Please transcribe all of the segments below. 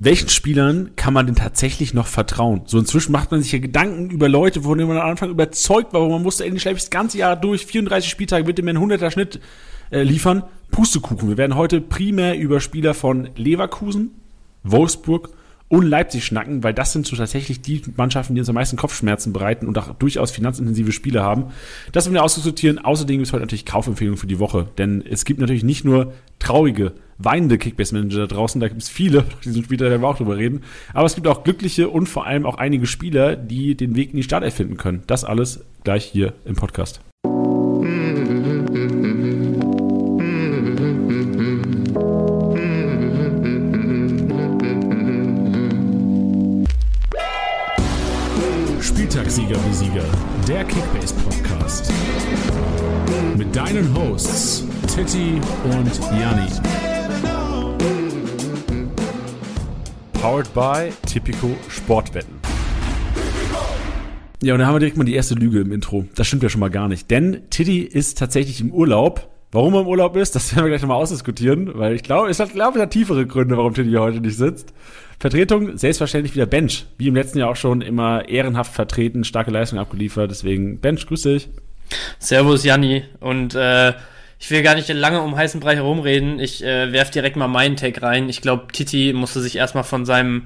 welchen Spielern kann man denn tatsächlich noch vertrauen? So inzwischen macht man sich ja Gedanken über Leute, von denen man am Anfang überzeugt war, wo man musste endlich das ganze Jahr durch, 34 Spieltage wird dem einen 100er Schnitt äh, liefern. Pustekuchen. Wir werden heute primär über Spieler von Leverkusen, Wolfsburg und Leipzig schnacken, weil das sind so tatsächlich die Mannschaften, die uns am meisten Kopfschmerzen bereiten und auch durchaus finanzintensive Spiele haben. Das werden wir ausdiskutieren. Außerdem gibt es heute natürlich Kaufempfehlungen für die Woche, denn es gibt natürlich nicht nur traurige, weinende Kickbase-Manager da draußen, da gibt es viele, diesen Spieler werden wir auch drüber reden, aber es gibt auch glückliche und vor allem auch einige Spieler, die den Weg in die Stadt erfinden können. Das alles gleich hier im Podcast. Der Kickbase Podcast. Mit deinen Hosts Titti und Janni. Powered by Tipico Sportwetten. Ja, und da haben wir direkt mal die erste Lüge im Intro. Das stimmt ja schon mal gar nicht. Denn Titti ist tatsächlich im Urlaub. Warum er im Urlaub ist, das werden wir gleich nochmal ausdiskutieren, weil ich glaube, es hat, glaube ich, hat tiefere Gründe, warum Titti heute nicht sitzt. Vertretung, selbstverständlich wieder Bench. Wie im letzten Jahr auch schon immer ehrenhaft vertreten, starke Leistung abgeliefert. Deswegen, Bench, grüß dich. Servus, Janni. Und äh, ich will gar nicht lange um heißen Brei herumreden. Ich äh, werf direkt mal meinen Tag rein. Ich glaube, Titi musste sich erstmal von seinem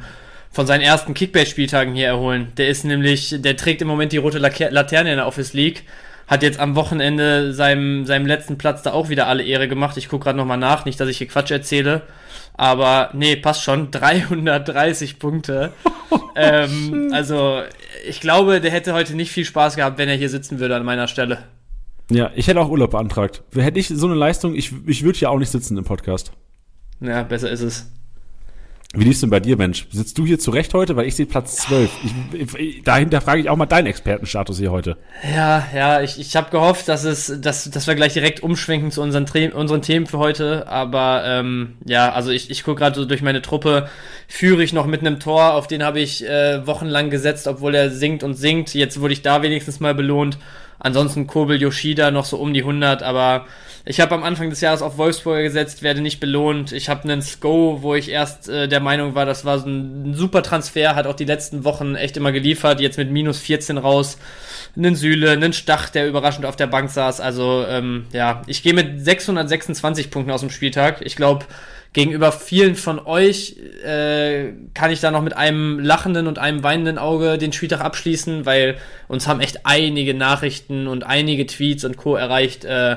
von seinen ersten Kickbase-Spieltagen hier erholen. Der ist nämlich, der trägt im Moment die rote Laterne in der Office League. Hat jetzt am Wochenende seinem, seinem letzten Platz da auch wieder alle Ehre gemacht. Ich gucke gerade nochmal nach, nicht, dass ich hier Quatsch erzähle. Aber nee, passt schon. 330 Punkte. ähm, also, ich glaube, der hätte heute nicht viel Spaß gehabt, wenn er hier sitzen würde an meiner Stelle. Ja, ich hätte auch Urlaub beantragt. Hätte ich so eine Leistung, ich, ich würde ja auch nicht sitzen im Podcast. Ja, besser ist es. Wie lief's denn bei dir, Mensch? Sitzt du hier zurecht heute? Weil ich sehe Platz 12. Ich, ich, dahinter frage ich auch mal deinen Expertenstatus hier heute. Ja, ja, ich, ich habe gehofft, dass es, dass, dass wir gleich direkt umschwenken zu unseren, unseren Themen für heute. Aber ähm, ja, also ich, ich gucke gerade so durch meine Truppe, führe ich noch mit einem Tor, auf den habe ich äh, wochenlang gesetzt, obwohl er singt und singt. Jetzt wurde ich da wenigstens mal belohnt. Ansonsten Kobel Yoshida noch so um die 100, aber ich habe am Anfang des Jahres auf Wolfsburger gesetzt, werde nicht belohnt. Ich habe einen Sko, wo ich erst äh, der Meinung war, das war so ein, super Transfer, hat auch die letzten Wochen echt immer geliefert, jetzt mit minus 14 raus. Einen Sühle, einen Stach, der überraschend auf der Bank saß. Also ähm, ja, ich gehe mit 626 Punkten aus dem Spieltag. Ich glaube, gegenüber vielen von euch äh, kann ich da noch mit einem lachenden und einem weinenden Auge den Spieltag abschließen, weil uns haben echt einige Nachrichten und einige Tweets und Co. erreicht, äh,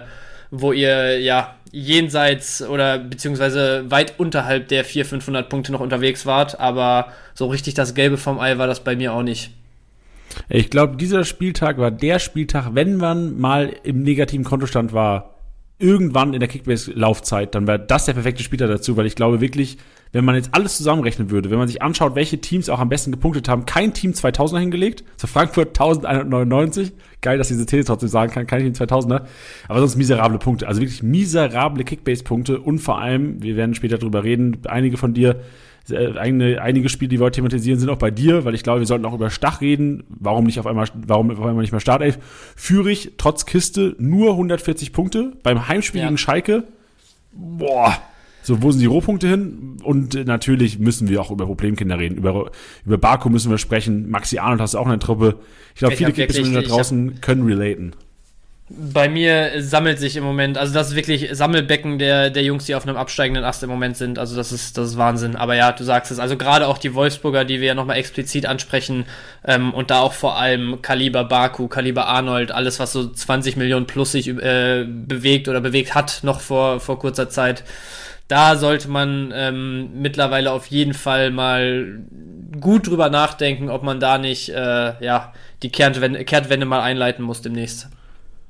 wo ihr ja jenseits oder beziehungsweise weit unterhalb der 400, 500 Punkte noch unterwegs wart, aber so richtig das Gelbe vom Ei war das bei mir auch nicht. Ich glaube, dieser Spieltag war der Spieltag, wenn man mal im negativen Kontostand war, irgendwann in der Kickbase-Laufzeit, dann wäre das der perfekte Spieler dazu, weil ich glaube wirklich, wenn man jetzt alles zusammenrechnen würde, wenn man sich anschaut, welche Teams auch am besten gepunktet haben, kein Team 2000er hingelegt, zu Frankfurt 1199, geil, dass diese These trotzdem sagen kann, kein Team 2000er, aber sonst miserable Punkte, also wirklich miserable Kickbase-Punkte und vor allem, wir werden später drüber reden, einige von dir äh, eigene, einige Spiele, die wir heute thematisieren, sind auch bei dir, weil ich glaube, wir sollten auch über Stach reden. Warum nicht auf einmal, warum auf einmal nicht mehr Startelf? Führig, trotz Kiste, nur 140 Punkte. Beim Heimspiel ja. gegen Schalke, boah, so, wo sind die Rohpunkte hin? Und natürlich müssen wir auch über Problemkinder reden. Über, über Barco müssen wir sprechen. Maxi Arnold hast du auch in der Truppe. Ich glaube, viele Kickbase da draußen können relaten. Bei mir sammelt sich im Moment, also das ist wirklich Sammelbecken der, der Jungs, die auf einem absteigenden Ast im Moment sind. Also das ist, das ist Wahnsinn. Aber ja, du sagst es. Also gerade auch die Wolfsburger, die wir ja nochmal explizit ansprechen ähm, und da auch vor allem Kaliber Baku, Kaliber Arnold, alles was so 20 Millionen plus sich äh, bewegt oder bewegt hat noch vor, vor kurzer Zeit. Da sollte man ähm, mittlerweile auf jeden Fall mal gut drüber nachdenken, ob man da nicht äh, ja, die Kehrtwende, Kehrtwende mal einleiten muss demnächst.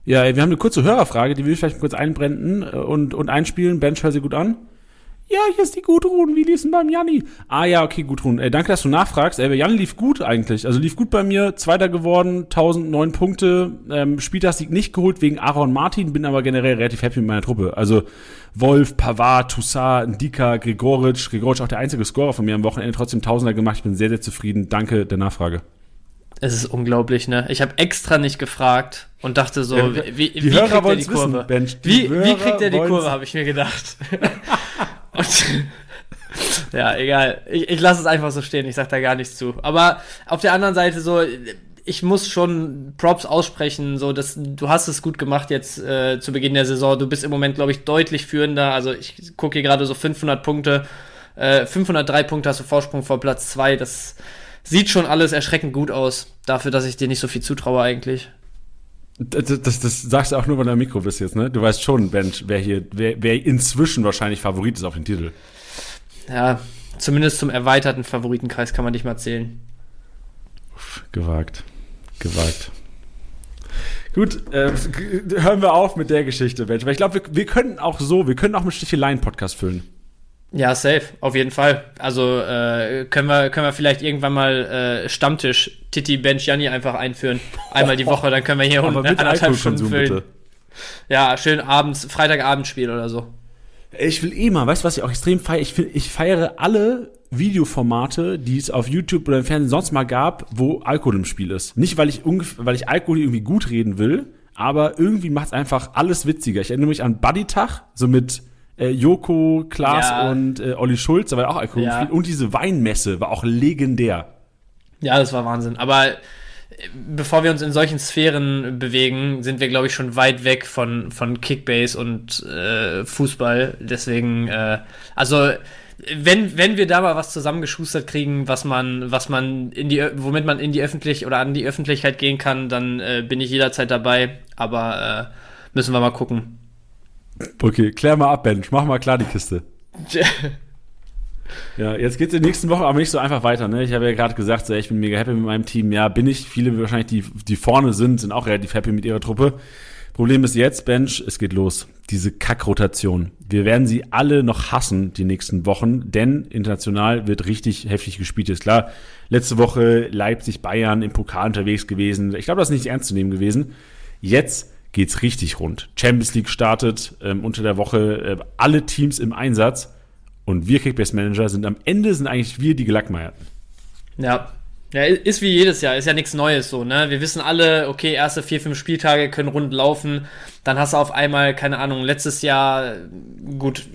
Ja, wir haben eine kurze Hörerfrage, die will ich vielleicht kurz einblenden äh, und, und einspielen. Ben, hör sie gut an. Ja, hier ist die Gudrun. Wie lief's denn beim Janni? Ah ja, okay, Gudrun. Äh, danke, dass du nachfragst. Äh, Janni lief gut eigentlich. Also lief gut bei mir. Zweiter geworden, 1009 Punkte. Ähm, Spieltagssieg nicht geholt wegen Aaron Martin, bin aber generell relativ happy mit meiner Truppe. Also Wolf, Pavard, Toussaint, Ndika, Gregoritsch. Gregoritsch auch der einzige Scorer von mir am Wochenende. Trotzdem Tausender gemacht. Ich bin sehr, sehr zufrieden. Danke der Nachfrage. Es ist unglaublich, ne? Ich habe extra nicht gefragt und dachte so, ja, wie, wie, wie kriegt er die Kurve? Wissen, wie, wie kriegt er die Kurve, habe ich mir gedacht. und, ja, egal. Ich, ich lasse es einfach so stehen, ich sag da gar nichts zu. Aber auf der anderen Seite so, ich muss schon Props aussprechen, so dass du hast es gut gemacht jetzt äh, zu Beginn der Saison. Du bist im Moment, glaube ich, deutlich führender. Also ich gucke hier gerade so 500 Punkte, äh, 503 Punkte hast du Vorsprung vor Platz 2. Das sieht schon alles erschreckend gut aus, dafür, dass ich dir nicht so viel zutraue eigentlich. Das, das, das sagst du auch nur, weil du am Mikro bist jetzt, ne? Du weißt schon, Bench, wer hier, wer, wer inzwischen wahrscheinlich Favorit ist auf den Titel. Ja, zumindest zum erweiterten Favoritenkreis kann man nicht mal zählen. Gewagt. Gewagt. Gut, äh, hören wir auf mit der Geschichte, Bench. Weil ich glaube, wir, wir können auch so, wir können auch mit Sticheleien-Podcast füllen. Ja, safe, auf jeden Fall. Also äh, können wir können wir vielleicht irgendwann mal äh, Stammtisch Titi Bench Janni einfach einführen, einmal die Woche, dann können wir hier Aber eine mit anderthalb Stunden füllen. bitte. Ja, schön abends, Freitagabendspiel oder so. Ich will eh mal, weißt du, was ich auch extrem feiere? Ich, ich feiere alle Videoformate, die es auf YouTube oder im Fernsehen sonst mal gab, wo Alkohol im Spiel ist. Nicht, weil ich, weil ich Alkohol irgendwie gut reden will, aber irgendwie macht es einfach alles witziger. Ich erinnere mich an Buddy-Tag, so mit äh, Joko, Klaas Ja. und äh, Olli Schulz, da war ja auch Alkohol Ja. im Spiel. Und diese Weinmesse war auch legendär. Ja, das war Wahnsinn. Aber bevor wir uns in solchen Sphären bewegen, sind wir, glaube ich, schon weit weg von, von Kickbase und äh, Fußball. Deswegen, äh, also wenn, wenn wir da mal was zusammengeschustert kriegen, was man, was man in die, womit man in die Öffentlich oder an die Öffentlichkeit gehen kann, dann äh, bin ich jederzeit dabei. Aber äh, müssen wir mal gucken. Okay, klär mal ab, Bench. Mach mal klar die Kiste. Ja, jetzt geht's in der nächsten Woche aber nicht so einfach weiter. Ne? Ich habe ja gerade gesagt, so, ich bin mega happy mit meinem Team. Ja, bin ich. Viele wahrscheinlich, die, die vorne sind, sind auch relativ happy mit ihrer Truppe. Problem ist jetzt, Bench, es geht los. Diese Kackrotation. Wir werden sie alle noch hassen die nächsten Wochen, denn international wird richtig heftig gespielt. Ist klar, letzte Woche Leipzig, Bayern im Pokal unterwegs gewesen. Ich glaube, das ist nicht ernst zu nehmen gewesen. Jetzt geht's richtig rund. Champions League startet ähm, unter der Woche, äh, alle Teams im Einsatz. Und wir Kickbase Manager sind am Ende sind eigentlich wir die Gelackmeierten. Ja. Ja, ist wie jedes Jahr, ist ja nichts Neues so, ne? Wir wissen alle, okay, erste vier, fünf Spieltage können rund laufen, dann hast du auf einmal, keine Ahnung, letztes Jahr, gut,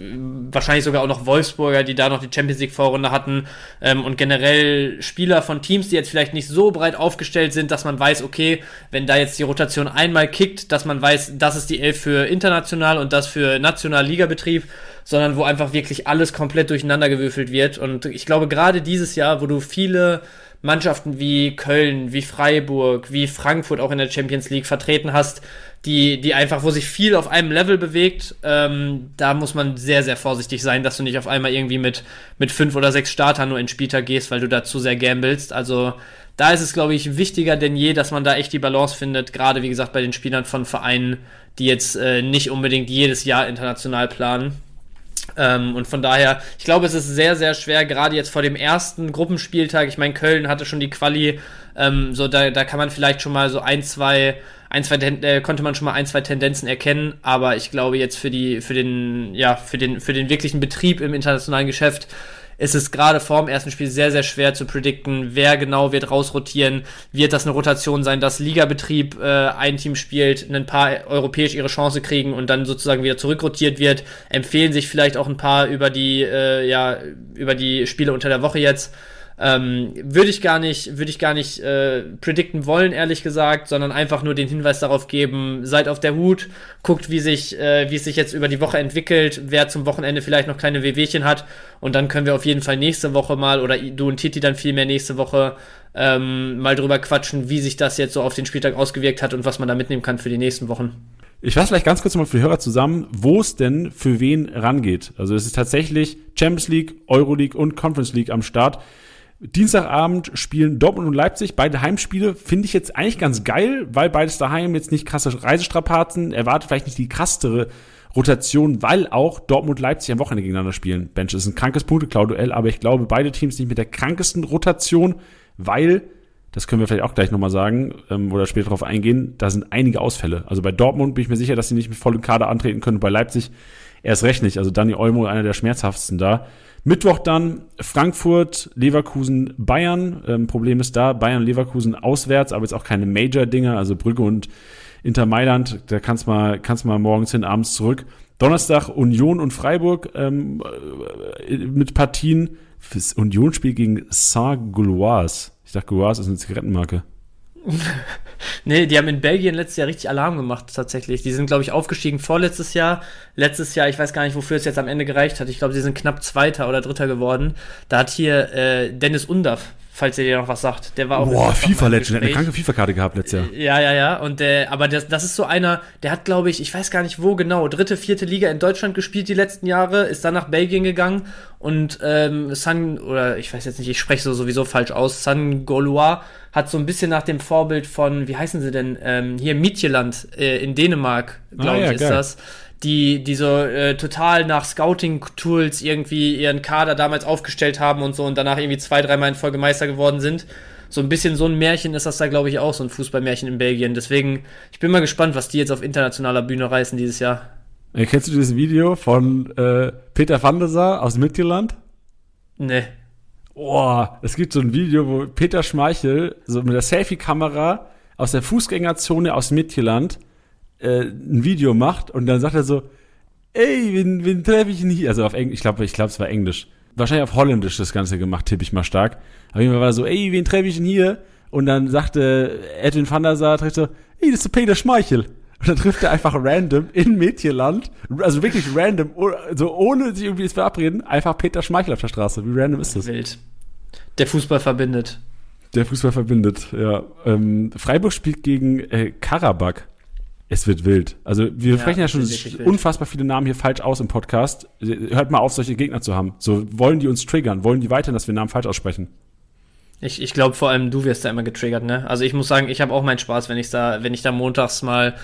wahrscheinlich sogar auch noch Wolfsburger, die da noch die Champions League Vorrunde hatten ähm, und generell Spieler von Teams, die jetzt vielleicht nicht so breit aufgestellt sind, dass man weiß, okay, wenn da jetzt die Rotation einmal kickt, dass man weiß, das ist die Elf für international und das für national Ligabetrieb, sondern wo einfach wirklich alles komplett durcheinander gewürfelt wird und ich glaube gerade dieses Jahr, wo du viele Mannschaften wie Köln, wie Freiburg, wie Frankfurt auch in der Champions League vertreten hast, die, die einfach, wo sich viel auf einem Level bewegt, ähm, da muss man sehr, sehr vorsichtig sein, dass du nicht auf einmal irgendwie mit, mit fünf oder sechs Startern nur in Spieltag gehst, weil du da zu sehr gambelst. Also da ist es, glaube ich, wichtiger denn je, dass man da echt die Balance findet, gerade wie gesagt bei den Spielern von Vereinen, die jetzt äh, nicht unbedingt jedes Jahr international planen. Ähm, und von daher, ich glaube, es ist sehr, sehr schwer, gerade jetzt vor dem ersten Gruppenspieltag. Ich meine, Köln hatte schon die Quali, ähm, so da, da kann man vielleicht schon mal so ein, zwei, ein, zwei, äh, konnte man schon mal ein, zwei Tendenzen erkennen. Aber ich glaube jetzt für die, für den, ja, für den, für den wirklichen Betrieb im internationalen Geschäft ist es gerade vor dem ersten Spiel sehr, sehr schwer zu predikten, wer genau wird rausrotieren. Wird das eine Rotation sein, dass Ligabetrieb äh, ein Team spielt, ein paar europäisch ihre Chance kriegen und dann sozusagen wieder zurückrotiert wird? Empfehlen sich vielleicht auch ein paar über die, äh, ja, über die Spiele unter der Woche jetzt. Ähm, würde ich gar nicht, würde ich gar nicht äh, predikten wollen, ehrlich gesagt, sondern einfach nur den Hinweis darauf geben, seid auf der Hut, guckt, wie sich, äh, wie es sich jetzt über die Woche entwickelt, wer zum Wochenende vielleicht noch kleine Wehwehchen hat und dann können wir auf jeden Fall nächste Woche mal, oder du und Titi dann viel mehr nächste Woche, ähm, mal drüber quatschen, wie sich das jetzt so auf den Spieltag ausgewirkt hat und was man da mitnehmen kann für die nächsten Wochen. Ich fasse vielleicht ganz kurz mal für die Hörer zusammen, wo es denn für wen rangeht. Also es ist tatsächlich Champions League, Euroleague und Conference League am Start. Dienstagabend spielen Dortmund und Leipzig, beide Heimspiele. Finde ich jetzt eigentlich ganz geil, weil beides daheim jetzt nicht krasse Reisestrapazen, erwartet vielleicht nicht die krassere Rotation, weil auch Dortmund und Leipzig am Wochenende gegeneinander spielen. Bench ist ein krankes Punkteklau-Duell, aber ich glaube, beide Teams nicht mit der krankesten Rotation, weil, das können wir vielleicht auch gleich nochmal sagen, ähm, oder später darauf eingehen, da sind einige Ausfälle. Also bei Dortmund bin ich mir sicher, dass sie nicht mit vollem Kader antreten können, bei Leipzig erst recht nicht. Also Dani Olmo, einer der schmerzhaftesten da. Mittwoch dann Frankfurt, Leverkusen, Bayern. Ähm, Problem ist da, Bayern, Leverkusen auswärts, aber jetzt auch keine Major-Dinger, also Brügge und Inter Mailand, da kannst mal, kannst mal morgens hin, abends zurück. Donnerstag Union und Freiburg ähm, äh, mit Partien. Das Union-Spiel gegen Saint-Gauloise. Ich dachte, Gauloise ist eine Zigarettenmarke. nee, die haben in Belgien letztes Jahr richtig Alarm gemacht, tatsächlich. Die sind, glaube ich, aufgestiegen vorletztes Jahr. Letztes Jahr, ich weiß gar nicht, wofür es jetzt am Ende gereicht hat. Ich glaube, sie sind knapp Zweiter oder Dritter geworden. Da hat hier äh, Dennis Undaff falls ihr dir noch was sagt. Der war auch. Boah, FIFA-Legend, der hat eine kranke FIFA-Karte gehabt letztes Jahr. Ja, ja, ja. Und der, aber das, das ist so einer, der hat, glaube ich, ich weiß gar nicht wo genau, dritte, vierte Liga in Deutschland gespielt die letzten Jahre, ist dann nach Belgien gegangen und ähm, San, oder ich weiß jetzt nicht, ich spreche so sowieso falsch aus, San Gaulois hat so ein bisschen nach dem Vorbild von, wie heißen sie denn, ähm, hier Mietjeland äh, in Dänemark, glaube ah, ja, ich, ist geil. das die, die so äh, total nach Scouting-Tools irgendwie ihren Kader damals aufgestellt haben und so und danach irgendwie zwei, dreimal in Folge Meister geworden sind. So ein bisschen so ein Märchen ist das da, glaube ich, auch, so ein Fußballmärchen in Belgien. Deswegen, ich bin mal gespannt, was die jetzt auf internationaler Bühne reißen dieses Jahr. Äh, kennst du dieses Video von äh, Peter van der Sar aus Mittelland? Nee. Oh, es gibt so ein Video, wo Peter Schmeichel so mit der Selfie-Kamera aus der Fußgängerzone aus Mittelland äh, ein Video macht und dann sagt er so, ey, wen, wen treffe ich denn hier? Also auf Englisch, ich glaube, ich glaube, es war Englisch. Wahrscheinlich auf Holländisch das Ganze gemacht, tippe ich mal stark. Auf jeden Fall war so, ey, wen treffe ich denn hier? Und dann sagte Edwin van der Sar, trifft so, ey, das ist der Peter Schmeichel. Und dann trifft er einfach random in Mädchenland, also wirklich random, so ohne sich irgendwie zu verabreden, einfach Peter Schmeichel auf der Straße. Wie random ist das? Wild. Der Fußball verbindet. Der Fußball verbindet, ja. Ähm, Freiburg spielt gegen äh, Karabakh. Es wird wild. Also wir ja, sprechen ja schon unfassbar viele Namen hier falsch aus im Podcast. Hört mal auf, solche Gegner zu haben. So wollen die uns triggern, wollen die weiter, dass wir Namen falsch aussprechen. Ich, ich glaube vor allem du wirst da immer getriggert, ne? Also ich muss sagen, ich habe auch meinen Spaß, wenn ich da, wenn ich da montags mal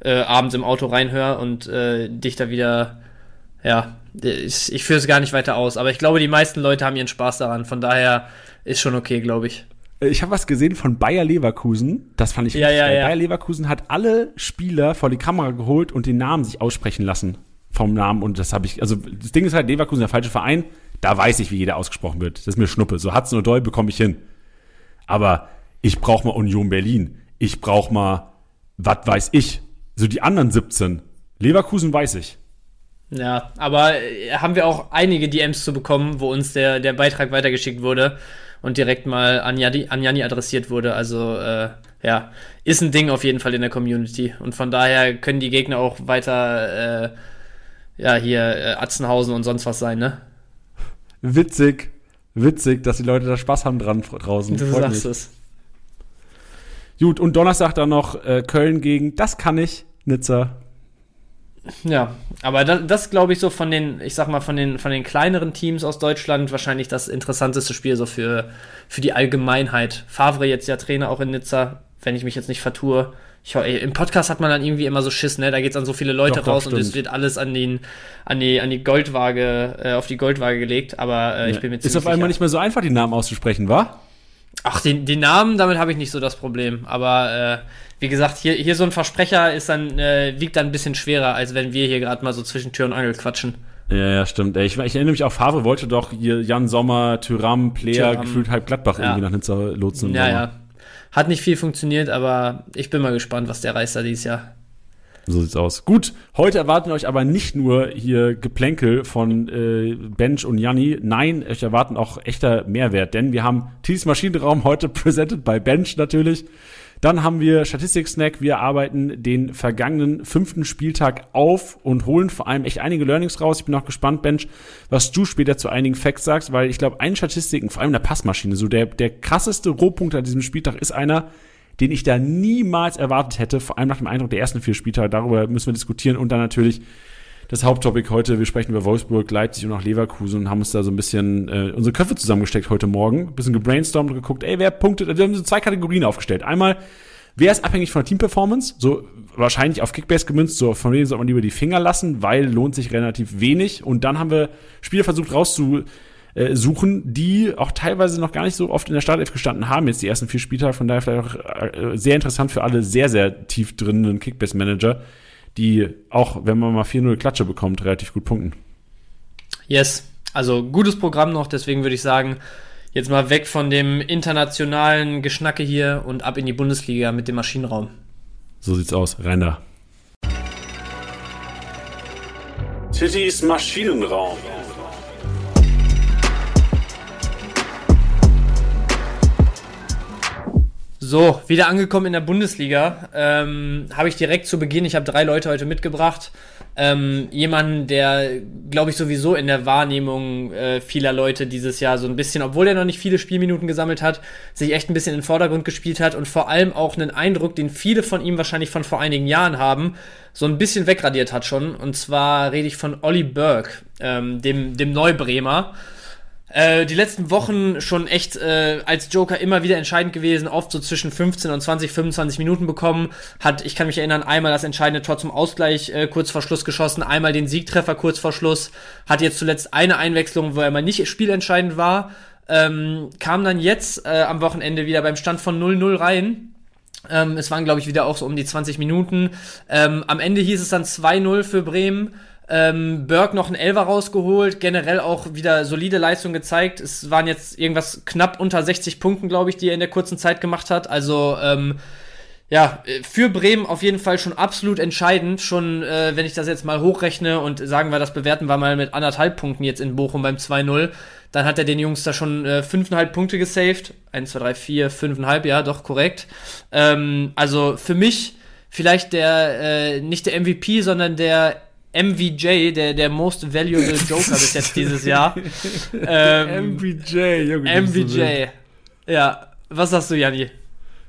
äh, abends im Auto reinhöre und äh, dich da wieder, ja, ich, ich führe es gar nicht weiter aus. Aber ich glaube, die meisten Leute haben ihren Spaß daran. Von daher ist schon okay, glaube ich. Äh, ich habe was gesehen von Bayer Leverkusen. Das fand ich ja, ja, ja. Bayer Leverkusen hat alle Spieler vor die Kamera geholt und den Namen sich aussprechen lassen vom Namen. Und das habe ich, also das Ding ist halt, Leverkusen der falsche Verein. Da weiß ich, wie jeder ausgesprochen wird. Das ist mir Schnuppe. So Hudson Doyle bekomme ich hin. Aber ich brauche mal Union Berlin. Ich brauche mal, was weiß ich. So die anderen 17. Leverkusen weiß ich. Ja, aber äh, haben wir auch einige DMs zu bekommen, wo uns der, der Beitrag weitergeschickt wurde und direkt mal an, Jadi, an Janni adressiert wurde. Also äh, ja, ist ein Ding auf jeden Fall in der Community. Und von daher können die Gegner auch weiter äh, ja hier äh, Atzenhausen und sonst was sein, ne? Witzig, witzig, dass die Leute da Spaß haben dran draußen. Du Freut sagst mich. es. Gut, und Donnerstag dann noch äh, Köln gegen, das kann ich, Nizza. Ja, aber das, das glaube ich so von den, ich sag mal, von den, von den kleineren Teams aus Deutschland wahrscheinlich das interessanteste Spiel so für, für die Allgemeinheit. Favre jetzt ja Trainer auch in Nizza, wenn ich mich jetzt nicht vertue. Ich, Im Podcast hat man dann irgendwie immer so Schiss, ne? Da geht's an so viele Leute doch, raus doch, und es wird alles an, den, an, die, an die Goldwaage, äh, auf die Goldwaage gelegt, aber äh, ich bin mir ziemlich Ist auf einmal sicher. nicht mehr so einfach, die Namen auszusprechen, wa? Ach, die, die Namen, damit habe ich nicht so das Problem. Aber äh, wie gesagt, hier, hier so ein Versprecher ist dann, äh, wiegt dann ein bisschen schwerer, als wenn wir hier gerade mal so zwischen Tür und Angel quatschen. Ja, ja, stimmt. Ich, ich erinnere mich auch, Favre wollte doch hier Jan Sommer, Tyram, Player, Thuram. gefühlt halb Gladbach ja. irgendwie nach Nizza lotsen. Ja, ja. Hat nicht viel funktioniert, aber ich bin mal gespannt, was der reißt da dieses Jahr. So sieht's aus. Gut, heute erwarten euch aber nicht nur hier Geplänkel von äh, Bench und Janni. Nein, euch erwarten auch echter Mehrwert, denn wir haben Thies Maschinenraum heute presented bei Bench natürlich. Dann haben wir Statistik-Snack. Wir arbeiten den vergangenen fünften Spieltag auf und holen vor allem echt einige Learnings raus. Ich bin auch gespannt, Bench, was du später zu einigen Facts sagst, weil ich glaube, eine Statistiken, vor allem der Passmaschine, so der, der krasseste Rohpunkt an diesem Spieltag ist einer, den ich da niemals erwartet hätte, vor allem nach dem Eindruck der ersten vier Spieltage. Darüber müssen wir diskutieren und dann natürlich das Haupttopic heute. Wir sprechen über Wolfsburg, Leipzig und auch Leverkusen und haben uns da so ein bisschen äh, unsere Köpfe zusammengesteckt heute Morgen. Ein bisschen gebrainstormt und geguckt, ey, wer punktet? Wir haben so zwei Kategorien aufgestellt. Einmal, wer ist abhängig von der Teamperformance? So wahrscheinlich auf Kickbase gemünzt, so von denen sollte man lieber die Finger lassen, weil lohnt sich relativ wenig. Und dann haben wir Spieler versucht rauszusuchen, die auch teilweise noch gar nicht so oft in der Startelf gestanden haben, jetzt die ersten vier Spieltage, von daher vielleicht auch äh, sehr interessant für alle sehr, sehr tief drinnen Kickbase-Manager die auch, wenn man mal 4-0 Klatsche bekommt, relativ gut punkten. Yes, also gutes Programm noch, deswegen würde ich sagen, jetzt mal weg von dem internationalen Geschnacke hier und ab in die Bundesliga mit dem Maschinenraum. So sieht's aus, rein da. Tittys Maschinenraum. So, wieder angekommen in der Bundesliga. Ähm, habe ich direkt zu Beginn, ich habe drei Leute heute mitgebracht. Ähm, jemanden, der, glaube ich, sowieso in der Wahrnehmung äh, vieler Leute dieses Jahr so ein bisschen, obwohl er noch nicht viele Spielminuten gesammelt hat, sich echt ein bisschen in den Vordergrund gespielt hat und vor allem auch einen Eindruck, den viele von ihm wahrscheinlich von vor einigen Jahren haben, so ein bisschen wegradiert hat schon. Und zwar rede ich von Olli Burke, ähm, dem, dem Neubremer. Äh, die letzten Wochen schon echt äh, als Joker immer wieder entscheidend gewesen, oft so zwischen 15 und 20, 25 Minuten bekommen. Hat, ich kann mich erinnern, einmal das entscheidende Tor zum Ausgleich äh, kurz vor Schluss geschossen, einmal den Siegtreffer kurz vor Schluss. Hat jetzt zuletzt eine Einwechslung, wo er mal nicht spielentscheidend war. Ähm, kam dann jetzt äh, am Wochenende wieder beim Stand von 0-0 rein. Ähm, es waren, glaube ich, wieder auch so um die 20 Minuten. Ähm, am Ende hieß es dann 2-0 für Bremen. Ähm, Berg noch ein Elfer rausgeholt, generell auch wieder solide Leistung gezeigt. Es waren jetzt irgendwas knapp unter 60 Punkten, glaube ich, die er in der kurzen Zeit gemacht hat. Also ähm, ja, für Bremen auf jeden Fall schon absolut entscheidend. Schon, äh, wenn ich das jetzt mal hochrechne und sagen wir, das bewerten wir mal mit anderthalb Punkten jetzt in Bochum beim 2-0, dann hat er den Jungs da schon äh, fünfeinhalb Punkte gesaved. Eins, zwei, drei, vier, fünfeinhalb, ja, doch, korrekt. Ähm, also für mich vielleicht der, äh, nicht der MVP, sondern der MVJ, der, der Most Valuable Joker bis jetzt dieses Jahr. ähm, MVJ, Junge. MVJ. Ja, was sagst du, Janni?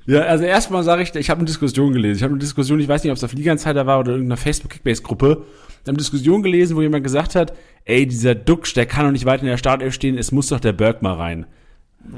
Ja, also erstmal sage ich, ich habe eine Diskussion gelesen. Ich habe eine Diskussion, ich weiß nicht, ob es auf Liga-Insider war oder irgendeiner Facebook-Kickbase-Gruppe. Ich habe eine Diskussion gelesen, wo jemand gesagt hat, ey, dieser Duxch, der kann doch nicht weiter in der Startelf stehen, es muss doch der Berg mal rein.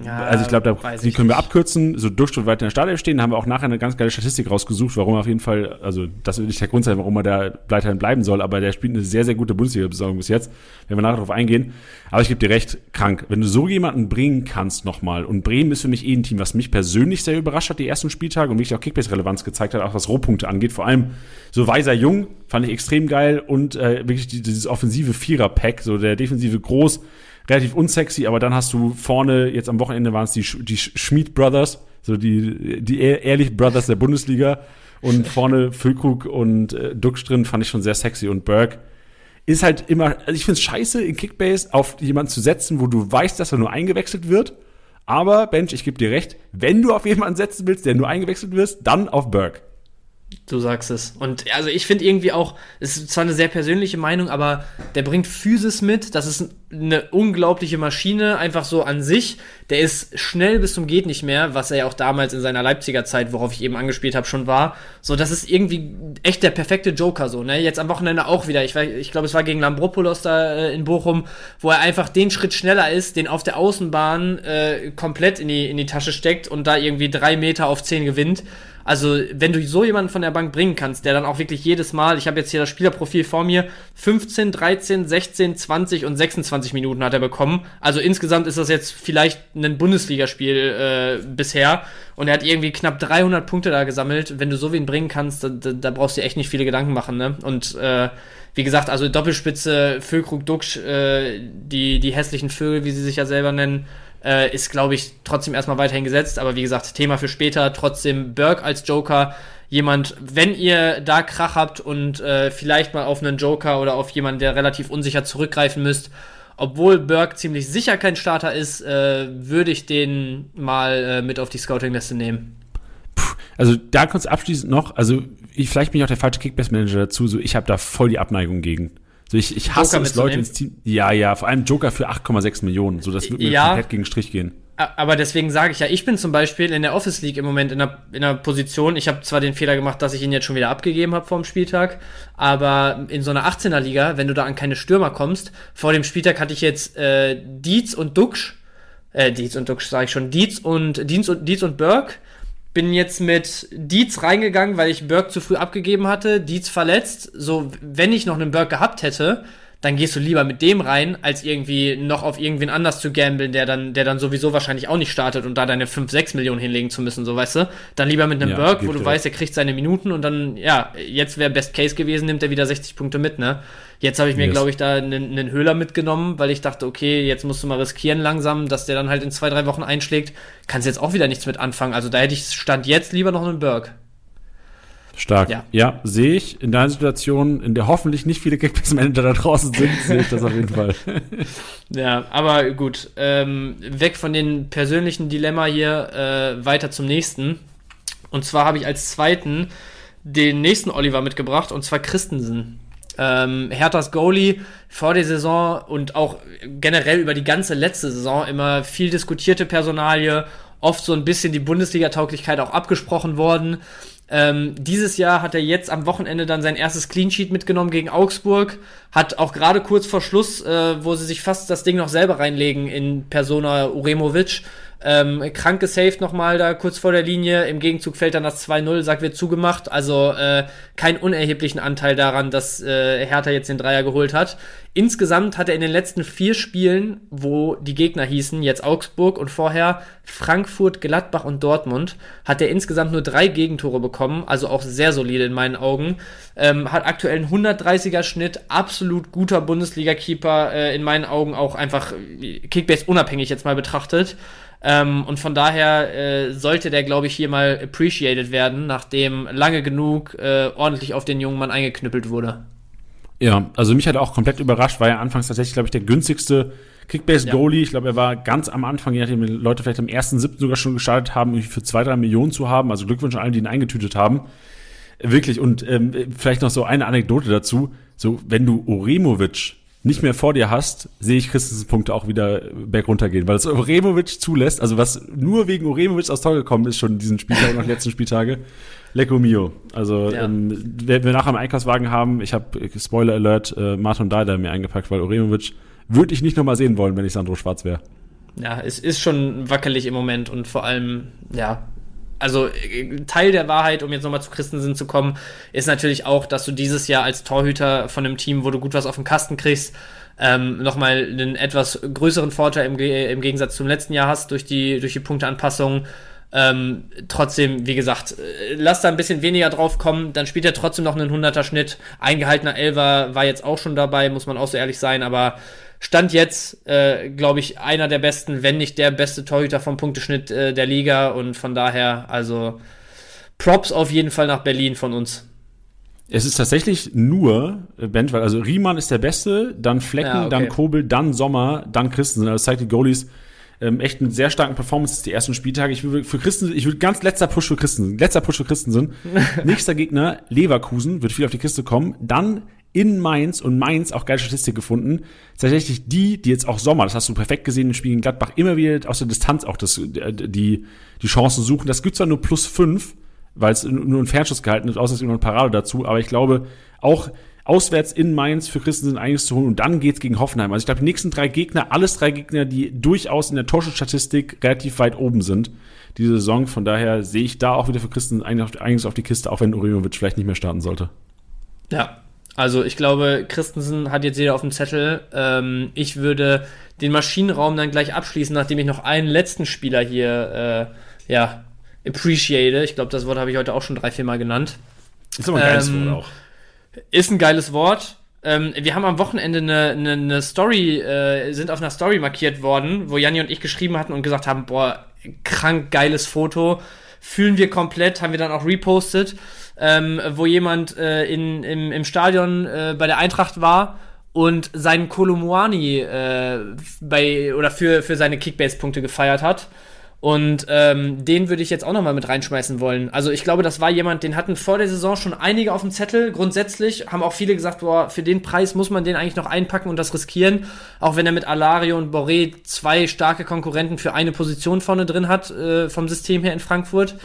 Ja, also ich glaube, die können wir abkürzen, so Durchschnitt weiter in der Startelf stehen. Da haben wir auch nachher eine ganz geile Statistik rausgesucht, warum er auf jeden Fall, also das wird nicht der Grund sein, warum er da weiterhin bleiben soll, aber der spielt eine sehr, sehr gute Bundesliga-Besorgung bis jetzt, wenn wir nachher darauf eingehen. Aber ich gebe dir recht, krank. Wenn du so jemanden bringen kannst nochmal, und Bremen ist für mich eh ein Team, was mich persönlich sehr überrascht hat, die ersten Spieltage, und wirklich auch Kickbase-Relevanz gezeigt hat, auch was Rohpunkte angeht, vor allem so weiser Jung, fand ich extrem geil und äh, wirklich dieses offensive Vierer-Pack, so der defensive Groß, relativ unsexy, aber dann hast du vorne, jetzt am Wochenende waren es die, die Schmied Brothers, so die, die Ehrlich Brothers der Bundesliga. Und vorne Füllkrug und äh, Dux drin fand ich schon sehr sexy. Und Burke ist halt immer, also ich finde es scheiße, in Kickbase auf jemanden zu setzen, wo du weißt, dass er nur eingewechselt wird. Aber, Bench, ich gebe dir recht, wenn du auf jemanden setzen willst, der nur eingewechselt wirst, dann auf Burke. Du sagst es. Und also ich finde irgendwie auch, es ist zwar eine sehr persönliche Meinung, aber der bringt Physis mit. Das ist eine unglaubliche Maschine, einfach so an sich. Der ist schnell bis zum geht nicht mehr, was er ja auch damals in seiner Leipziger Zeit, worauf ich eben angespielt habe, schon war. So, das ist irgendwie echt der perfekte Joker so. Ne? Jetzt am Wochenende auch wieder. Ich, ich glaube, es war gegen Lambropoulos da äh, in Bochum, wo er einfach den Schritt schneller ist, den auf der Außenbahn äh, komplett in die, in die Tasche steckt und da irgendwie drei Meter auf zehn gewinnt. Also, wenn du so jemanden von der Bank bringen kannst, der dann auch wirklich jedes Mal, ich habe jetzt hier das Spielerprofil vor mir, 15, 13, 16, 20 und 26 Minuten hat er bekommen. Also insgesamt ist das jetzt vielleicht ein Bundesligaspiel äh, bisher. Und er hat irgendwie knapp 300 Punkte da gesammelt. Wenn du so wen bringen kannst, da, da, da brauchst du dir echt nicht viele Gedanken machen. Ne? Und äh, wie gesagt, also Doppelspitze, Füllkrug, Duxch, äh, die, die hässlichen Vögel, wie sie sich ja selber nennen, äh, ist, glaube ich, trotzdem erstmal weiterhin gesetzt. Aber wie gesagt, Thema für später. Trotzdem Burke als Joker. Jemand, wenn ihr da Krach habt und äh, vielleicht mal auf einen Joker oder auf jemanden, der relativ unsicher zurückgreifen müsst, obwohl Burke ziemlich sicher kein Starter ist, äh, würde ich den mal äh, mit auf die Scouting-Liste nehmen. Also da kurz abschließend noch, also ich, vielleicht bin ich auch der falsche Kickbase-Manager dazu, so ich habe da voll die Abneigung gegen. So ich, ich hasse Joker es, Leute ins Team. Ja, ja, vor allem Joker für 8,6 Millionen. So, das wird mir ja, komplett gegen Strich gehen. Aber deswegen sage ich ja, ich bin zum Beispiel in der Office League im Moment in einer, in einer Position, ich habe zwar den Fehler gemacht, dass ich ihn jetzt schon wieder abgegeben habe vor dem Spieltag, aber in so einer 18er Liga, wenn du da an keine Stürmer kommst, vor dem Spieltag hatte ich jetzt äh, Dietz und Duxch, äh, Dietz und Duxch sage ich schon, Dietz und Dietz und, Dietz und Burke, bin jetzt mit Dietz reingegangen, weil ich Burke zu früh abgegeben hatte. Dietz verletzt. So, wenn ich noch einen Burke gehabt hätte, dann gehst du lieber mit dem rein, als irgendwie noch auf irgendwen anders zu gambeln, der dann, der dann sowieso wahrscheinlich auch nicht startet und da deine 5, 6 Millionen hinlegen zu müssen, so weißt du. Dann lieber mit einem ja, Burke, wo du weißt, er kriegt seine Minuten und dann, ja, jetzt wäre Best Case gewesen, nimmt er wieder 60 Punkte mit, ne? Jetzt habe ich mir, yes. glaube ich, da einen, einen Höhler mitgenommen, weil ich dachte, okay, jetzt musst du mal riskieren langsam, dass der dann halt in zwei, drei Wochen einschlägt. Kannst jetzt auch wieder nichts mit anfangen. Also da hätte ich Stand jetzt lieber noch einen Burke. Stark. Ja, ja sehe ich. In deiner Situation, in der hoffentlich nicht viele Kickbase-Manager da draußen sind, sehe ich das auf jeden Fall. ja, aber gut. Ähm, weg von den persönlichen Dilemma hier, äh, weiter zum nächsten. Und zwar habe ich als zweiten den nächsten Oliver mitgebracht, und zwar Christensen. Ähm, Herthas Goalie vor der Saison und auch generell über die ganze letzte Saison immer viel diskutierte Personalie, oft so ein bisschen die Bundesliga-Tauglichkeit auch abgesprochen worden. Ähm, dieses Jahr hat er jetzt am Wochenende dann sein erstes Clean Sheet mitgenommen gegen Augsburg. Hat auch gerade kurz vor Schluss, äh, wo sie sich fast das Ding noch selber reinlegen in Persona Uremovic, ähm, krank gesaved nochmal da kurz vor der Linie. Im Gegenzug fällt dann das 2-0, sagt wird zugemacht. Also äh, keinen unerheblichen Anteil daran, dass äh, Hertha jetzt den Dreier geholt hat. Insgesamt hat er in den letzten vier Spielen, wo die Gegner hießen, jetzt Augsburg und vorher Frankfurt, Gladbach und Dortmund, hat er insgesamt nur drei Gegentore bekommen, also auch sehr solide in meinen Augen. Ähm, hat aktuell einen 130er Schnitt, absolut guter Bundesliga-Keeper, äh, in meinen Augen auch einfach Kickbase unabhängig jetzt mal betrachtet. Ähm, und von daher äh, sollte der, glaube ich, hier mal appreciated werden, nachdem lange genug äh, ordentlich auf den jungen Mann eingeknüppelt wurde. Ja, also mich hat er auch komplett überrascht, war ja anfangs tatsächlich, glaube ich, der günstigste Kickbase-Goalie. Ja. Ich glaube, er war ganz am Anfang, je nachdem, Leute vielleicht am ersten, siebten sogar schon gestartet haben, für zwei, drei Millionen zu haben. Also Glückwunsch an alle, die ihn eingetütet haben. Wirklich, und ähm, vielleicht noch so eine Anekdote dazu. So, wenn du Oremovic nicht mehr vor dir hast, sehe ich Christens Punkte auch wieder bergunter gehen, weil es Uremovic zulässt, also was nur wegen Uremovic aus Tor gekommen ist, schon diesen Spieltag und auch letzten Spieltage. Lecco mio. Also, ja. ähm, wenn wir nachher im Einkaufswagen haben, ich habe, Spoiler Alert, äh, Martin Dada mir eingepackt, weil Uremovic würde ich nicht nochmal sehen wollen, wenn ich Sandro Schwarz wäre. Ja, es ist schon wackelig im Moment und vor allem, ja, also äh, Teil der Wahrheit, um jetzt nochmal zu Christensen zu kommen, ist natürlich auch, dass du dieses Jahr als Torhüter von einem Team, wo du gut was auf den Kasten kriegst, ähm, nochmal einen etwas größeren Vorteil im, im Gegensatz zum letzten Jahr hast durch die, durch die Punkteanpassung. Ähm, trotzdem, wie gesagt, äh, lass da ein bisschen weniger drauf kommen, dann spielt er trotzdem noch einen 100er Schnitt. Eingehaltener Elver war jetzt auch schon dabei, muss man auch so ehrlich sein, aber Stand jetzt, äh, glaube ich, einer der besten, wenn nicht der beste Torhüter vom Punkteschnitt äh, der Liga und von daher, also Props auf jeden Fall nach Berlin von uns. Es ist tatsächlich nur äh, Bench, weil also Riemann ist der Beste, dann Flecken, ja, okay. dann Kobel, dann Sommer, dann Christensen. Also das zeigt die Goalies ähm, echt mit sehr starken Performances die ersten Spieltage. Ich will für Christensen, ich will ganz letzter Push für Christensen, letzter Push für Christensen. Nächster Gegner Leverkusen wird viel auf die Kiste kommen. Dann in Mainz und Mainz auch geile Statistik gefunden. Tatsächlich die, die jetzt auch Sommer, das hast du perfekt gesehen im Spiel in Gladbach, immer wieder aus der Distanz auch das, die, die Chancen suchen. Das gibt zwar nur plus fünf, weil es nur ein Fernschuss gehalten ist, außer es gibt noch eine Parade dazu, aber ich glaube, auch auswärts in Mainz für Christensen einiges zu holen und dann geht's gegen Hoffenheim. Also ich glaube, die nächsten drei Gegner, alles drei Gegner, die durchaus in der Torschusstatistik relativ weit oben sind, diese Saison. Von daher sehe ich da auch wieder für Christensen einiges auf die Kiste, auch wenn Urimovic vielleicht nicht mehr starten sollte. Ja, also ich glaube, Christensen hat jetzt jeder auf dem Zettel. Ähm, ich würde den Maschinenraum dann gleich abschließen, nachdem ich noch einen letzten Spieler hier äh, ja, appreciate. Ich glaube, das Wort habe ich heute auch schon drei, vier Mal genannt. Ist aber ein geiles ähm, Wort auch. Ist ein geiles Wort. Ähm, wir haben am Wochenende eine, eine, eine Story, äh, sind auf einer Story markiert worden, wo Janni und ich geschrieben hatten und gesagt haben, boah, krank geiles Foto. Fühlen wir komplett, haben wir dann auch repostet ähm, wo jemand äh, in, im, im Stadion äh, bei der Eintracht war und seinen Kolumuani äh, bei oder für, für seine Kickbase-Punkte gefeiert hat. Und ähm, den würde ich jetzt auch nochmal mit reinschmeißen wollen. Also ich glaube, das war jemand, den hatten vor der Saison schon einige auf dem Zettel. Grundsätzlich haben auch viele gesagt, boah, für den Preis muss man den eigentlich noch einpacken und das riskieren. Auch wenn er mit Alario und Boré zwei starke Konkurrenten für eine Position vorne drin hat, äh, vom System her in Frankfurt.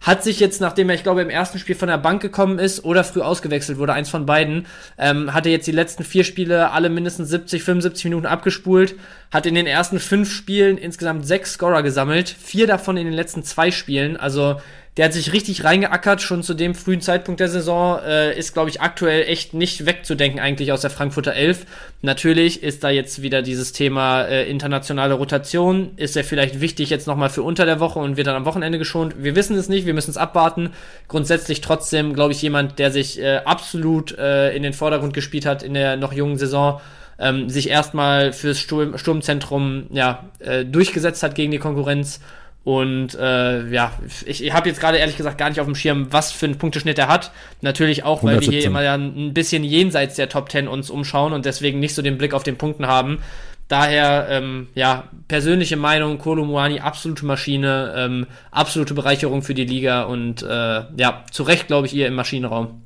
Hat sich jetzt, nachdem er, ich glaube, im ersten Spiel von der Bank gekommen ist oder früh ausgewechselt wurde, eins von beiden, ähm, hat er jetzt die letzten vier Spiele alle mindestens 70, 75 Minuten abgespult, hat in den ersten fünf Spielen insgesamt sechs Scorer gesammelt, vier davon in den letzten zwei Spielen. Also der hat sich richtig reingeackert, schon zu dem frühen Zeitpunkt der Saison. Äh, ist, glaube ich, aktuell echt nicht wegzudenken eigentlich aus der Frankfurter Elf. Natürlich ist da jetzt wieder dieses Thema äh, internationale Rotation. Ist er vielleicht wichtig jetzt nochmal für unter der Woche und wird dann am Wochenende geschont? Wir wissen es nicht, wir müssen es abwarten. Grundsätzlich trotzdem, glaube ich, jemand, der sich äh, absolut äh, in den Vordergrund gespielt hat in der noch jungen Saison. Ähm, sich erstmal fürs Sturm Sturmzentrum ja, äh, durchgesetzt hat gegen die Konkurrenz Und äh, ja, ich, ich habe jetzt gerade ehrlich gesagt gar nicht auf dem Schirm, was für einen Punkteschnitt er hat. Natürlich auch, weil 117. wir hier immer ja ein bisschen jenseits der Top 10 uns umschauen und deswegen nicht so den Blick auf den Punkten haben. Daher, ähm, ja, persönliche Meinung, Kolo Muani, absolute Maschine, ähm, absolute Bereicherung für die Liga und äh, ja, zu Recht, glaube ich, ihr im Maschinenraum.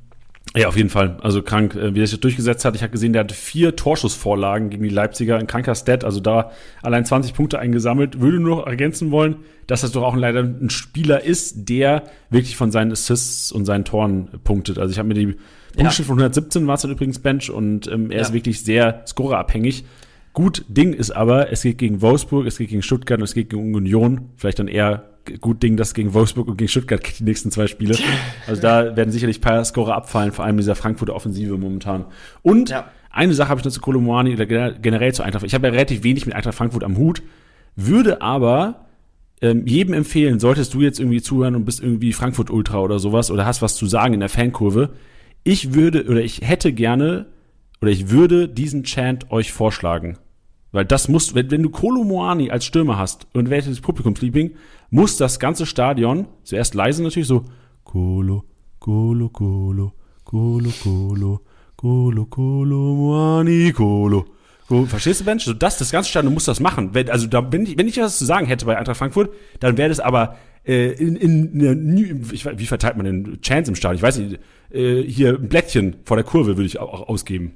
Ja, auf jeden Fall. Also krank, äh, wie er sich durchgesetzt hat. Ich habe gesehen, der hatte vier Torschussvorlagen gegen die Leipziger, ein kranker Stat, also da allein 20 Punkte eingesammelt. Würde nur noch ergänzen wollen, dass das doch auch leider ein Spieler ist, der wirklich von seinen Assists und seinen Toren punktet. Also ich habe mir die Punkte ja. von 117 war es dann übrigens Bench und ähm, er ja. ist wirklich sehr scorerabhängig. Gut Ding ist aber, es geht gegen Wolfsburg, es geht gegen Stuttgart und es geht gegen Union. Vielleicht dann eher gut Ding, dass gegen Wolfsburg und gegen Stuttgart die nächsten zwei Spiele. Also da werden sicherlich ein paar Scorer abfallen, vor allem dieser Frankfurter Offensive momentan. Und ja. eine Sache habe ich noch zu Kolomani oder generell zu Eintracht. Ich habe ja relativ wenig mit Eintracht Frankfurt am Hut, würde aber ähm, jedem empfehlen, solltest du jetzt irgendwie zuhören und bist irgendwie Frankfurt Ultra oder sowas oder hast was zu sagen in der Fankurve, ich würde oder ich hätte gerne oder ich würde diesen Chant euch vorschlagen. Weil das muss, wenn, wenn du Kolo Moani als Stürmer hast und welches Publikumsliebling, muss das ganze Stadion, zuerst leise natürlich, so Kolo, Kolo, Kolo, Kolo, Kolo, Kolo, Kolo, Moani, Kolo. Verstehst du, Mensch? So das, das ganze Stadion muss das machen. Wenn, also da, wenn ich, wenn ich was zu sagen hätte bei Eintracht Frankfurt, dann wäre das aber äh, in, in, in ich, wie verteilt man denn Chance im Stadion? Ich weiß nicht, äh, hier ein Blättchen vor der Kurve würde ich auch ausgeben.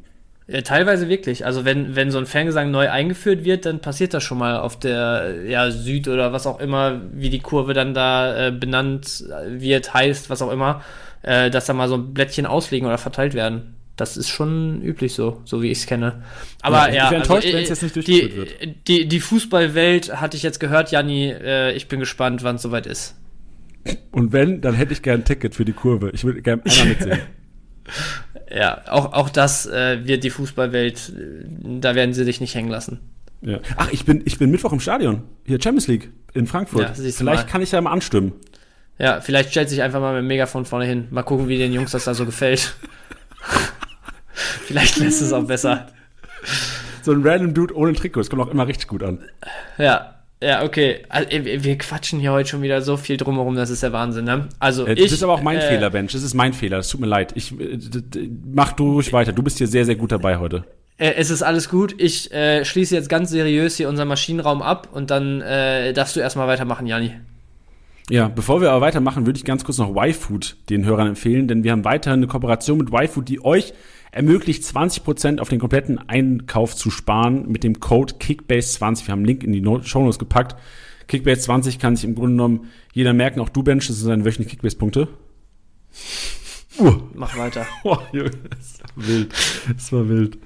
Ja, teilweise wirklich. Also wenn, wenn so ein Fangesang neu eingeführt wird, dann passiert das schon mal auf der ja, Süd oder was auch immer, wie die Kurve dann da äh, benannt wird, heißt, was auch immer, äh, dass da mal so ein Blättchen auslegen oder verteilt werden. Das ist schon üblich so, so wie ich es kenne. Aber ja, ja also, enttäuscht, wenn es jetzt nicht durchgeführt die, wird. Die, die Fußballwelt hatte ich jetzt gehört, Janni. Äh, ich bin gespannt, wann es soweit ist. Und wenn, dann hätte ich gern ein Ticket für die Kurve. Ich würde gerne einmal mitsehen. ja, auch, auch das äh, wird die Fußballwelt, äh, da werden sie dich nicht hängen lassen. Ja. Ach, ich bin, ich bin Mittwoch im Stadion. Hier Champions League in Frankfurt. Ja, vielleicht kann ich ja mal anstimmen. Ja, vielleicht stellt sich einfach mal mit dem Megafon vorne hin. Mal gucken, wie den Jungs das da so gefällt. vielleicht lässt es auch besser. So ein random Dude ohne Trikot, das kommt auch immer richtig gut an. Ja, ja, okay. Also, wir quatschen hier heute schon wieder so viel drumherum, das ist der Wahnsinn, ne? Also äh, ich, das ist aber auch mein äh, Fehler, Bench. Das ist mein Fehler. Das tut mir leid. Ich äh, mach du ruhig weiter. Du bist hier sehr, sehr gut dabei heute. Äh, es ist alles gut. Ich äh, schließe jetzt ganz seriös hier unseren Maschinenraum ab und dann äh, darfst du erstmal weitermachen, Jani. Ja, bevor wir aber weitermachen, würde ich ganz kurz noch Y-Food den Hörern empfehlen, denn wir haben weiterhin eine Kooperation mit Y-Food, die euch ermöglicht 20% auf den kompletten Einkauf zu sparen mit dem Code Kickbase20. Wir haben einen Link in die Shownotes gepackt. Kickbase 20 kann sich im Grunde genommen jeder merken, auch du Bench, das sind seine wöchentlichen Kickbase-Punkte. Uh. Mach weiter. Oh, Junge, das war wild. Das war wild.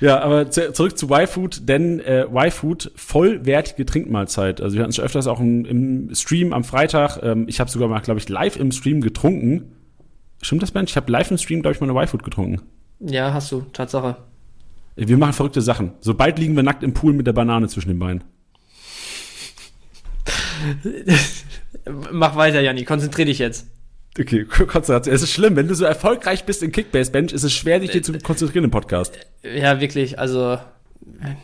Ja, aber zurück zu Y-Food, denn äh, Y-Food, vollwertige Trinkmahlzeit. Also wir hatten es schon öfters auch im, im Stream am Freitag. Ähm, ich habe sogar mal, glaube ich, live im Stream getrunken. Stimmt das, Bench? Ich habe live im Stream, glaube ich, mal eine Y-Food getrunken. Ja, hast du, Tatsache. Wir machen verrückte Sachen. Sobald liegen wir nackt im Pool mit der Banane zwischen den Beinen. Mach weiter, Janni, konzentrier dich jetzt. Okay, Konzentration. Es ist schlimm, wenn du so erfolgreich bist in Kickbase Bench, ist es schwer, dich hier zu konzentrieren im Podcast. Ja, wirklich, also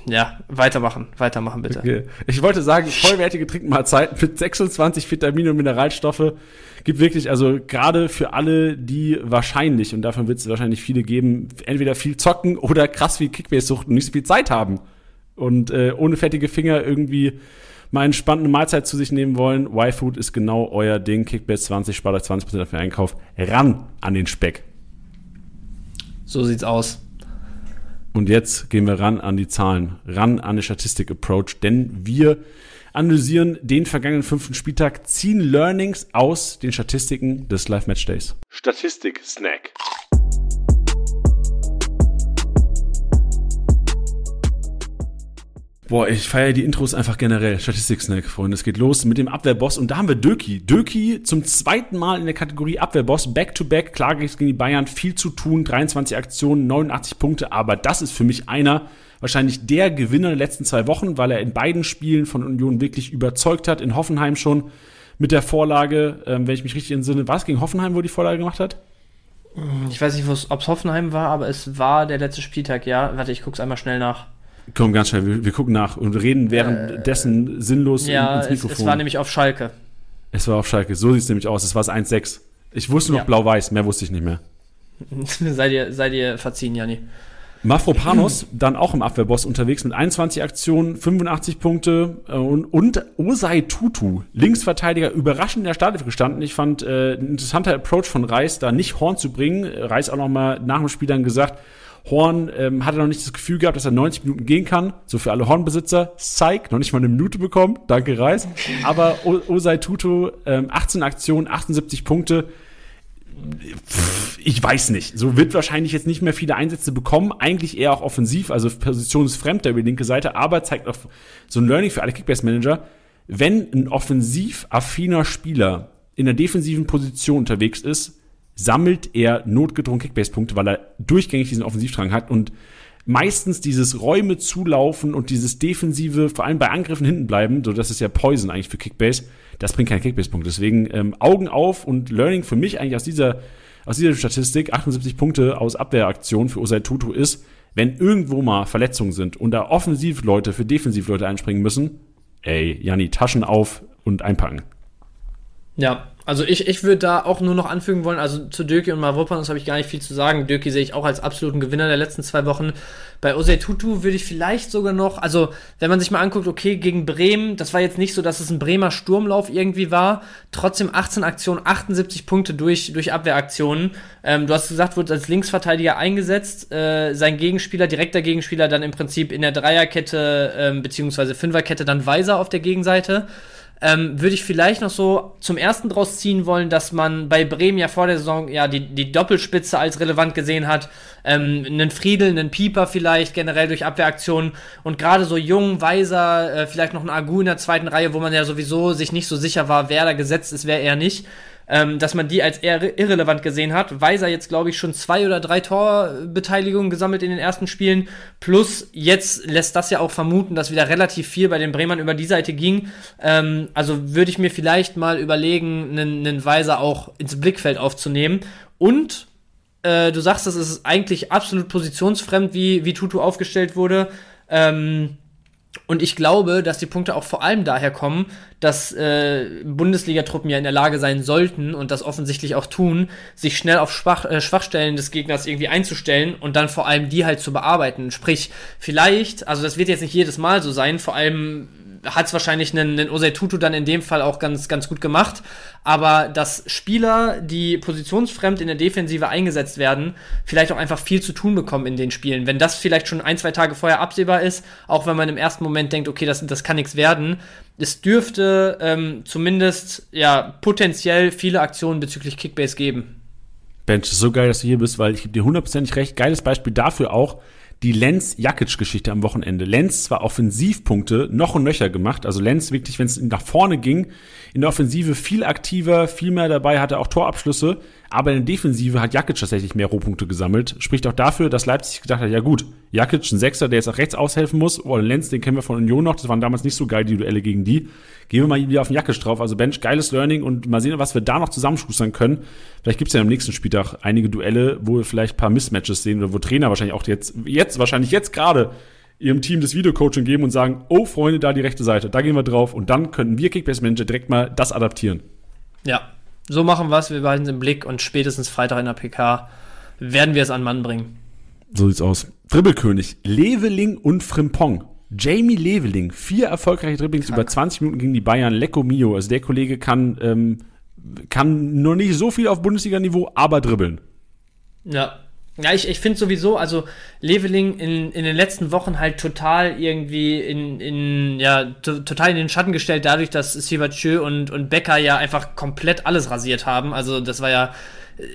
ja, weitermachen, weitermachen bitte. Okay. Ich wollte sagen, vollwertige Trinkmahlzeiten mit 26 Vitamine und Mineralstoffe gibt wirklich, also gerade für alle, die wahrscheinlich, und davon wird es wahrscheinlich viele geben, entweder viel zocken oder krass viel Kickbase suchten und nicht so viel Zeit haben. Und äh, ohne fettige Finger irgendwie mal entspannte Mahlzeit zu sich nehmen wollen. Y-Food ist genau euer Ding. Kickbase 20, spart euch 20% auf den Einkauf. Ran an den Speck. So sieht's aus. Und jetzt gehen wir ran an die Zahlen, ran an den Statistik-Approach, denn wir analysieren den vergangenen fünften Spieltag, ziehen Learnings aus den Statistiken des Live-Match-Days. Statistik-Snack. Boah, ich feiere die Intros einfach generell. Statistik-Snack, Freunde. Es geht los mit dem Abwehrboss und da haben wir Döki. Döki zum zweiten Mal in der Kategorie Abwehrboss. Back-to-back, klar gegen die Bayern, viel zu tun, 23 Aktionen, 89 Punkte, aber das ist für mich einer, wahrscheinlich der Gewinner der letzten zwei Wochen, weil er in beiden Spielen von Union wirklich überzeugt hat. In Hoffenheim schon mit der Vorlage, ähm, wenn ich mich richtig entsinne. War es gegen Hoffenheim, wo er die Vorlage gemacht hat? Ich weiß nicht, ob es Hoffenheim war, aber es war der letzte Spieltag, ja. Warte, ich guck's einmal schnell nach. Komm, ganz schnell, wir, wir gucken nach und reden währenddessen äh, sinnlos ja, ins Mikrofon. Es, es war nämlich auf Schalke. Es war auf Schalke, so sieht es nämlich aus. Es war es 1-6. Ich wusste noch ja. blau-weiß, mehr wusste ich nicht mehr. sei, dir, sei dir verziehen, Janni. Mafropanos dann auch im Abwehrboss unterwegs mit 21 Aktionen, 85 Punkte äh, und, und Osei Tutu, Linksverteidiger, überraschend in der Startelf gestanden. Ich fand äh, ein interessanter Approach von Reis, da nicht Horn zu bringen. Reis auch noch mal nach dem Spiel dann gesagt, Horn ähm, hatte noch nicht das Gefühl gehabt, dass er 90 Minuten gehen kann. So für alle Hornbesitzer. Psych, noch nicht mal eine Minute bekommen. Danke, Reis. Aber Osei Tutu, ähm, 18 Aktionen, 78 Punkte ich weiß nicht. So wird wahrscheinlich jetzt nicht mehr viele Einsätze bekommen. Eigentlich eher auch offensiv, also positionsfremd über die linke Seite, aber zeigt auch so ein Learning für alle Kickbase-Manager. Wenn ein offensiv affiner Spieler in der defensiven Position unterwegs ist, sammelt er notgedrungen Kickbase-Punkte, weil er durchgängig diesen Offensivdrang hat und meistens dieses Räume zulaufen und dieses defensive, vor allem bei Angriffen hinten bleiben, so das ist ja Poison eigentlich für Kickbase, das bringt keinen Kickbase-Punkt. Deswegen ähm, Augen auf und Learning für mich eigentlich aus dieser, aus dieser Statistik, 78 Punkte aus Abwehraktion für Osei Tutu ist, wenn irgendwo mal Verletzungen sind und da Offensivleute für Defensivleute einspringen müssen, ey, Janni, Taschen auf und einpacken. Ja, also ich, ich würde da auch nur noch anfügen wollen, also zu Döki und Mavropanos habe ich gar nicht viel zu sagen. Döki sehe ich auch als absoluten Gewinner der letzten zwei Wochen. Bei Osei Tutu würde ich vielleicht sogar noch, also wenn man sich mal anguckt, okay, gegen Bremen, das war jetzt nicht so, dass es ein Bremer Sturmlauf irgendwie war, trotzdem 18 Aktionen, 78 Punkte durch, durch Abwehraktionen. Ähm, du hast gesagt, wurde als Linksverteidiger eingesetzt, äh, sein Gegenspieler, direkter Gegenspieler dann im Prinzip in der Dreierkette ähm, beziehungsweise Fünferkette dann Weiser auf der Gegenseite ähm, würde ich vielleicht noch so zum ersten draus ziehen wollen, dass man bei Bremen ja vor der Saison ja die, die Doppelspitze als relevant gesehen hat. Ähm, einen Friedel, einen Pieper vielleicht, generell durch Abwehraktionen und gerade so jung, weiser, äh, vielleicht noch ein Agu in der zweiten Reihe, wo man ja sowieso sich nicht so sicher war, wer da gesetzt ist, wer eher nicht ähm, dass man die als eher irrelevant gesehen hat. Weiser jetzt, glaube ich, schon zwei oder drei Torbeteiligungen gesammelt in den ersten Spielen. Plus jetzt lässt das ja auch vermuten, dass wieder relativ viel bei den Bremern über die Seite ging. Ähm, also würde ich mir vielleicht mal überlegen, einen, einen Weiser auch ins Blickfeld aufzunehmen. Und äh, du sagst, das ist eigentlich absolut positionsfremd, wie, wie Tutu aufgestellt wurde. Ähm, und ich glaube, dass die Punkte auch vor allem daher kommen, dass äh, Bundesliga-Truppen ja in der Lage sein sollten und das offensichtlich auch tun, sich schnell auf Schwach, äh, Schwachstellen des Gegners irgendwie einzustellen und dann vor allem die halt zu bearbeiten. Sprich, vielleicht, also das wird jetzt nicht jedes Mal so sein, vor allem hat es wahrscheinlich einen, einen Osei Tutu dann in dem Fall auch ganz, ganz gut gemacht. Aber dass Spieler, die positionsfremd in der Defensive eingesetzt werden, vielleicht auch einfach viel zu tun bekommen in den Spielen. Wenn das vielleicht schon ein, zwei Tage vorher absehbar ist, auch wenn man im ersten Moment denkt, okay, das, das kann nichts werden, es dürfte ähm, zumindest ja potenziell viele Aktionen bezüglich Kickbase geben. Bench, ist so geil, dass du hier bist, weil ich gebe dir hundertprozentig recht. Geiles Beispiel dafür auch, die Lenz-Jakic-Geschichte am Wochenende. Lenz zwar Offensivpunkte noch und nöcher gemacht, also Lenz wirklich, wenn es nach vorne ging, in der Offensive viel aktiver, viel mehr dabei, hatte auch Torabschlüsse, aber in der Defensive hat Jakic tatsächlich mehr Rohpunkte gesammelt. Spricht auch dafür, dass Leipzig gedacht hat, ja gut, Jakic, ein Sechser, der jetzt auch rechts aushelfen muss, oder Lenz, den kennen wir von Union noch, das waren damals nicht so geil, die Duelle gegen die. Gehen wir mal wieder auf den Jakic drauf, also Bench, geiles Learning und mal sehen, was wir da noch zusammenschustern können. Vielleicht gibt's ja am nächsten Spieltag einige Duelle, wo wir vielleicht ein paar Mismatches sehen oder wo Trainer wahrscheinlich auch jetzt, jetzt, wahrscheinlich jetzt gerade ihrem Team das Videocoaching geben und sagen, oh Freunde, da die rechte Seite, da gehen wir drauf und dann könnten wir Kickbase Manager direkt mal das adaptieren. Ja, so machen wir es, wir behalten es im Blick und spätestens Freitag in der PK werden wir es an Mann bringen. So sieht's aus. Dribbelkönig, Leveling und Frimpong. Jamie Leveling, vier erfolgreiche Dribblings über 20 Minuten gegen die Bayern. Lecco Mio. Also der Kollege kann, ähm, kann nur nicht so viel auf Bundesliga-Niveau, aber dribbeln. Ja, ja, ich, ich finde sowieso, also Leveling in, in den letzten Wochen halt total irgendwie in, in ja, total in den Schatten gestellt, dadurch, dass Sivacieux und, und Becker ja einfach komplett alles rasiert haben. Also das war ja,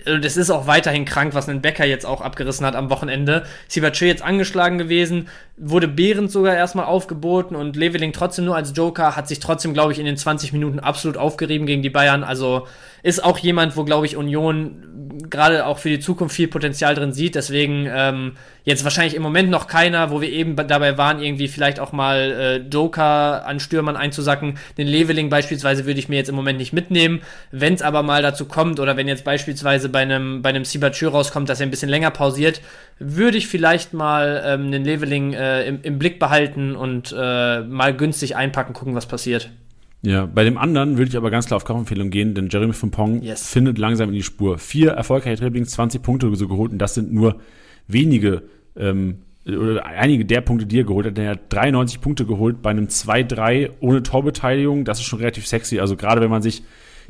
das ist auch weiterhin krank, was ein Becker jetzt auch abgerissen hat am Wochenende. Sivacieux jetzt angeschlagen gewesen, wurde Behrens sogar erstmal aufgeboten und Leveling trotzdem nur als Joker, hat sich trotzdem, glaube ich, in den 20 Minuten absolut aufgerieben gegen die Bayern. Also ist auch jemand, wo, glaube ich, Union gerade auch für die Zukunft viel Potenzial drin sieht. Deswegen ähm, jetzt wahrscheinlich im Moment noch keiner, wo wir eben dabei waren, irgendwie vielleicht auch mal äh, Joker an Stürmern einzusacken. Den Leveling beispielsweise würde ich mir jetzt im Moment nicht mitnehmen. Wenn es aber mal dazu kommt oder wenn jetzt beispielsweise bei einem bei einem Sibachö rauskommt, dass er ein bisschen länger pausiert, würde ich vielleicht mal ähm, den Leveling äh, im, im Blick behalten und äh, mal günstig einpacken, gucken, was passiert. Ja, bei dem anderen würde ich aber ganz klar auf Kaufempfehlung gehen, denn Jeremy Frimpong yes. findet langsam in die Spur. Vier erfolgreiche Dribblings, 20 Punkte so geholt und das sind nur wenige ähm, oder einige der Punkte, die er geholt hat. Er hat 93 Punkte geholt bei einem 2-3 ohne Torbeteiligung. Das ist schon relativ sexy. Also gerade wenn man sich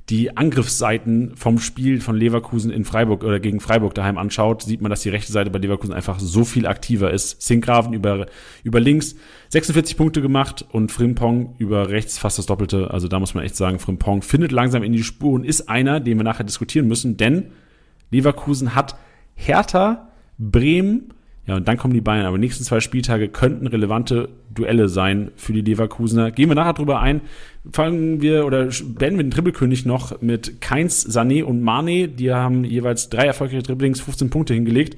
die Angriffsseiten vom Spiel von Leverkusen in Freiburg oder gegen Freiburg daheim anschaut, sieht man, dass die rechte Seite bei Leverkusen einfach so viel aktiver ist. Sinkgraven über, über links 46 Punkte gemacht und Frimpong über rechts fast das Doppelte. Also da muss man echt sagen, Frimpong findet langsam in die Spur und ist einer, den wir nachher diskutieren müssen, denn Leverkusen hat Hertha, Bremen, ja, und dann kommen die Bayern. Aber die nächsten zwei Spieltage könnten relevante Duelle sein für die Leverkusener. Gehen wir nachher drüber ein. Fangen wir oder beenden wir den Dribbelkönig noch mit Keins, Sané und Mane. Die haben jeweils drei erfolgreiche Dribblings, 15 Punkte hingelegt.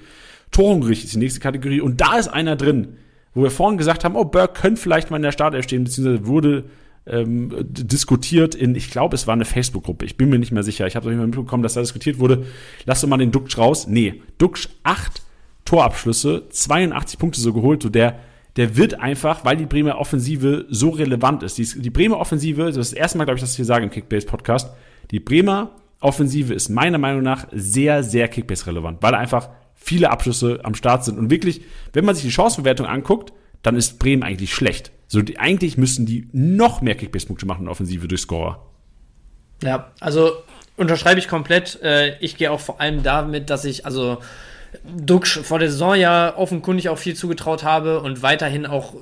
Torhungrig ist die nächste Kategorie. Und da ist einer drin, wo wir vorhin gesagt haben, oh, Burke könnte vielleicht mal in der Startelf stehen, beziehungsweise wurde ähm, diskutiert in, ich glaube, es war eine Facebook-Gruppe. Ich bin mir nicht mehr sicher. Ich habe noch nicht mal mitbekommen, dass da diskutiert wurde. Lass doch mal den Duxch raus. Nee, Duxch 8 Torabschlüsse, 82 Punkte so geholt. So der, der wird einfach, weil die Bremer Offensive so relevant ist. Die, die Bremer Offensive, das ist das erste Mal, glaube ich, dass ich hier sage im Kickbase-Podcast, die Bremer Offensive ist meiner Meinung nach sehr, sehr Kickbase-relevant, weil einfach viele Abschlüsse am Start sind. Und wirklich, wenn man sich die Chancenverwertung anguckt, dann ist Bremen eigentlich schlecht. So, die, eigentlich müssen die noch mehr Kickbase-Punkte machen Offensive durch Scorer. Ja, also unterschreibe ich komplett. Äh, ich gehe auch vor allem damit, dass ich, also Duxch vor der Saison ja offenkundig auch viel zugetraut habe und weiterhin auch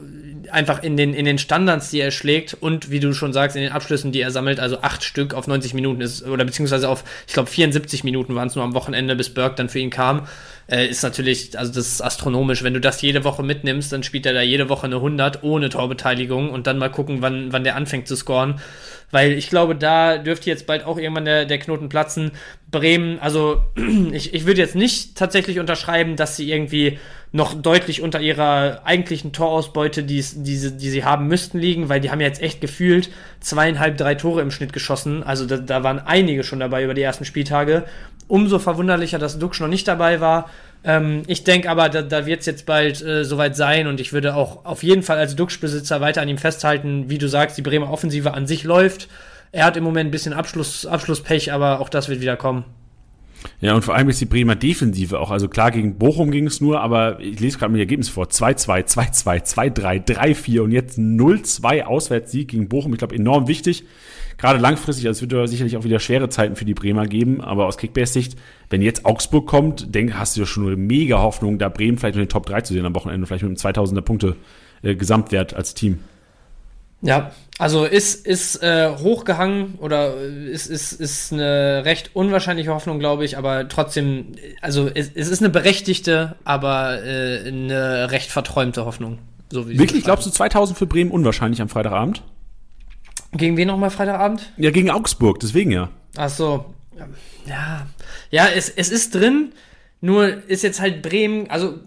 einfach in den, in den Standards, die er schlägt und wie du schon sagst, in den Abschlüssen, die er sammelt, also acht Stück auf 90 Minuten ist, oder beziehungsweise auf, ich glaube, 74 Minuten waren es nur am Wochenende, bis Burke dann für ihn kam, äh, ist natürlich, also das ist astronomisch. Wenn du das jede Woche mitnimmst, dann spielt er da jede Woche eine 100 ohne Torbeteiligung und dann mal gucken, wann, wann der anfängt zu scoren weil ich glaube, da dürfte jetzt bald auch irgendwann der, der Knoten platzen. Bremen, also ich, ich würde jetzt nicht tatsächlich unterschreiben, dass sie irgendwie noch deutlich unter ihrer eigentlichen Torausbeute, die, die, die sie haben müssten, liegen, weil die haben ja jetzt echt gefühlt zweieinhalb, drei Tore im Schnitt geschossen. Also da, da waren einige schon dabei über die ersten Spieltage. Umso verwunderlicher, dass Dux noch nicht dabei war. Ähm, ich denke aber, da, da wird es jetzt bald äh, soweit sein und ich würde auch auf jeden Fall als Duxch-Besitzer weiter an ihm festhalten. Wie du sagst, die Bremer Offensive an sich läuft. Er hat im Moment ein bisschen Abschluss, Abschlusspech, aber auch das wird wieder kommen. Ja, und vor allem ist die Bremer Defensive auch. Also klar, gegen Bochum ging es nur, aber ich lese gerade mal die Ergebnisse vor. 2-2, 2-2, 2-3, 3-4 und jetzt 0-2 Auswärtssieg gegen Bochum. Ich glaube, enorm wichtig gerade langfristig, also es wird sicherlich auch wieder schwere Zeiten für die Bremer geben, aber aus Kickbase-Sicht, wenn jetzt Augsburg kommt, denk, hast du ja schon eine mega Hoffnung, da Bremen vielleicht in den Top 3 zu sehen am Wochenende, vielleicht mit einem 2000er Punkte äh, Gesamtwert als Team. Ja, also ist, ist äh, hochgehangen oder ist, ist, ist eine recht unwahrscheinliche Hoffnung, glaube ich, aber trotzdem, also es, es ist eine berechtigte, aber äh, eine recht verträumte Hoffnung. So Wirklich, glaubst du 2000 für Bremen unwahrscheinlich am Freitagabend? Gegen wen nochmal Freitagabend? Ja, gegen Augsburg, deswegen ja. Ach so. Ja, ja, es, es ist drin, nur ist jetzt halt Bremen, also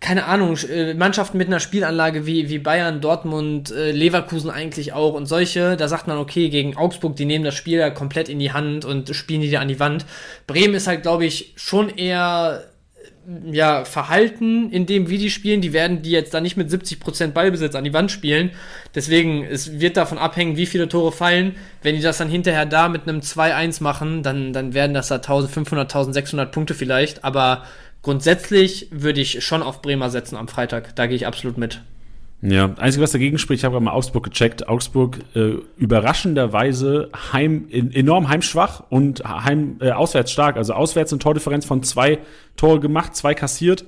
keine Ahnung, äh, Mannschaften mit einer Spielanlage wie, wie Bayern, Dortmund, äh, Leverkusen eigentlich auch und solche, da sagt man, okay, gegen Augsburg, die nehmen das Spiel ja komplett in die Hand und spielen die da an die Wand. Bremen ist halt, glaube ich, schon eher ja, Verhalten in dem, wie die spielen, die werden die jetzt da nicht mit 70% Ballbesitz an die Wand spielen. Deswegen, es wird davon abhängen, wie viele Tore fallen. Wenn die das dann hinterher da mit einem 2-1 machen, dann, dann werden das da 1500, 1600 Punkte vielleicht. Aber grundsätzlich würde ich schon auf Bremer setzen am Freitag. Da gehe ich absolut mit. Ja, einzige, was dagegen spricht, ich habe gerade mal Augsburg gecheckt. Augsburg äh, überraschenderweise heim, in, enorm heimschwach und heim, äh, auswärts stark. Also auswärts eine Tordifferenz von zwei Tore gemacht, zwei kassiert.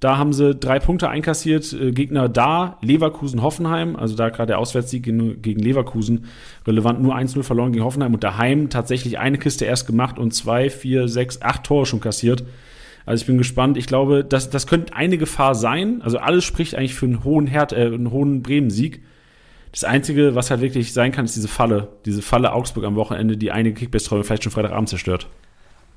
Da haben sie drei Punkte einkassiert. Äh, Gegner da, Leverkusen, Hoffenheim. Also da gerade der Auswärtssieg gegen, gegen Leverkusen relevant. Nur 1-0 verloren gegen Hoffenheim. Und daheim tatsächlich eine Kiste erst gemacht und zwei, vier, sechs, acht Tore schon kassiert. Also ich bin gespannt. Ich glaube, das, das könnte eine Gefahr sein. Also alles spricht eigentlich für einen hohen Herd, äh, einen hohen Bremen-Sieg. Das Einzige, was halt wirklich sein kann, ist diese Falle. Diese Falle Augsburg am Wochenende, die einige Kickbase-Träume vielleicht schon Freitagabend zerstört.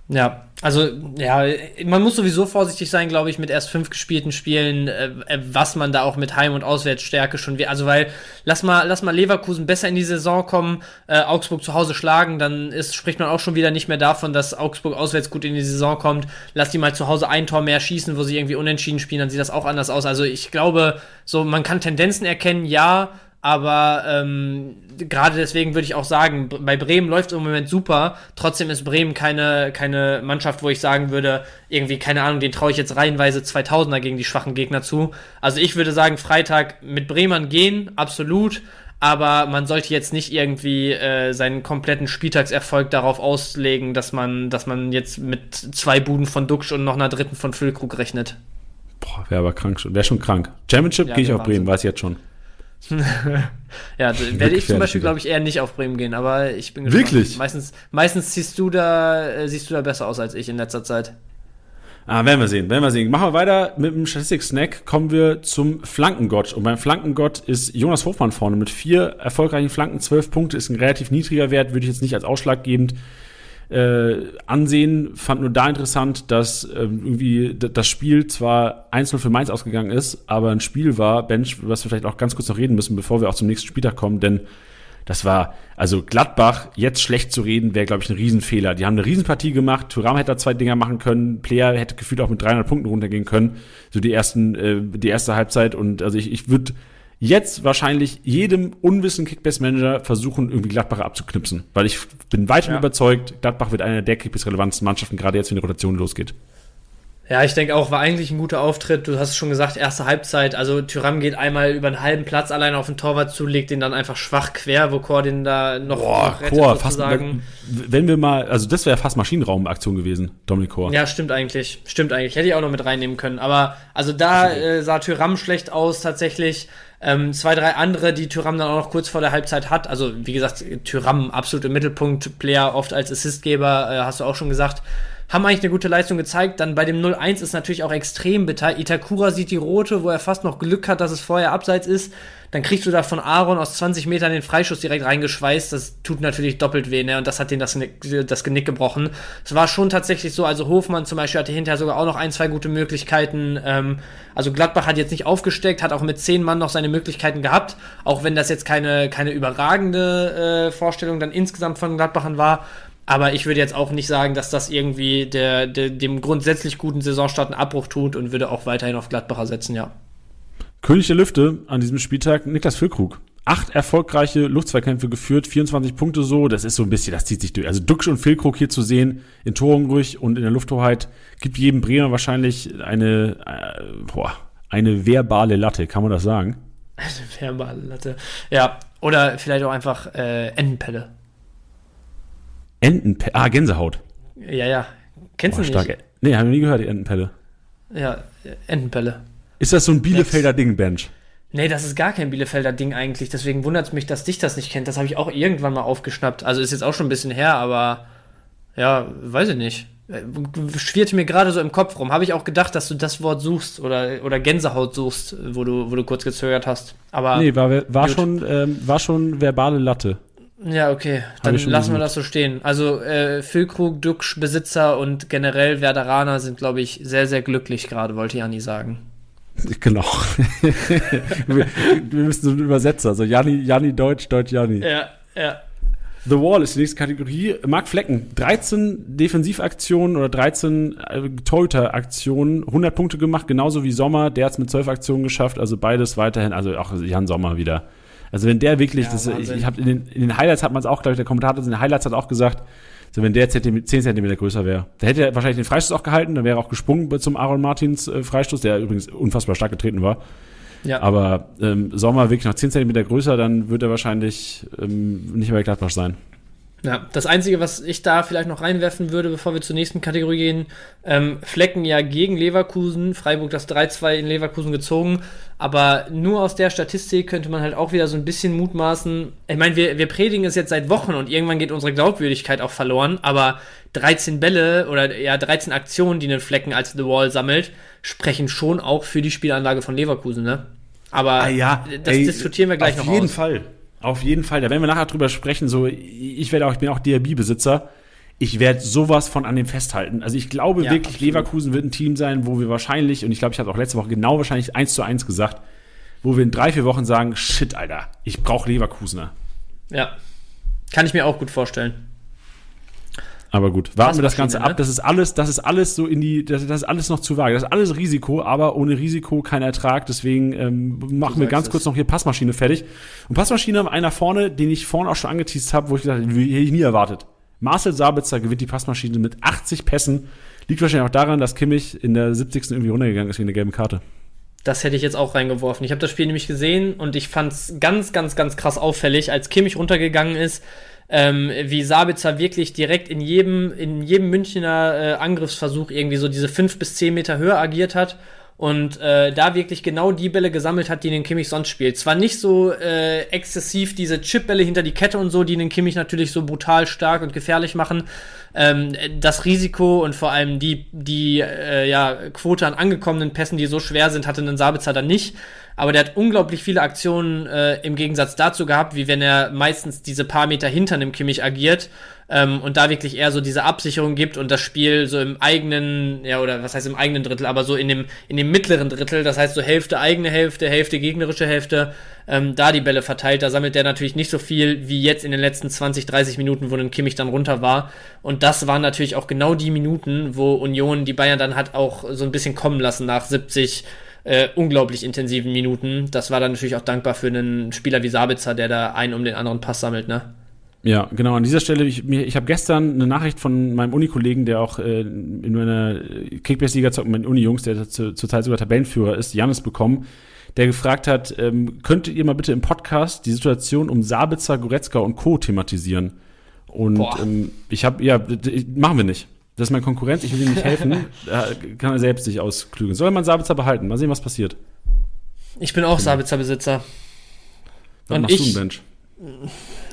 Ja, also ja, man muss sowieso vorsichtig sein, glaube ich, mit erst fünf gespielten Spielen, äh, äh, was man da auch mit Heim- und Auswärtsstärke schon, also weil lass mal, lass mal Leverkusen besser in die Saison kommen, äh, Augsburg zu Hause schlagen, dann ist, spricht man auch schon wieder nicht mehr davon, dass Augsburg auswärts gut in die Saison kommt. Lass die mal zu Hause ein Tor mehr schießen, wo sie irgendwie unentschieden spielen, dann sieht das auch anders aus. Also ich glaube, so man kann Tendenzen erkennen, ja, aber ähm, gerade deswegen würde ich auch sagen, bei Bremen läuft es im Moment super. Trotzdem ist Bremen keine, keine Mannschaft, wo ich sagen würde, irgendwie, keine Ahnung, den traue ich jetzt reihenweise 2000er gegen die schwachen Gegner zu. Also ich würde sagen, Freitag mit Bremern gehen, absolut. Aber man sollte jetzt nicht irgendwie äh, seinen kompletten Spieltagserfolg darauf auslegen, dass man, dass man jetzt mit zwei Buden von Duxch und noch einer dritten von Füllkrug rechnet. Boah, wäre aber krank schon. Wäre schon krank. Championship ja, gehe ich auf Bremen, weiß ich jetzt schon. ja, werde ich zum Beispiel, glaube ich, eher nicht auf Bremen gehen, aber ich bin gespannt. Wirklich? Meistens, meistens siehst du da, äh, siehst du da besser aus als ich in letzter Zeit. Ah, werden wir sehen, werden wir sehen. Machen wir weiter mit dem Statistik-Snack. Kommen wir zum Flankengott. Und beim Flankengott ist Jonas Hofmann vorne mit vier erfolgreichen Flanken. Zwölf Punkte ist ein relativ niedriger Wert, würde ich jetzt nicht als ausschlaggebend äh, ansehen. Fand nur da interessant, dass äh, irgendwie das Spiel zwar 1-0 für Mainz ausgegangen ist, aber ein Spiel war, Bench, was wir vielleicht auch ganz kurz noch reden müssen, bevor wir auch zum nächsten Spieltag kommen, denn das war, also Gladbach jetzt schlecht zu reden, wäre, glaube ich, ein Riesenfehler. Die haben eine Riesenpartie gemacht, Thuram hätte da zwei Dinger machen können, Player hätte gefühlt auch mit 300 Punkten runtergehen können, so die ersten, äh, die erste Halbzeit und also ich, ich würde jetzt wahrscheinlich jedem unwissenden Kickbase-Manager versuchen, irgendwie Gladbacher abzuknipsen. Weil ich bin weiterhin ja. überzeugt, Gladbach wird eine der Kickbase-relevantesten Mannschaften, gerade jetzt, wenn die Rotation losgeht. Ja, ich denke auch, war eigentlich ein guter Auftritt. Du hast es schon gesagt, erste Halbzeit. Also Tyram geht einmal über einen halben Platz allein auf den Torwart zu, legt den dann einfach schwach quer, wo Chor den da noch, Boah, noch rettet, Chor, fast, wenn, wenn wir mal, also das wäre fast Maschinenraumaktion gewesen, Dominik Chor. Ja, stimmt eigentlich. Stimmt eigentlich. Hätte ich auch noch mit reinnehmen können. Aber also da äh, sah Tyram schlecht aus tatsächlich. Ähm, zwei, drei andere, die Tyram dann auch noch kurz vor der Halbzeit hat. Also, wie gesagt, Tyram absolut im Mittelpunkt, Player oft als Assistgeber, äh, hast du auch schon gesagt haben eigentlich eine gute Leistung gezeigt. Dann bei dem 0-1 ist natürlich auch extrem bitter. Itakura sieht die rote, wo er fast noch Glück hat, dass es vorher abseits ist. Dann kriegst du da von Aaron aus 20 Metern den Freischuss direkt reingeschweißt. Das tut natürlich doppelt weh, ne? Und das hat den das, das Genick gebrochen. Es war schon tatsächlich so, also Hofmann zum Beispiel hatte hinterher sogar auch noch ein, zwei gute Möglichkeiten. Ähm, also Gladbach hat jetzt nicht aufgesteckt, hat auch mit zehn Mann noch seine Möglichkeiten gehabt, auch wenn das jetzt keine, keine überragende äh, Vorstellung dann insgesamt von Gladbachern war. Aber ich würde jetzt auch nicht sagen, dass das irgendwie der, der, dem grundsätzlich guten Saisonstart einen Abbruch tut und würde auch weiterhin auf Gladbacher setzen, ja. König der Lüfte an diesem Spieltag, Niklas Füllkrug. Acht erfolgreiche Luftzweikämpfe geführt, 24 Punkte so, das ist so ein bisschen, das zieht sich durch. Also Duxch und Füllkrug hier zu sehen, in Torunruhig und in der Lufthoheit, gibt jedem Bremer wahrscheinlich eine, äh, boah, eine verbale Latte, kann man das sagen? Eine verbale Latte, ja. Oder vielleicht auch einfach äh, Entenpelle. Entenpelle. Ah, Gänsehaut. Ja, ja. Kennst Boah, du nicht? Stark. Nee, haben wir nie gehört, die Entenpelle. Ja, Entenpelle. Ist das so ein Bielefelder Next. Ding, Bench? Nee, das ist gar kein Bielefelder Ding eigentlich. Deswegen wundert es mich, dass dich das nicht kennt. Das habe ich auch irgendwann mal aufgeschnappt. Also ist jetzt auch schon ein bisschen her, aber ja, weiß ich nicht. Schwirrte mir gerade so im Kopf rum. Habe ich auch gedacht, dass du das Wort suchst oder, oder Gänsehaut suchst, wo du, wo du kurz gezögert hast. Aber nee, war, war, schon, ähm, war schon verbale Latte. Ja, okay. Dann lassen wir das so stehen. Also äh, Füllkrug, Duxch, Besitzer und generell Werderaner sind, glaube ich, sehr, sehr glücklich gerade, wollte Janni sagen. Genau. wir, wir, müssen so einen Übersetzer, also Janni, Janni Deutsch, Deutsch Janni. Ja, ja. The Wall ist die nächste Kategorie. Marc Flecken, 13 Defensivaktionen oder 13 äh, Torhüter-Aktionen, 100 Punkte gemacht, genauso wie Sommer, der hat es mit 12 Aktionen geschafft, also beides weiterhin, also auch Jan Sommer wieder also wenn der wirklich, ja, das, ich, ich habe in, den, in den Highlights hat man es auch, glaube ich, der Kommentator in den Highlights hat auch gesagt, so wenn der 10 Zentimeter größer wäre, der hätte er wahrscheinlich den Freistoß auch gehalten, dann wäre er auch gesprungen zum Aaron Martins äh, Freistoß, der übrigens unfassbar stark getreten war. Ja. Aber ähm, Sommer wirklich noch 10 Zentimeter größer, dann wird er wahrscheinlich ähm, nicht mehr Gladbach sein. Ja, das Einzige, was ich da vielleicht noch reinwerfen würde, bevor wir zur nächsten Kategorie gehen, ähm, Flecken ja gegen Leverkusen, Freiburg das 3-2 in Leverkusen gezogen, aber nur aus der Statistik könnte man halt auch wieder so ein bisschen mutmaßen. Ich meine, wir, wir predigen es jetzt seit Wochen und irgendwann geht unsere Glaubwürdigkeit auch verloren, aber 13 Bälle oder ja 13 Aktionen, die einen Flecken als The Wall sammelt, sprechen schon auch für die Spielanlage von Leverkusen, ne? Aber ah, ja. das ey, diskutieren wir gleich auf noch Auf jeden aus. Fall. Auf jeden Fall, da werden wir nachher drüber sprechen. So, ich werde auch, ich bin auch DRB-Besitzer. ich werde sowas von an dem festhalten. Also ich glaube Ja, wirklich, absolut. Leverkusen wird ein Team sein, wo wir wahrscheinlich, und ich glaube, ich habe auch letzte Woche genau wahrscheinlich eins zu eins gesagt, wo wir in drei, vier Wochen sagen, shit, Alter, ich brauche Leverkusener. Ja. Kann ich mir auch gut vorstellen. Aber gut, warten wir das Ganze ab. ne? Das ist alles, das ist alles so in die, das, das ist alles noch zu vage. Das ist alles Risiko, aber ohne Risiko kein Ertrag. Deswegen ähm, machen wir ganz es. kurz noch hier Passmaschine fertig. Und Passmaschine haben einer vorne, den ich vorne auch schon angeteased habe, wo ich gesagt habe, hätte ich nie erwartet. Marcel Sabitzer gewinnt die Passmaschine mit 80 Pässen. Liegt wahrscheinlich auch daran, dass Kimmich in der 70. irgendwie runtergegangen ist wegen der gelben Karte. Das hätte ich jetzt auch reingeworfen. Ich habe das Spiel nämlich gesehen und ich fand es ganz, ganz, ganz krass auffällig, als Kimmich runtergegangen ist, ähm, wie Sabitzer wirklich direkt in jedem, in jedem Münchner äh, Angriffsversuch irgendwie so diese fünf bis zehn Meter höher agiert hat und äh, da wirklich genau die Bälle gesammelt hat, die den Kimmich sonst spielt. Zwar nicht so äh, exzessiv diese Chipbälle hinter die Kette und so, die den Kimmich natürlich so brutal stark und gefährlich machen. Ähm, das Risiko und vor allem die, die äh, ja, Quote an angekommenen Pässen, die so schwer sind, hatte einen Sabitzer dann nicht. Aber der hat unglaublich viele Aktionen äh, im Gegensatz dazu gehabt, wie wenn er meistens diese paar Meter hinter einem Kimmich agiert ähm, und da wirklich eher so diese Absicherung gibt und das Spiel so im eigenen, ja, oder was heißt im eigenen Drittel, aber so in dem, in dem mittleren Drittel, das heißt so Hälfte eigene Hälfte, Hälfte gegnerische Hälfte, ähm, da die Bälle verteilt. Da sammelt der natürlich nicht so viel wie jetzt in den letzten 20, 30 Minuten, wo ein Kimmich dann runter war. Und das waren natürlich auch genau die Minuten, wo Union die Bayern dann hat auch so ein bisschen kommen lassen nach 70 äh, unglaublich intensiven Minuten. Das war dann natürlich auch dankbar für einen Spieler wie Sabitzer, der da einen um den anderen Pass sammelt, ne? Ja, genau. An dieser Stelle, ich, ich habe gestern eine Nachricht von meinem Unikollegen, der auch äh, in meiner Kickbase-Liga zockt, mein Uni-Jungs, der zu, zurzeit sogar Tabellenführer ist, Janis bekommen, der gefragt hat, ähm, könntet ihr mal bitte im Podcast die Situation um Sabitzer, Goretzka und Co. thematisieren? Und ähm, ich habe, ja, machen wir nicht. Das ist mein Konkurrent, ich will ihm nicht helfen. da kann er selbst sich ausklügeln. Soll man Sabitzer behalten? Mal sehen, was passiert. Ich bin auch Sabitzer-Besitzer. Was Und machst ich- du, Bench?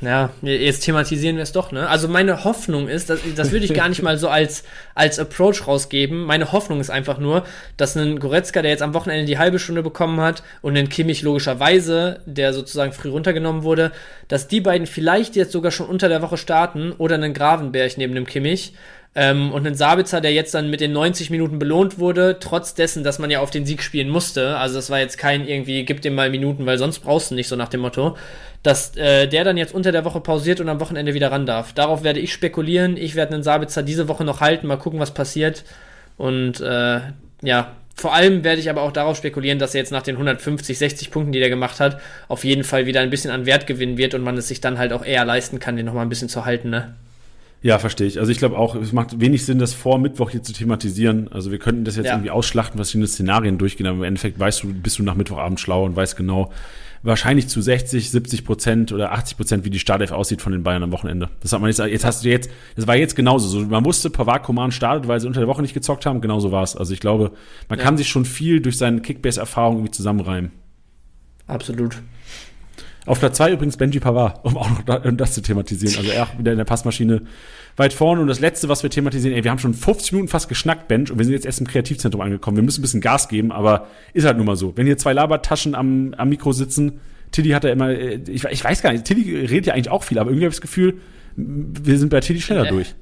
Ja, jetzt thematisieren wir es doch, ne? Also meine Hoffnung ist, dass, das würde ich gar nicht mal so als, als Approach rausgeben. Meine Hoffnung ist einfach nur, dass ein Goretzka, der jetzt am Wochenende die halbe Stunde bekommen hat, und ein Kimmich logischerweise, der sozusagen früh runtergenommen wurde, dass die beiden vielleicht jetzt sogar schon unter der Woche starten oder einen Gravenberg neben dem Kimmich. Ähm, und ein Sabitzer, der jetzt dann mit den 90 Minuten belohnt wurde, trotz dessen, dass man ja auf den Sieg spielen musste. Also das war jetzt kein irgendwie, gib dem mal Minuten, weil sonst brauchst du nicht, so nach dem Motto. Dass äh, der dann jetzt unter der Woche pausiert und am Wochenende wieder ran darf. Darauf werde ich spekulieren. Ich werde einen Sabitzer diese Woche noch halten, mal gucken, was passiert. Und äh, ja, vor allem werde ich aber auch darauf spekulieren, dass er jetzt nach den 150, 60 Punkten, die der gemacht hat, auf jeden Fall wieder ein bisschen an Wert gewinnen wird und man es sich dann halt auch eher leisten kann, den nochmal ein bisschen zu halten, ne? Ja, verstehe ich. Also ich glaube auch, es macht wenig Sinn, das vor Mittwoch hier zu thematisieren. Also wir könnten das jetzt Ja. irgendwie ausschlachten, verschiedene Szenarien durchgehen, aber im Endeffekt weißt du, bist du nach Mittwochabend schlau und weißt genau, wahrscheinlich zu 60, 70 Prozent oder 80 Prozent, wie die Startelf aussieht von den Bayern am Wochenende. Das hat man jetzt, jetzt hast du jetzt, das war jetzt genauso. So, man wusste, Pavard Coman startet, weil sie unter der Woche nicht gezockt haben, genauso war es. Also ich glaube, man Ja. kann sich schon viel durch seine Kickbase-Erfahrung irgendwie zusammenreimen. Absolut. Auf Platz 2 übrigens Benji Pavard, um auch noch da, um das zu thematisieren. Also er auch wieder in der Passmaschine weit vorne. Und das Letzte, was wir thematisieren, ey, wir haben schon 50 Minuten fast geschnackt, Bench, und wir sind jetzt erst im Kreativzentrum angekommen. Wir müssen ein bisschen Gas geben, aber ist halt nun mal so. Wenn hier zwei Labertaschen am, am Mikro sitzen, Tilly hat ja immer, äh, ich, ich weiß gar nicht, Tilly redet ja eigentlich auch viel, aber irgendwie habe ich das Gefühl, wir sind bei Tilly schneller Ja. durch.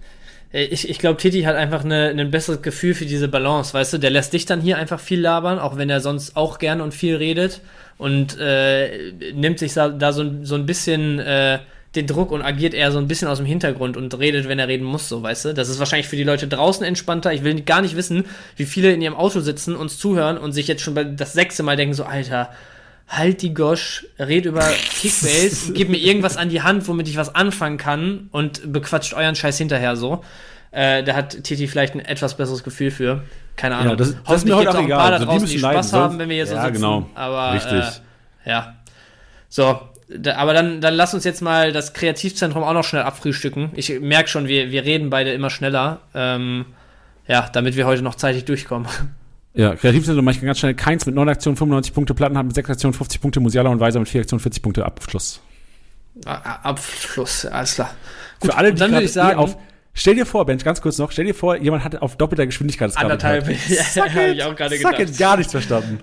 Äh, Ich, ich glaube, Titi hat einfach ein besseres Gefühl für diese Balance, weißt du? Der lässt dich dann hier einfach viel labern, auch wenn er sonst auch gerne und viel redet und äh, nimmt sich da, da so, ein- so ein bisschen äh, den Druck und agiert eher so ein bisschen aus dem Hintergrund und redet, wenn er reden muss, so, weißt du? Das ist wahrscheinlich für die Leute draußen entspannter. Ich will gar nicht wissen, wie viele in ihrem Auto sitzen, uns zuhören und sich jetzt schon das sechste Mal denken, so, Alter, halt die Gosch, red über Kickbase, gib mir irgendwas an die Hand, womit ich was anfangen kann und bequatscht euren Scheiß hinterher so. Äh, da hat Titi vielleicht ein etwas besseres Gefühl für. Keine Ahnung. Ja, das- das ist mir heute auch ein egal. paar da Also die draußen, müssen die leiden, Spaß haben, sonst- wenn wir so Ja, sitzen. genau. Aber, Richtig. Äh, ja. So, da, aber dann, dann lass uns jetzt mal das Kreativzentrum auch noch schnell abfrühstücken. Ich merke schon, wir, wir reden beide immer schneller. Ähm, ja, damit wir heute noch zeitig durchkommen. Ja, Kreativzentrum mache ich ganz schnell. Keins mit 9 Aktionen 95 Punkte, Plattenhardt mit 6 Aktionen 50 Punkte, Musiala und Weiser mit 4 Aktionen 40 Punkte, Abschluss. Abschluss, alles klar. Für alle, die dann würde ich sagen, eh auf. Stell dir vor, Bench, ganz kurz noch, stell dir vor, jemand hat auf doppelter Geschwindigkeit das anderthalb. Ja, Suck hab it, ich auch gerade gedacht. it, gar nichts verstanden.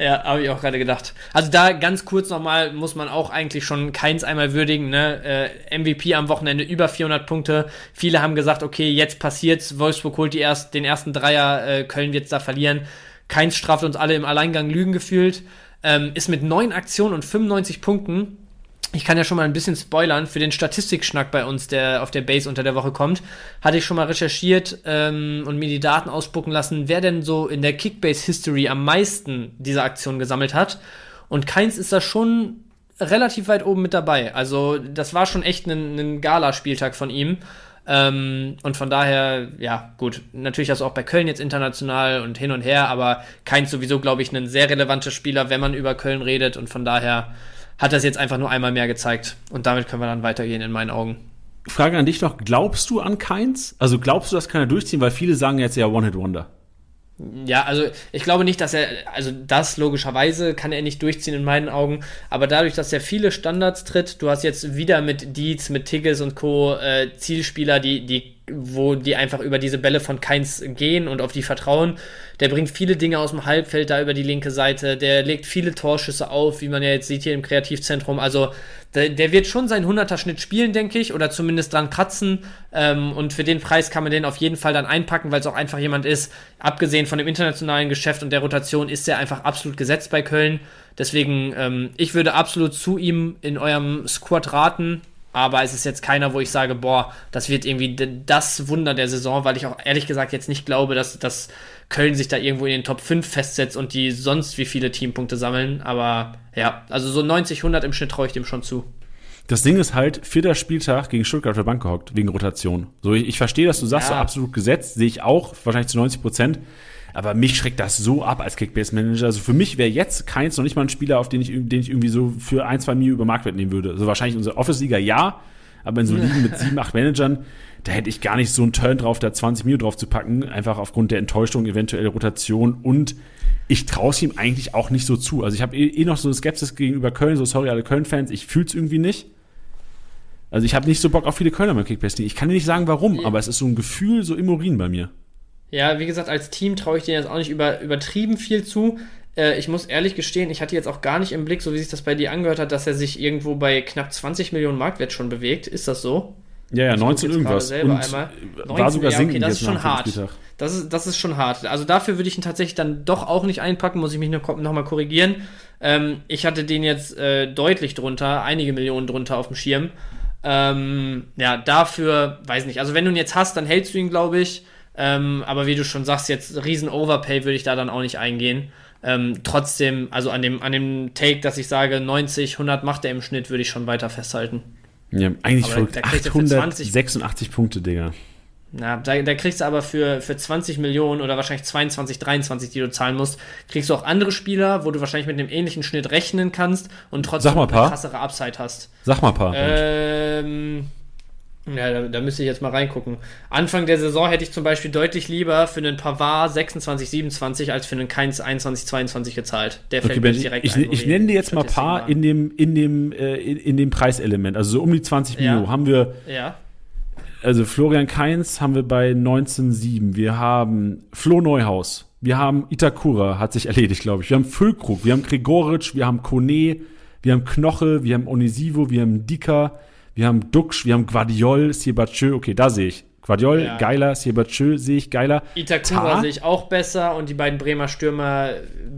Ja, habe ich auch gerade gedacht. Also da ganz kurz nochmal muss man auch eigentlich schon keins einmal würdigen. Ne? Äh, MVP am Wochenende über 400 Punkte. Viele haben gesagt, okay, jetzt passiert's. Wolfsburg holt die erst, den ersten Dreier, äh, Köln wird's da verlieren. Keins straft uns alle im Alleingang Lügen gefühlt. Ähm, ist mit neun Aktionen und 95 Punkten ich kann ja schon mal ein bisschen spoilern, für den Statistikschnack bei uns, der auf der Base unter der Woche kommt, hatte ich schon mal recherchiert ähm, und mir die Daten ausspucken lassen, wer denn so in der Kickbase History am meisten dieser Aktion gesammelt hat. Und keins ist da schon relativ weit oben mit dabei. Also das war schon echt ein, ein Gala-Spieltag von ihm. Ähm, und von daher, ja, gut, natürlich das auch bei Köln jetzt international und hin und her, aber keins sowieso, glaube ich, ein sehr relevanter Spieler, wenn man über Köln redet. Und von daher hat das jetzt einfach nur einmal mehr gezeigt. Und damit können wir dann weitergehen in meinen Augen. Frage an dich noch, glaubst du an keins? Also glaubst du, das kann er durchziehen? Weil viele sagen jetzt ja One-Hit-Wonder. Ja, also ich glaube nicht, dass er, also das logischerweise kann er nicht durchziehen in meinen Augen, aber dadurch, dass er viele Standards tritt, du hast jetzt wieder mit Dietz, mit Tigges und Co. Äh, Zielspieler, die, die wo die einfach über diese Bälle von Keins gehen und auf die vertrauen. Der bringt viele Dinge aus dem Halbfeld da über die linke Seite. Der legt viele Torschüsse auf, wie man ja jetzt sieht hier im Kreativzentrum. Also der, der wird schon seinen 100er-Schnitt spielen, denke ich, oder zumindest dran kratzen. Ähm, und für den Preis kann man den auf jeden Fall dann einpacken, weil es auch einfach jemand ist. Abgesehen von dem internationalen Geschäft und der Rotation ist er einfach absolut gesetzt bei Köln. Deswegen, ähm, ich würde absolut zu ihm in eurem Squad raten aber es ist jetzt keiner, wo ich sage, boah, das wird irgendwie das Wunder der Saison, weil ich auch ehrlich gesagt jetzt nicht glaube, dass, dass Köln sich da irgendwo in den Top 5 festsetzt und die sonst wie viele Teampunkte sammeln. Aber ja, also so 90, 100 im Schnitt traue ich dem schon zu. Das Ding ist halt, vierter Spieltag gegen Stuttgart auf der Bank gehockt, wegen Rotation. So, ich, ich verstehe, dass du sagst, ja. so absolut gesetzt, sehe ich auch, wahrscheinlich zu 90 Prozent. Aber mich schreckt das so ab als Kickbase-Manager. Also für mich wäre jetzt keins noch nicht mal ein Spieler, auf den ich, den ich irgendwie so für ein, zwei Mio über Marktwert nehmen würde. Also wahrscheinlich unsere Office-Liga ja, aber in so Ligen mit sieben, acht Managern, da hätte ich gar nicht so einen Turn drauf, da 20 Mio drauf zu packen, einfach aufgrund der Enttäuschung, eventuelle Rotation und ich traue es ihm eigentlich auch nicht so zu. Also ich habe eh, eh, noch so eine Skepsis gegenüber Köln, so sorry alle Köln-Fans, ich fühle es irgendwie nicht. Also ich habe nicht so Bock auf viele Kölner beim Kickbase. Ich kann dir nicht sagen, warum, aber es ist so ein Gefühl, so im Urin bei mir. Ja, wie gesagt, als Team traue ich denen jetzt auch nicht über, übertrieben viel zu. Äh, ich muss ehrlich gestehen, ich hatte jetzt auch gar nicht im Blick, so wie sich das bei dir angehört hat, dass er sich irgendwo bei knapp 20 Millionen Marktwert schon bewegt. Ist das so? Ja, ja, 19 irgendwas. Und einmal. 19, war sogar ja, okay, das ist schon hart. Das ist, das ist schon hart. Also dafür würde ich ihn tatsächlich dann doch auch nicht einpacken, muss ich mich noch, noch mal korrigieren. Ähm, ich hatte den jetzt äh, deutlich drunter, einige Millionen drunter auf dem Schirm. Ähm, ja, dafür, weiß nicht. Also wenn du ihn jetzt hast, dann hältst du ihn, glaube ich. Ähm, aber wie du schon sagst, jetzt riesen Overpay würde ich da dann auch nicht eingehen. Ähm, trotzdem, also an dem, an dem Take, dass ich sage, 90, 100 macht er im Schnitt, würde ich schon weiter festhalten. Ja, eigentlich verrückt. 886 Punkte, Digga. Na, da, da, kriegst du aber für, für 20 Millionen oder wahrscheinlich 22, 23, die du zahlen musst, kriegst du auch andere Spieler, wo du wahrscheinlich mit einem ähnlichen Schnitt rechnen kannst und trotzdem eine krassere Upside hast. Sag mal ein paar. Ähm, ja, da, da müsste ich jetzt mal reingucken. Anfang der Saison hätte ich zum Beispiel deutlich lieber für einen Pavard 26, 27 als für einen Keins 21, 22 gezahlt. Der fällt okay, mir direkt ich, ein, ich, ich nenne dir jetzt mal ein paar in dem, in, dem, äh, in, in, dem Preiselement. Also so um die 20 ja. Mio haben wir. Ja. Also Florian Keins haben wir bei 19,7. Wir haben Flo Neuhaus. Wir haben Itakura, hat sich erledigt, glaube ich. Wir haben Füllkrug, wir haben Gregoritsch, wir haben Kone, wir haben Knoche, wir haben Onisivo, wir haben Dika, wir haben Duxch, wir haben Guardiol, Siebatschö, okay, da sehe ich. Guardiol, ja. geiler, Siebatschö sehe ich geiler. Itakura sehe ich auch besser und die beiden Bremer Stürmer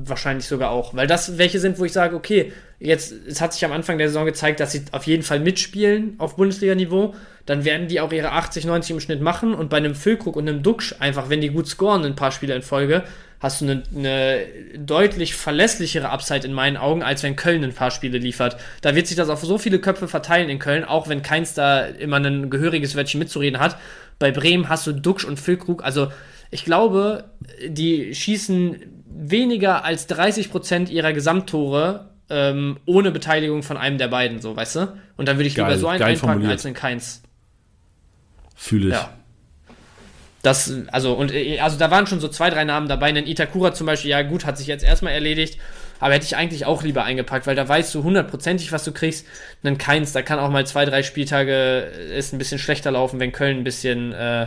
wahrscheinlich sogar auch. Weil das welche sind, wo ich sage, okay, jetzt, es hat sich am Anfang der Saison gezeigt, dass sie auf jeden Fall mitspielen auf Bundesliga-Niveau. Dann werden die auch ihre 80, 90 im Schnitt machen und bei einem Füllkrug und einem Duxch, einfach wenn die gut scoren, ein paar Spiele in Folge, hast du eine, eine deutlich verlässlichere Upside in meinen Augen, als wenn Köln ein paar Spiele liefert. Da wird sich das auf so viele Köpfe verteilen in Köln, auch wenn keins da immer ein gehöriges Wörtchen mitzureden hat. Bei Bremen hast du Duxch und Füllkrug, also ich glaube, die schießen weniger als 30% ihrer Gesamttore ähm, ohne Beteiligung von einem der beiden, so, weißt du? Und dann würde ich geil, lieber so einen einpacken formuliert. als einen Keins. Fühle ich. Ja. Das, also, und äh, also da waren schon so zwei, drei Namen dabei. Ein Itakura zum Beispiel, ja gut, hat sich jetzt erstmal erledigt, aber hätte ich eigentlich auch lieber eingepackt, weil da weißt du hundertprozentig, was du kriegst. Dann keins, da kann auch mal zwei, drei Spieltage äh, ist ein bisschen schlechter laufen, wenn Köln ein bisschen, äh,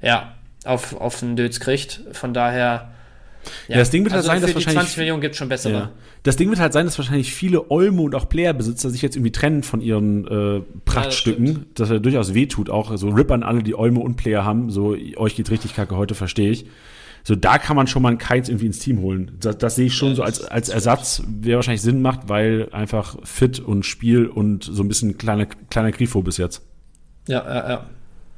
ja, auf, auf den Dötz kriegt. Von daher, Ja, das Ding wird halt also sein, dass wahrscheinlich 20 Millionen gibt schon bessere. Ja. Das Ding wird halt sein, dass wahrscheinlich viele Olmo und auch Player-Besitzer sich jetzt irgendwie trennen von ihren äh, Prachtstücken, Ja, das ja durchaus wehtut. Auch so Rip an alle, die Olmo und Player haben. So, euch geht richtig kacke, heute verstehe ich. So, da kann man schon mal einen Kites irgendwie ins Team holen. Das, das sehe ich schon so als, als Ersatz, der wahrscheinlich Sinn macht, weil einfach fit und Spiel und so ein bisschen kleiner, kleiner Grifo bis jetzt. Ja, ja, ja.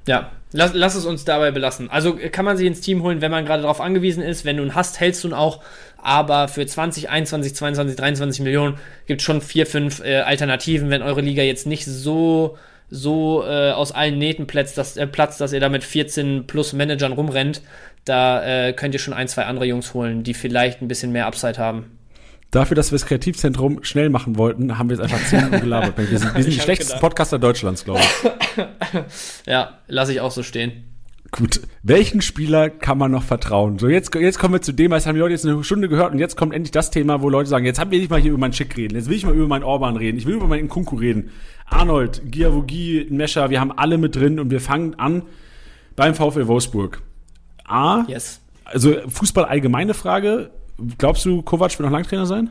Ja, lass, lass es uns dabei belassen. Also äh, kann man sich ins Team holen, wenn man gerade darauf angewiesen ist. Wenn du ihn hast, hältst du ihn auch. Aber für 20, 21, 22, 23 Millionen gibt es schon vier, fünf äh, Alternativen, wenn eure Liga jetzt nicht so so äh, aus allen Nähten platzt, dass, äh, platzt, dass ihr da mit 14 plus Managern rumrennt, da äh, könnt ihr schon ein, zwei andere Jungs holen, die vielleicht ein bisschen mehr Upside haben. Dafür, dass wir das Kreativzentrum schnell machen wollten, haben wir jetzt einfach zehn Minuten gelabert. Wir sind, wir sind die schlechtesten gedacht. Podcaster Deutschlands, glaube ich. Ja, lasse ich auch so stehen. Gut. Welchen Spieler kann man noch vertrauen? So, jetzt, jetzt kommen wir zu dem, was haben die Leute jetzt eine Stunde gehört und jetzt kommt endlich das Thema, wo Leute sagen, jetzt haben wir nicht mal hier über meinen Schick reden, jetzt will ich mal über meinen Orban reden, ich will über meinen Kunku reden. Arnold, Giavogi, Mescher, wir haben alle mit drin und wir fangen an beim VfL Wolfsburg. A, Yes. also Fußball allgemeine Frage, glaubst du, Kovac wird noch Langtrainer sein?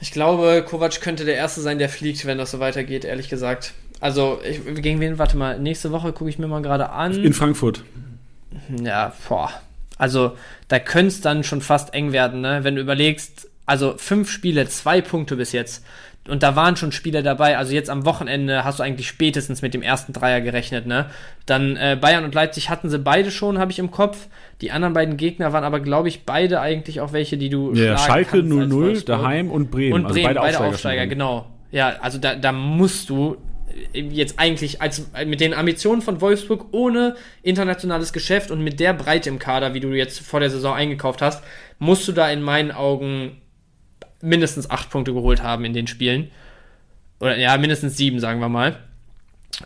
Ich glaube, Kovac könnte der Erste sein, der fliegt, wenn das so weitergeht, ehrlich gesagt. Also, ich, gegen wen? Warte mal, nächste Woche gucke ich mir mal gerade an. In Frankfurt. Ja, boah. Also, da könnte es dann schon fast eng werden, ne? Wenn du überlegst, also fünf Spiele, zwei Punkte bis jetzt. Und da waren schon Spieler dabei. Also jetzt am Wochenende hast du eigentlich spätestens mit dem ersten Dreier gerechnet, ne? Dann äh, Bayern und Leipzig hatten sie beide schon, habe ich im Kopf. Die anderen beiden Gegner waren aber, glaube ich, beide eigentlich auch welche, die du Ja, Schalke kannst als 0-0, Wolfsburg. daheim und Bremen. Und Bremen, beide, schon Aufsteiger, drin. genau. Ja, also da, da musst du jetzt eigentlich als mit den Ambitionen von Wolfsburg ohne internationales Geschäft und mit der Breite im Kader, wie du jetzt vor der Saison eingekauft hast, musst du da in meinen Augen mindestens acht Punkte geholt haben in den Spielen. Oder ja, mindestens sieben, sagen wir mal.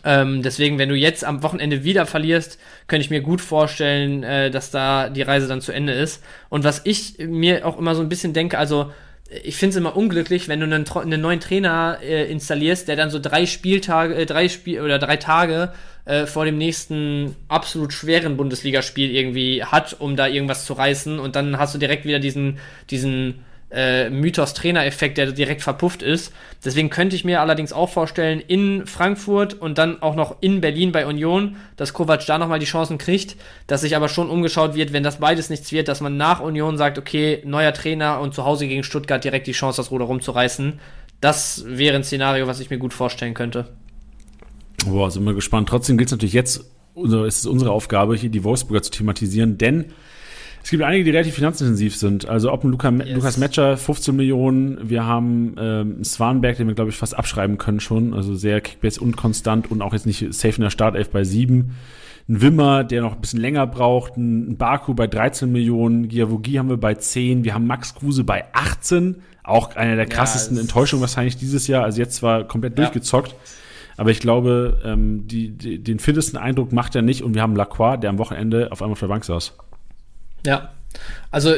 Ähm, deswegen, wenn du jetzt am Wochenende wieder verlierst, könnte ich mir gut vorstellen, äh, dass da die Reise dann zu Ende ist. Und was ich mir auch immer so ein bisschen denke, also ich finde es immer unglücklich, wenn du einen, einen neuen Trainer äh, installierst, der dann so drei Spieltage, äh, drei Spiel oder drei Tage äh, vor dem nächsten absolut schweren Bundesligaspiel irgendwie hat, um da irgendwas zu reißen. Und dann hast du direkt wieder diesen, diesen äh, Mythos-Trainer-Effekt, der direkt verpufft ist. Deswegen könnte ich mir allerdings auch vorstellen, in Frankfurt und dann auch noch in Berlin bei Union, dass Kovac da nochmal die Chancen kriegt, dass sich aber schon umgeschaut wird, wenn das beides nichts wird, dass man nach Union sagt, okay, neuer Trainer und zu Hause gegen Stuttgart direkt die Chance, das Ruder rumzureißen. Das wäre ein Szenario, was ich mir gut vorstellen könnte. Boah, sind wir gespannt. Trotzdem gilt es natürlich jetzt, also es ist unsere Aufgabe, hier die Wolfsburger zu thematisieren, denn es gibt einige, die relativ finanzintensiv sind. Also ob ein Luca, Yes. Lukas Metscher, 15 Millionen, wir haben ähm, Swanberg, den wir, glaube ich, fast abschreiben können schon. Also sehr Kickbase unkonstant und auch jetzt nicht safe in der Startelf bei 7. Ein Wimmer, der noch ein bisschen länger braucht, ein Baku bei 13 Millionen, Giavogi haben wir bei 10, wir haben Max Kruse bei 18, auch eine der Ja, krassesten es- Enttäuschungen wahrscheinlich dieses Jahr, also jetzt zwar komplett Ja. durchgezockt, aber ich glaube, ähm, die, die, den fittesten Eindruck macht er nicht und wir haben Lacroix, der am Wochenende auf einmal auf der Bank saß. Ja. Also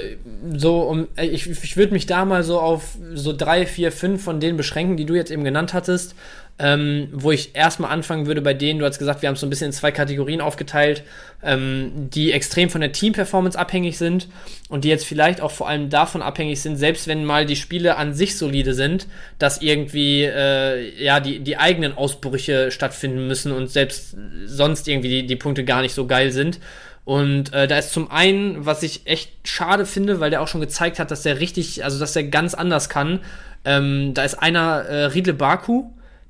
so um ich, ich würde mich da mal so auf so drei, vier, fünf von denen beschränken, die du jetzt eben genannt hattest, ähm, wo ich erstmal anfangen würde bei denen, du hast gesagt, wir haben es so ein bisschen in zwei Kategorien aufgeteilt, ähm, die extrem von der Team-Performance abhängig sind und die jetzt vielleicht auch vor allem davon abhängig sind, selbst wenn mal die Spiele an sich solide sind, dass irgendwie äh, ja die, die eigenen Ausbrüche stattfinden müssen und selbst sonst irgendwie die, die Punkte gar nicht so geil sind. Und äh, da ist zum einen, was ich echt schade finde, weil der auch schon gezeigt hat, dass der richtig, also dass der ganz anders kann. Ähm, da ist einer äh, Riedle Baku,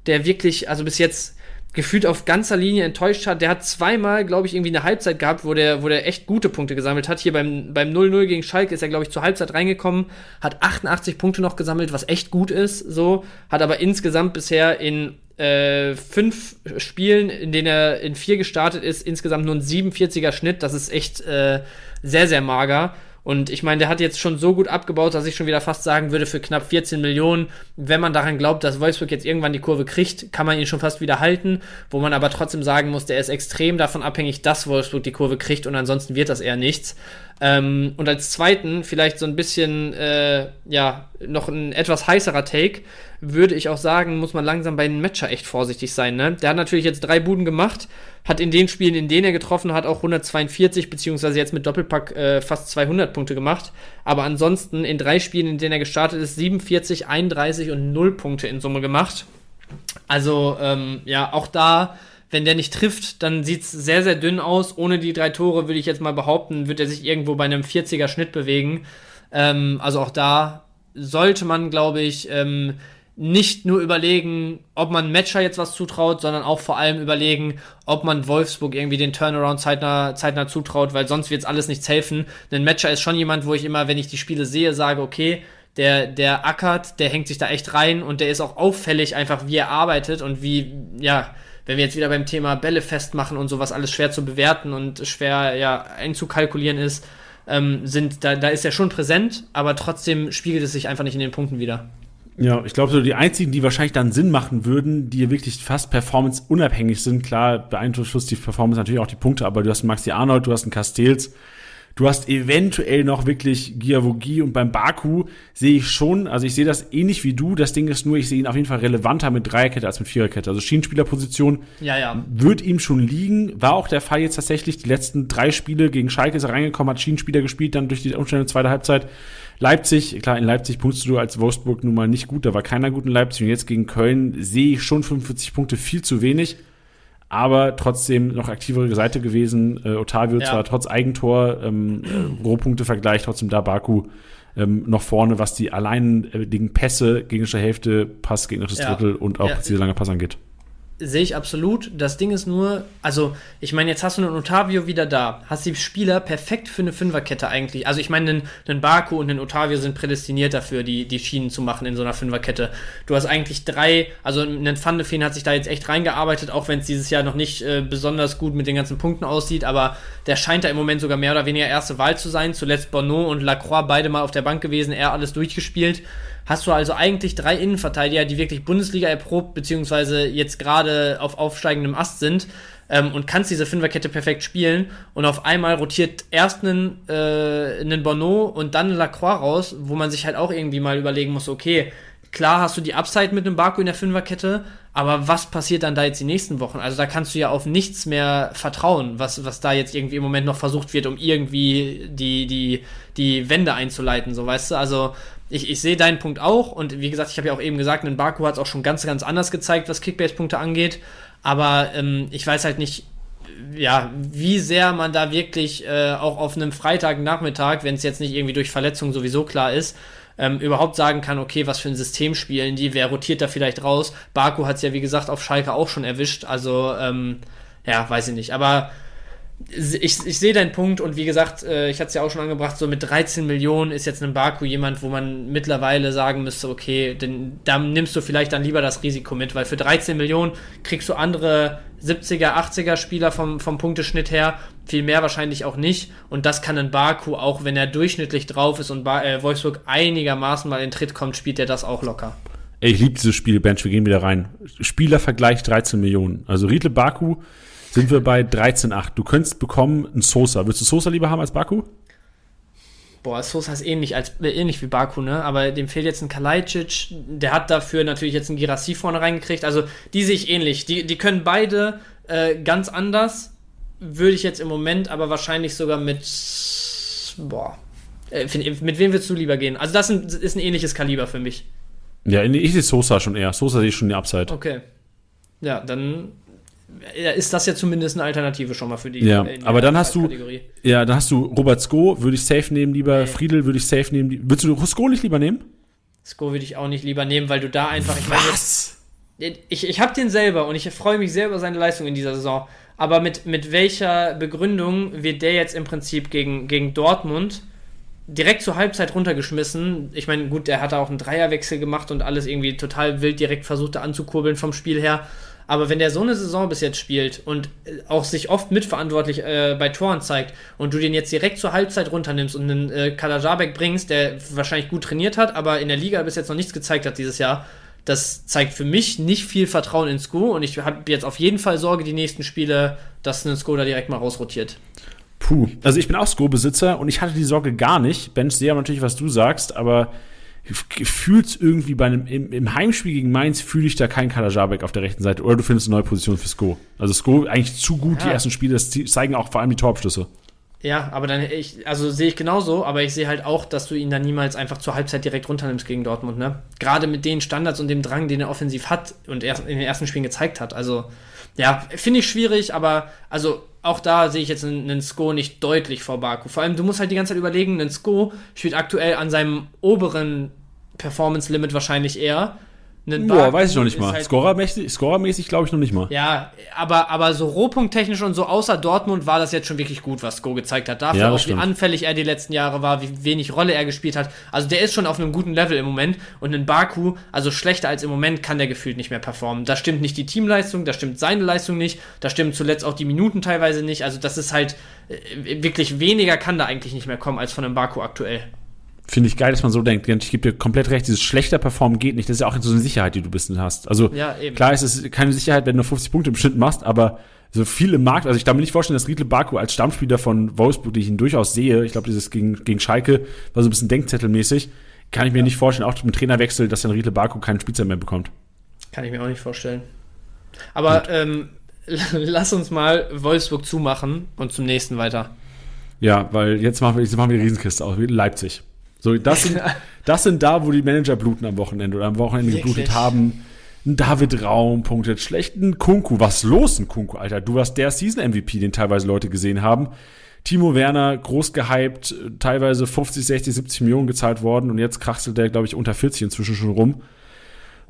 der wirklich, also bis jetzt gefühlt auf ganzer Linie enttäuscht hat. Der hat zweimal, glaube ich, irgendwie eine Halbzeit gehabt, wo der, wo der echt gute Punkte gesammelt hat. Hier beim, beim 0-0 gegen Schalke ist er, glaube ich, zur Halbzeit reingekommen, hat 88 Punkte noch gesammelt, was echt gut ist, so. Hat aber insgesamt bisher in äh, fünf Spielen, in denen er in vier gestartet ist, insgesamt nur ein 47er Schnitt. Das ist echt äh, sehr, sehr mager. Und ich meine, der hat jetzt schon so gut abgebaut, dass ich schon wieder fast sagen würde, für knapp 14 Millionen, wenn man daran glaubt, dass Wolfsburg jetzt irgendwann die Kurve kriegt, kann man ihn schon fast wieder halten. Wo man aber trotzdem sagen muss, der ist extrem davon abhängig, dass Wolfsburg die Kurve kriegt und ansonsten wird das eher nichts. Ähm, und als zweiten vielleicht so ein bisschen, äh, ja, noch ein etwas heißerer Take, würde ich auch sagen, muss man langsam bei den Matcher echt vorsichtig sein. Ne? Der hat natürlich jetzt drei Buden gemacht, hat in den Spielen, in denen er getroffen hat, auch 142, beziehungsweise jetzt mit Doppelpack äh, fast 200 Punkte gemacht. Aber ansonsten in drei Spielen, in denen er gestartet ist, 47, 31 und 0 Punkte in Summe gemacht. Also, ähm, ja, auch da wenn der nicht trifft, dann sieht es sehr, sehr dünn aus. Ohne die drei Tore würde ich jetzt mal behaupten, wird er sich irgendwo bei einem 40er Schnitt bewegen. Ähm, also auch da sollte man, glaube ich, ähm, nicht nur überlegen, ob man Matcher jetzt was zutraut, sondern auch vor allem überlegen, ob man Wolfsburg irgendwie den Turnaround zeitnah, zeitnah zutraut, weil sonst wird es alles nichts helfen. Denn Matcher ist schon jemand, wo ich immer, wenn ich die Spiele sehe, sage, okay, der, der ackert, der hängt sich da echt rein und der ist auch auffällig einfach, wie er arbeitet und wie, ja, wenn wir jetzt wieder beim Thema Bälle festmachen und sowas alles schwer zu bewerten und schwer ja einzukalkulieren ist, ähm, sind, da, da ist er schon präsent, aber trotzdem spiegelt es sich einfach nicht in den Punkten wieder. Ja, ich glaube, so die einzigen, die wahrscheinlich dann Sinn machen würden, die wirklich fast performance-unabhängig sind, klar beeinflusst die Performance natürlich auch die Punkte, aber du hast einen Maxi Arnold, du hast einen Castells, Du hast eventuell noch wirklich Giavogi und beim Baku sehe ich schon, also ich sehe das ähnlich wie du. Das Ding ist nur, ich sehe ihn auf jeden Fall relevanter mit Dreierkette als mit Viererkette. Also Schienenspielerposition ja, ja. wird ihm schon liegen. War auch der Fall jetzt tatsächlich. Die letzten drei Spiele gegen Schalke ist er reingekommen, hat Schienenspieler gespielt, dann durch die Umstände zweiter Halbzeit. Leipzig, klar, in Leipzig punktest du als Wolfsburg nun mal nicht gut, da war keiner gut in Leipzig und jetzt gegen Köln sehe ich schon 45 Punkte viel zu wenig aber trotzdem noch aktivere Seite gewesen. Äh, Otavio ja. zwar trotz Eigentor, ähm, äh, Rohpunktevergleich, trotzdem da Baku ähm, noch vorne, was die alleinigen Pässe, gegnerische Hälfte, Pass, gegnerisches ja. Drittel und auch ja. diese lange Pass angeht sehe ich absolut. Das Ding ist nur, also ich meine, jetzt hast du einen Otavio wieder da, hast die Spieler perfekt für eine Fünferkette eigentlich. Also ich meine, einen, einen Baku und einen Otavio sind prädestiniert dafür, die, die Schienen zu machen in so einer Fünferkette. Du hast eigentlich drei, also ein Van de Feen hat sich da jetzt echt reingearbeitet, auch wenn es dieses Jahr noch nicht äh, besonders gut mit den ganzen Punkten aussieht, aber der scheint da im Moment sogar mehr oder weniger erste Wahl zu sein. Zuletzt Bono und Lacroix beide mal auf der Bank gewesen, er alles durchgespielt hast du also eigentlich drei Innenverteidiger, die wirklich Bundesliga erprobt, beziehungsweise jetzt gerade auf aufsteigendem Ast sind ähm, und kannst diese Fünferkette perfekt spielen und auf einmal rotiert erst einen, äh, einen Bono und dann einen Lacroix raus, wo man sich halt auch irgendwie mal überlegen muss, okay, klar hast du die Upside mit einem Baku in der Fünferkette, aber was passiert dann da jetzt die nächsten Wochen? Also da kannst du ja auf nichts mehr vertrauen, was, was da jetzt irgendwie im Moment noch versucht wird, um irgendwie die, die, die Wende einzuleiten, so weißt du? Also ich, ich sehe deinen Punkt auch und wie gesagt, ich habe ja auch eben gesagt, ein Baku hat es auch schon ganz, ganz anders gezeigt, was Kickbase-Punkte angeht. Aber ähm, ich weiß halt nicht, ja, wie sehr man da wirklich äh, auch auf einem Freitagnachmittag, wenn es jetzt nicht irgendwie durch Verletzung sowieso klar ist, ähm, überhaupt sagen kann, okay, was für ein System spielen die, wer rotiert da vielleicht raus. Baku hat es ja, wie gesagt, auf Schalke auch schon erwischt, also ähm, ja, weiß ich nicht. Aber ich, ich sehe deinen Punkt und wie gesagt, äh, ich hatte es ja auch schon angebracht, so mit 13 Millionen ist jetzt ein Baku jemand, wo man mittlerweile sagen müsste, okay, denn da nimmst du vielleicht dann lieber das Risiko mit, weil für 13 Millionen kriegst du andere 70er, 80er Spieler vom, vom Punkteschnitt her, viel mehr wahrscheinlich auch nicht und das kann ein Baku, auch wenn er durchschnittlich drauf ist und ba äh, Wolfsburg einigermaßen mal in Tritt kommt, spielt er das auch locker. Ey, ich liebe dieses Spiel, Bench, wir gehen wieder rein. Spielervergleich 13 Millionen. Also Riedle Baku sind wir bei 13,8. Du könntest bekommen einen Sosa. Würdest du Sosa lieber haben als Baku? Boah, Sosa ist ähnlich, als, äh, ähnlich wie Baku, ne? Aber dem fehlt jetzt ein Kalajdzic. Der hat dafür natürlich jetzt einen Girassi vorne reingekriegt. Also die sehe ich ähnlich. Die, die können beide äh, ganz anders. Würde ich jetzt im Moment aber wahrscheinlich sogar mit. Boah. Äh, mit wem würdest du lieber gehen? Also das ist ein ähnliches Kaliber für mich. Ja, ich sehe Sosa schon eher. Sosa sehe ich schon die Upside. Okay. Ja, dann ist das ja zumindest eine Alternative schon mal für die. Ja, aber dann hast du, ja, dann hast du Robert Sko, würde ich safe nehmen lieber. Nee. Friedel würde ich safe nehmen. Würdest du Sko nicht lieber nehmen? Sko würde ich auch nicht lieber nehmen, weil du da einfach. Ich Was? Meine, ich, ich habe den selber und ich freue mich sehr über seine Leistung in dieser Saison. Aber mit, mit welcher Begründung wird der jetzt im Prinzip gegen, gegen Dortmund direkt zur Halbzeit runtergeschmissen? Ich meine, gut, der hat auch einen Dreierwechsel gemacht und alles irgendwie total wild direkt versucht anzukurbeln vom Spiel her. Aber wenn der so eine Saison bis jetzt spielt und äh, auch sich oft mitverantwortlich äh, bei Toren zeigt und du den jetzt direkt zur Halbzeit runternimmst und einen äh, Kalajabek bringst, der wahrscheinlich gut trainiert hat, aber in der Liga bis jetzt noch nichts gezeigt hat dieses Jahr, das zeigt für mich nicht viel Vertrauen in Sko und ich habe jetzt auf jeden Fall Sorge, die nächsten Spiele, dass ein Sko da direkt mal rausrotiert. Puh, also ich bin auch Sko-Besitzer und ich hatte die Sorge gar nicht. Ben, sehe natürlich, was du sagst, aber fühlst irgendwie bei einem, im, im Heimspiel gegen Mainz fühle ich da keinen Kalajabek auf der rechten Seite. Oder du findest eine neue Position für Sko. Also Sko eigentlich zu gut, ja. die ersten Spiele, das zeigen auch vor allem die Torabschlüsse. Ja, aber dann, ich, also sehe ich genauso, aber ich sehe halt auch, dass du ihn dann niemals einfach zur Halbzeit direkt runternimmst gegen Dortmund, ne? Gerade mit den Standards und dem Drang, den er offensiv hat und erst in den ersten Spielen gezeigt hat. Also, ja, finde ich schwierig, aber also auch da sehe ich jetzt einen, Sko nicht deutlich vor Baku. Vor allem, du musst halt die ganze Zeit überlegen, ein Sko spielt aktuell an seinem oberen Performance-Limit wahrscheinlich eher. Boah, weiß ich noch nicht mal. Halt Scorermäßig, Scorermäßig glaube ich noch nicht mal. Ja, aber, aber so rohpunkttechnisch und so außer Dortmund war das jetzt schon wirklich gut, was Sko gezeigt hat. Dafür ja, auch, stimmt. wie anfällig er die letzten Jahre war, wie wenig Rolle er gespielt hat. Also der ist schon auf einem guten Level im Moment. Und in Baku, also schlechter als im Moment, kann der gefühlt nicht mehr performen. Da stimmt nicht die Teamleistung, da stimmt seine Leistung nicht, da stimmen zuletzt auch die Minuten teilweise nicht. Also das ist halt äh, wirklich weniger kann da eigentlich nicht mehr kommen als von einem Baku aktuell finde ich geil, dass man so denkt. Ich gebe dir komplett recht, dieses schlechter Performen geht nicht. Das ist ja auch so eine Sicherheit, die du bisschen hast. Also ja, klar ist es keine Sicherheit, wenn du 50 Punkte im Schnitt machst, aber so viel im Markt, also ich darf mir nicht vorstellen, dass Riedle Baku als Stammspieler von Wolfsburg, die ich ihn durchaus sehe, ich glaube, dieses gegen, gegen Schalke war so ein bisschen Denkzettelmäßig, kann ich mir ja. nicht vorstellen, auch mit dem Trainerwechsel, dass dann Riedle Baku keinen Spielzeit mehr bekommt. Kann ich mir auch nicht vorstellen. Aber ähm, lass uns mal Wolfsburg zumachen und zum nächsten weiter. Ja, weil jetzt machen wir, jetzt machen wir die Riesenkiste aus, Leipzig. So, das sind, das sind da, wo die Manager bluten am Wochenende oder am Wochenende Wirklich? geblutet haben. Ein David Raum punktet schlecht, ein Kunku. Was los, ein Kunku, Alter? Du warst der Season-MVP, den teilweise Leute gesehen haben. Timo Werner, groß gehypt, teilweise 50, 60, 70 Millionen gezahlt worden und jetzt kraxelt der, glaube ich, unter 40 inzwischen schon rum.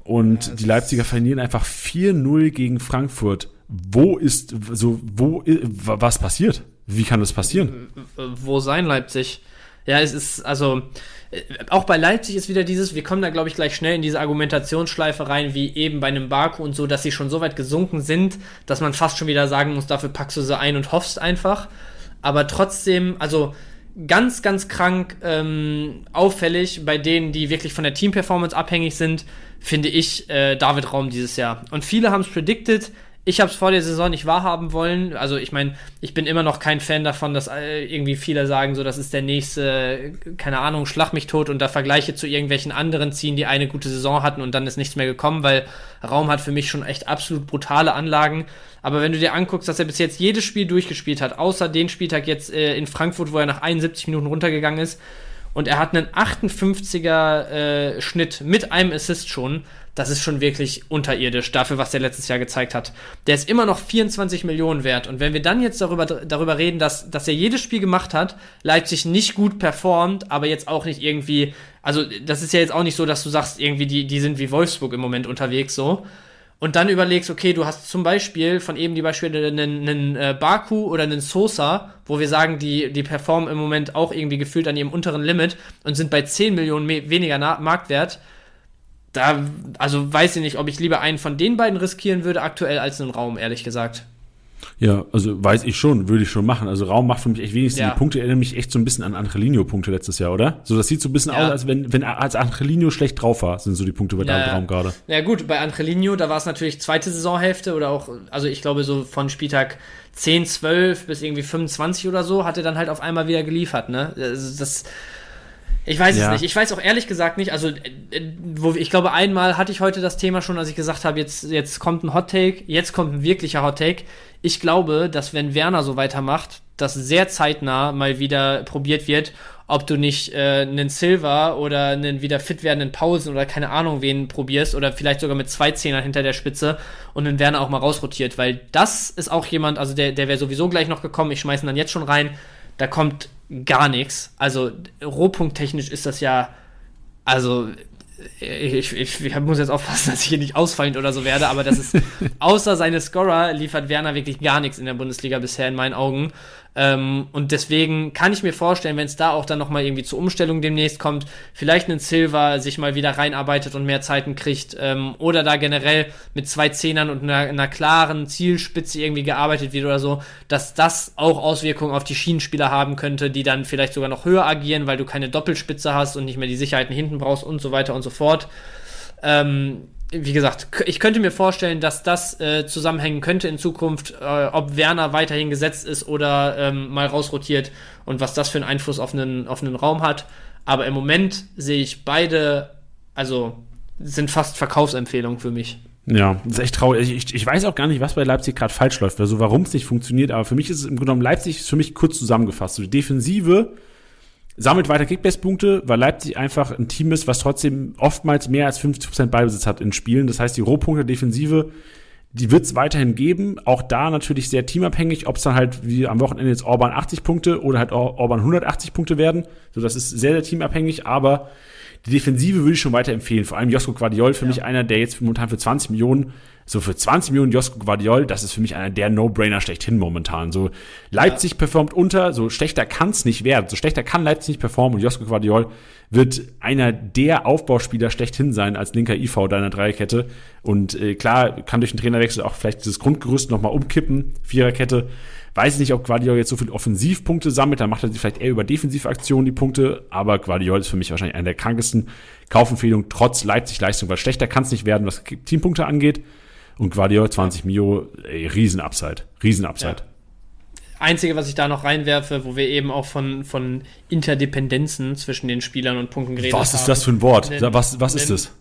Und ja, die Leipziger verlieren einfach 4-0 gegen Frankfurt. Wo ist, so, wo, was passiert? Wie kann das passieren? Wo sein Leipzig? Ja, es ist, also, äh, auch bei Leipzig ist wieder dieses, wir kommen da, glaube ich, gleich schnell in diese Argumentationsschleife rein, wie eben bei einem Baku und so, dass sie schon so weit gesunken sind, dass man fast schon wieder sagen muss, dafür packst du sie ein und hoffst einfach. Aber trotzdem, also ganz, ganz krank ähm, auffällig bei denen, die wirklich von der Team-Performance abhängig sind, finde ich äh, David Raum dieses Jahr. Und viele haben es predicted, ich habe es vor der Saison nicht wahrhaben wollen. Also ich meine, ich bin immer noch kein Fan davon, dass äh, irgendwie viele sagen, so das ist der nächste, keine Ahnung, schlag mich tot und da Vergleiche zu irgendwelchen anderen ziehen, die eine gute Saison hatten und dann ist nichts mehr gekommen, weil Raum hat für mich schon echt absolut brutale Anlagen. Aber wenn du dir anguckst, dass er bis jetzt jedes Spiel durchgespielt hat, außer den Spieltag jetzt äh, in Frankfurt, wo er nach 71 Minuten runtergegangen ist, und er hat einen 58er äh, Schnitt mit einem Assist schon das ist schon wirklich unterirdisch dafür, was der letztes Jahr gezeigt hat. Der ist immer noch 24 Millionen wert. Und wenn wir dann jetzt darüber, darüber reden, dass, dass er jedes Spiel gemacht hat, Leipzig nicht gut performt, aber jetzt auch nicht irgendwie, also das ist ja jetzt auch nicht so, dass du sagst, irgendwie, die, die sind wie Wolfsburg im Moment unterwegs so. Und dann überlegst, okay, du hast zum Beispiel von eben die Beispiele einen, einen äh, Baku oder einen Sosa, wo wir sagen, die, die performen im Moment auch irgendwie gefühlt an ihrem unteren Limit und sind bei 10 Millionen weniger Marktwert da, also weiß ich nicht, ob ich lieber einen von den beiden riskieren würde aktuell als einen Raum, ehrlich gesagt. Ja, also weiß ich schon, würde ich schon machen. Also Raum macht für mich echt wenigstens ja. die Punkte, erinnern mich echt so ein bisschen an Angelino-Punkte letztes Jahr, oder? So, das sieht so ein bisschen ja. aus, als wenn, wenn als Angelino schlecht drauf war, sind so die Punkte bei ja, Raum gerade. Ja gut, bei Angelino, da war es natürlich zweite Saisonhälfte oder auch, also ich glaube so von Spieltag 10, 12 bis irgendwie 25 oder so, hat er dann halt auf einmal wieder geliefert, ne? Das, das ich weiß ja. es nicht. Ich weiß auch ehrlich gesagt nicht. Also, äh, wo, ich glaube, einmal hatte ich heute das Thema schon, als ich gesagt habe, jetzt, jetzt kommt ein Hot Take, jetzt kommt ein wirklicher Hot Take. Ich glaube, dass wenn Werner so weitermacht, dass sehr zeitnah mal wieder probiert wird, ob du nicht äh, einen Silver oder einen wieder fit werdenden Pausen oder keine Ahnung wen probierst oder vielleicht sogar mit zwei Zehnern hinter der Spitze und den Werner auch mal rausrotiert, weil das ist auch jemand, also der, der wäre sowieso gleich noch gekommen, ich schmeiße ihn dann jetzt schon rein, da kommt gar nichts. Also rohpunkttechnisch ist das ja, also ich, ich, ich, muss jetzt aufpassen, dass ich hier nicht ausfallend oder so werde, aber das ist, außer seine Scorer liefert Werner wirklich gar nichts in der Bundesliga bisher in meinen Augen. Ähm, und deswegen kann ich mir vorstellen, wenn es da auch dann nochmal irgendwie zur Umstellung demnächst kommt, vielleicht ein Silver sich mal wieder reinarbeitet und mehr Zeiten kriegt ähm, oder da generell mit zwei Zehnern und einer, einer, klaren Zielspitze irgendwie gearbeitet wird oder so, dass das auch Auswirkungen auf die Schienenspieler haben könnte, die dann vielleicht sogar noch höher agieren, weil du keine Doppelspitze hast und nicht mehr die Sicherheiten hinten brauchst und so weiter und so fort. Ähm, wie gesagt, ich könnte mir vorstellen, dass das äh, zusammenhängen könnte in Zukunft, äh, ob Werner weiterhin gesetzt ist oder ähm, mal rausrotiert und was das für einen Einfluss auf einen, auf einen Raum hat. Aber im Moment sehe ich beide, also sind fast Verkaufsempfehlungen für mich. Ja, ist echt traurig. Ich, ich weiß auch gar nicht, was bei Leipzig gerade falsch läuft, also warum es nicht funktioniert, aber für mich ist es im Grunde genommen, Leipzig ist für mich kurz zusammengefasst. So die Defensive sammelt weiter Kickbase-Punkte, weil Leipzig einfach ein Team ist, was trotzdem oftmals mehr als 50% Ballbesitz hat in Spielen. Das heißt, die Rohpunkte Defensive, die wird es weiterhin geben. Auch da natürlich sehr teamabhängig, ob es dann halt wie am Wochenende jetzt Orban 80 Punkte oder halt Orban 180 Punkte werden. So, das ist sehr, sehr teamabhängig, aber die Defensive würde ich schon weiterempfehlen. Vor allem Josko Guardiol, für ja. mich einer, der jetzt momentan für 20 Millionen, so für 20 Millionen Josko Guardiol, das ist für mich einer der No-Brainer schlechthin momentan. So Leipzig ja. performt unter, so schlechter kann es nicht werden. So schlechter kann Leipzig nicht performen und Josko Guardiol wird einer der Aufbauspieler schlechthin sein als linker IV deiner Dreierkette. Und äh, klar, kann durch den Trainerwechsel auch vielleicht dieses Grundgerüst nochmal umkippen, Viererkette. Weiß nicht, ob Guardiol jetzt so viele Offensivpunkte sammelt, dann macht er sich vielleicht eher über Defensivaktionen die Punkte, aber Guardiol ist für mich wahrscheinlich eine der krankesten Kaufempfehlungen, trotz Leipzig-Leistung, weil schlechter kann es nicht werden, was Teampunkte angeht. Und Guardiol 20 Mio, ey, riesen Upside, riesen Upside. Ja. Einzige, was ich da noch reinwerfe, wo wir eben auch von, von Interdependenzen zwischen den Spielern und Punkten geredet haben. Was ist haben. das für ein Wort? Nen, was, was ist das?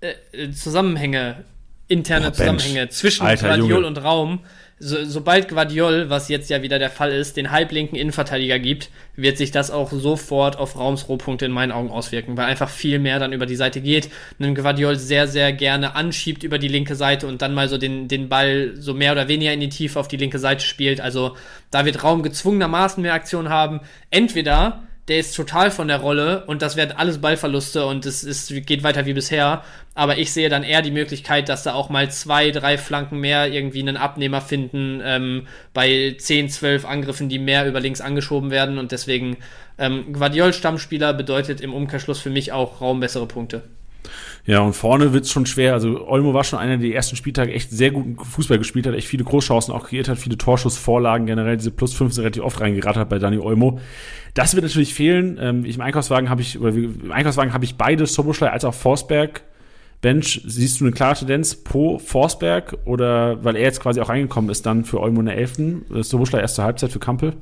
Äh, Zusammenhänge, interne Boah, Zusammenhänge zwischen Alter, Guardiol Junge. und Raum so, sobald Guardiol, was jetzt ja wieder der Fall ist, den halblinken Innenverteidiger gibt, wird sich das auch sofort auf Raumsrohpunkte in meinen Augen auswirken, weil einfach viel mehr dann über die Seite geht. Und Guardiol sehr, sehr gerne anschiebt über die linke Seite und dann mal so den, den Ball so mehr oder weniger in die Tiefe auf die linke Seite spielt. Also da wird Raum gezwungenermaßen mehr Aktion haben. Entweder der ist total von der Rolle und das werden alles Ballverluste und es ist, geht weiter wie bisher. Aber ich sehe dann eher die Möglichkeit, dass da auch mal zwei, drei Flanken mehr irgendwie einen Abnehmer finden ähm, bei 10, 12 Angriffen, die mehr über links angeschoben werden. Und deswegen ähm, Guardiol-Stammspieler bedeutet im Umkehrschluss für mich auch raumbessere Punkte. Ja, und vorne wird's schon schwer. Also Olmo war schon einer, der die ersten Spieltage echt sehr guten Fußball gespielt hat, echt viele Großchancen auch kreiert hat, viele Torschussvorlagen, generell diese Plus 5 relativ oft reingeraten hat bei Dani Olmo. Das wird natürlich fehlen. Ähm, ich, Im Einkaufswagen habe ich, oder im Einkaufswagen habe ich beide Soboschlei als auch Forsberg Bench. Siehst du eine klare Tendenz pro Forsberg oder weil er jetzt quasi auch reingekommen ist dann für Olmo in der Elften? Soboschlei erste Halbzeit für Kampel?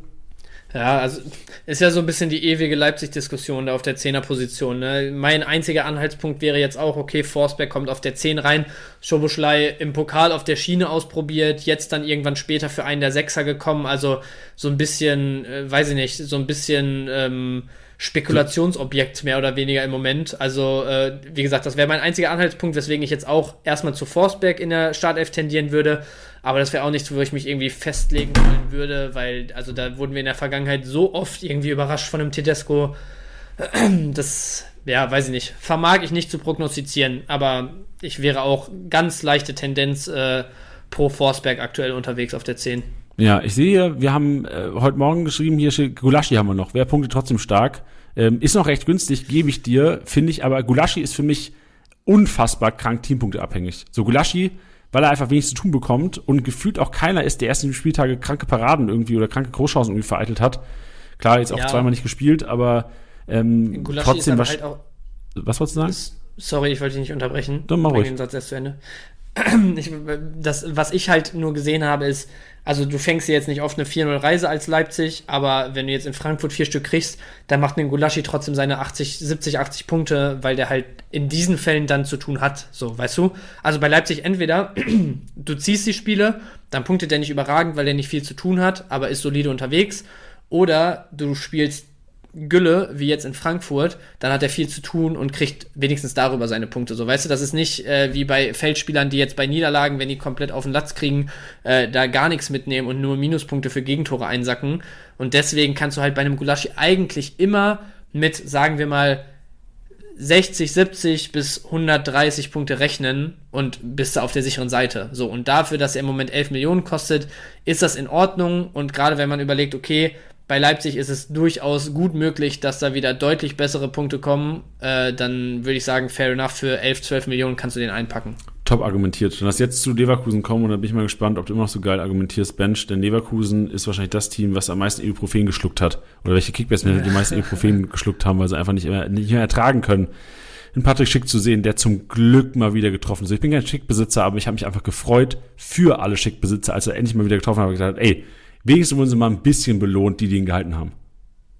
Ja, also ist ja so ein bisschen die ewige Leipzig-Diskussion da auf der Zehner-Position. Ne? Mein einziger Anhaltspunkt wäre jetzt auch, okay, Forsberg kommt auf der 10 rein, Schobuschlei im Pokal auf der Schiene ausprobiert, jetzt dann irgendwann später für einen der Sechser gekommen, also so ein bisschen, äh, weiß ich nicht, so ein bisschen ähm, Spekulationsobjekt mehr oder weniger im Moment. Also, äh, wie gesagt, das wäre mein einziger Anhaltspunkt, weswegen ich jetzt auch erstmal zu Forsberg in der Startelf tendieren würde. Aber das wäre auch nichts, wo ich mich irgendwie festlegen wollen würde, weil, also da wurden wir in der Vergangenheit so oft irgendwie überrascht von einem Tedesco. Das, ja, weiß ich nicht. Vermag ich nicht zu prognostizieren, aber ich wäre auch ganz leichte Tendenz äh, pro Forsberg aktuell unterwegs auf der 10. Ja, ich sehe hier, wir haben äh, heute Morgen geschrieben, hier Gulaschi haben wir noch. Wer punktet trotzdem stark? Ähm, ist noch recht günstig, gebe ich dir, finde ich, aber Gulaschi ist für mich unfassbar krank Teampunkte abhängig. So Gulaschi weil er einfach wenig zu tun bekommt und gefühlt auch keiner ist, der ersten Spieltage kranke Paraden irgendwie oder kranke Großchancen irgendwie vereitelt hat. Klar, jetzt auch ja. zweimal nicht gespielt, aber ähm, trotzdem was. Halt auch, was wolltest du sagen? Sorry, ich wollte dich nicht unterbrechen. Dann mach ruhig. den Satz erst zu Ende. Ich, das, was ich halt nur gesehen habe, ist, also du fängst jetzt nicht oft eine 4-0-Reise als Leipzig, aber wenn du jetzt in Frankfurt vier Stück kriegst, dann macht ein Gulaschi trotzdem seine 80, 70, 80 Punkte, weil der halt in diesen Fällen dann zu tun hat. So, weißt du? Also bei Leipzig entweder du ziehst die Spiele, dann punktet der nicht überragend, weil der nicht viel zu tun hat, aber ist solide unterwegs. Oder du spielst Gülle, wie jetzt in Frankfurt, dann hat er viel zu tun und kriegt wenigstens darüber seine Punkte. So, weißt du, das ist nicht äh, wie bei Feldspielern, die jetzt bei Niederlagen, wenn die komplett auf den Latz kriegen, äh, da gar nichts mitnehmen und nur Minuspunkte für Gegentore einsacken. Und deswegen kannst du halt bei einem Gulaschi eigentlich immer mit, sagen wir mal, 60, 70 bis 130 Punkte rechnen und bist du auf der sicheren Seite. So, und dafür, dass er im Moment 11 Millionen kostet, ist das in Ordnung. Und gerade wenn man überlegt, okay, bei Leipzig ist es durchaus gut möglich, dass da wieder deutlich bessere Punkte kommen. Äh, dann würde ich sagen, fair enough, für 11, 12 Millionen kannst du den einpacken. Top argumentiert. Dann lass jetzt zu Leverkusen kommen und da bin ich mal gespannt, ob du immer noch so geil argumentierst, Bench. Denn Leverkusen ist wahrscheinlich das Team, was am meisten Ibuprofen geschluckt hat. Oder welche Kickbase-Manager die meisten Ibuprofen geschluckt haben, weil sie einfach nicht mehr, nicht mehr ertragen können einen Patrick Schick zu sehen, der zum Glück mal wieder getroffen ist. Ich bin kein Schickbesitzer, aber ich habe mich einfach gefreut für alle Schickbesitzer, als er endlich mal wieder getroffen hat. Ich gesagt, ey, wenigstens wurden sie mal ein bisschen belohnt, die, die ihn gehalten haben.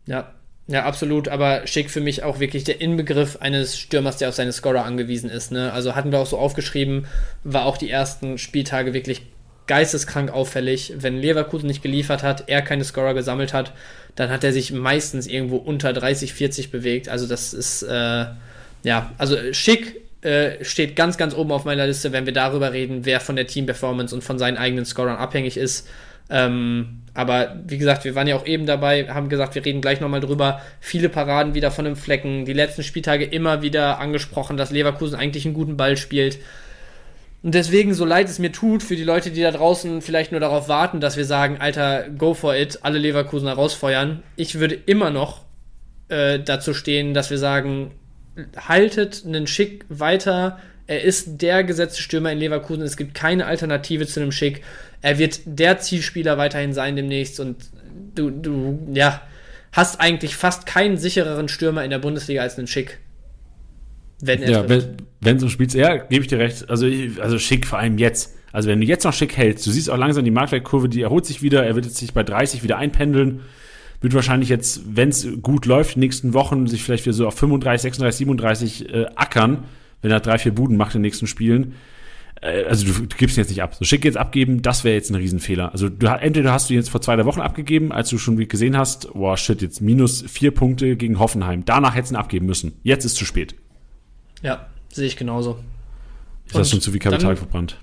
Ja, Ja, absolut, aber Schick für mich auch wirklich der Inbegriff eines Stürmers, der auf seine Scorer angewiesen ist. Ne? Also hatten wir auch so aufgeschrieben, war auch die ersten Spieltage wirklich geisteskrank auffällig. Wenn Leverkusen nicht geliefert hat, er keine Scorer gesammelt hat, dann hat er sich meistens irgendwo unter 30, 40 bewegt. Also das ist, äh, ja, also Schick äh, steht ganz, ganz oben auf meiner Liste, wenn wir darüber reden, wer von der Team-Performance und von seinen eigenen Scorern abhängig ist. Ähm, aber wie gesagt, wir waren ja auch eben dabei, haben gesagt, wir reden gleich nochmal drüber. Viele Paraden wieder von dem Flecken, die letzten Spieltage immer wieder angesprochen, dass Leverkusen eigentlich einen guten Ball spielt. Und deswegen, so leid es mir tut, für die Leute, die da draußen vielleicht nur darauf warten, dass wir sagen, Alter, go for it, alle Leverkusen herausfeuern. Ich würde immer noch äh, dazu stehen, dass wir sagen, haltet einen Schick weiter. Er ist der gesetzte Stürmer in Leverkusen. Es gibt keine Alternative zu einem Schick er wird der Zielspieler weiterhin sein demnächst und du, du, ja, hast eigentlich fast keinen sichereren Stürmer in der Bundesliga als einen Schick. Wenn er ja, wenn, wenn so spielt, ja, gebe ich dir recht. Also, also Schick vor allem jetzt. Also wenn du jetzt noch Schick hältst, du siehst auch langsam die Marktwertkurve, die erholt sich wieder, er wird jetzt sich bei 30 wieder einpendeln, wird wahrscheinlich jetzt, wenn es gut läuft, die nächsten Wochen sich vielleicht wieder so auf 35, 36, 37 äh, ackern, wenn er drei, vier Buden macht in den nächsten Spielen. Äh, also du, du gibst ihn jetzt nicht ab. So schick jetzt abgeben, das wäre jetzt ein Riesenfehler. Also du, entweder hast du ihn jetzt vor zwei drei Wochen abgegeben, als du schon gesehen hast, boah shit, jetzt minus vier Punkte gegen Hoffenheim. Danach hättest du ihn abgeben müssen. Jetzt ist zu spät. Ja, sehe ich genauso. Ist das schon zu viel Kapital dann, verbrannt?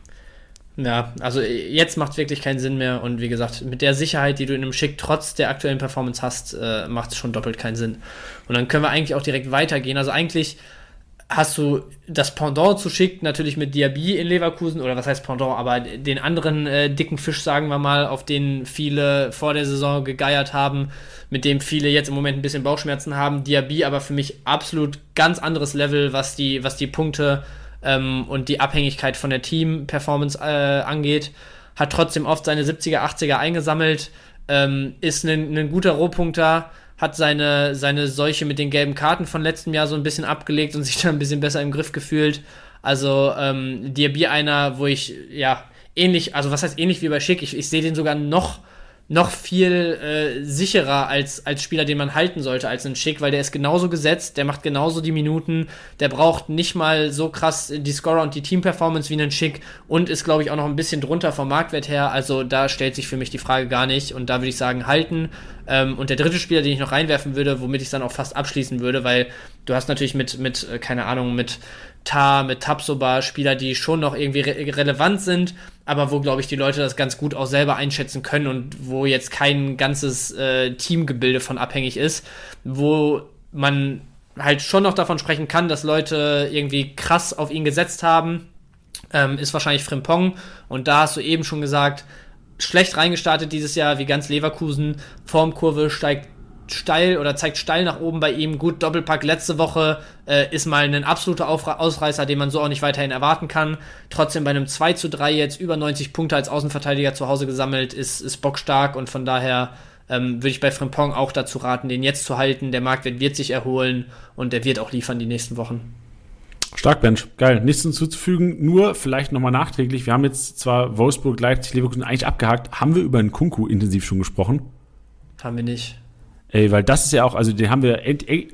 Ja, also jetzt macht wirklich keinen Sinn mehr und wie gesagt, mit der Sicherheit, die du in einem Schick trotz der aktuellen Performance hast, äh, macht es schon doppelt keinen Sinn. Und dann können wir eigentlich auch direkt weitergehen. Also eigentlich hast du das Pendant zu schick, natürlich mit Diaby in Leverkusen, oder was heißt Pendant, aber den anderen äh, dicken Fisch, sagen wir mal, auf den viele vor der Saison gegeiert haben, mit dem viele jetzt im Moment ein bisschen Bauchschmerzen haben. Diaby aber für mich absolut ganz anderes Level, was die, was die Punkte ähm, und die Abhängigkeit von der Team-Performance äh, angeht. Hat trotzdem oft seine 70er, 80er eingesammelt, ähm, ist ein, ein guter Rohpunkter, hat seine, seine Seuche mit den gelben Karten von letztem Jahr so ein bisschen abgelegt und sich dann ein bisschen besser im Griff gefühlt. Also ähm, Diaby einer, wo ich, ja, ähnlich, also was heißt ähnlich wie bei Schick, ich, ich sehe den sogar noch noch viel äh, sicherer als, als Spieler, den man halten sollte, als ein Schick, weil der ist genauso gesetzt, der macht genauso die Minuten, der braucht nicht mal so krass die Scorer und die Team-Performance wie ein Schick und ist, glaube ich, auch noch ein bisschen drunter vom Marktwert her. Also da stellt sich für mich die Frage gar nicht und da würde ich sagen, halten. Ähm, und der dritte Spieler, den ich noch reinwerfen würde, womit ich es dann auch fast abschließen würde, weil du hast natürlich mit, mit äh, keine Ahnung, mit Tar, mit Tapsoba Spieler, die schon noch irgendwie re relevant sind, aber wo, glaube ich, die Leute das ganz gut auch selber einschätzen können und wo jetzt kein ganzes äh, Teamgebilde von abhängig ist, wo man halt schon noch davon sprechen kann, dass Leute irgendwie krass auf ihn gesetzt haben, ähm, ist wahrscheinlich Frimpong. Und da hast du eben schon gesagt, schlecht reingestartet dieses Jahr, wie ganz Leverkusen. Formkurve steigt steil oder zeigt steil nach oben bei ihm. Gut, Doppelpack letzte Woche äh, ist mal ein absoluter Aufra Ausreißer, den man so auch nicht weiterhin erwarten kann. Trotzdem bei einem 2 zu 3 jetzt über 90 Punkte als Außenverteidiger zu Hause gesammelt, ist, ist bockstark und von daher ähm, würde ich bei Frimpong auch dazu raten, den jetzt zu halten. Der Marktwert wird sich erholen und der wird auch liefern die nächsten Wochen. Stark, Bench. Geil. Nichts hinzuzufügen. Nur vielleicht nochmal nachträglich. Wir haben jetzt zwar Wolfsburg, Leipzig, Leverkusen eigentlich abgehakt. Haben wir über einen Kunku intensiv schon gesprochen? Haben wir nicht. Ey, weil das ist ja auch, also den haben wir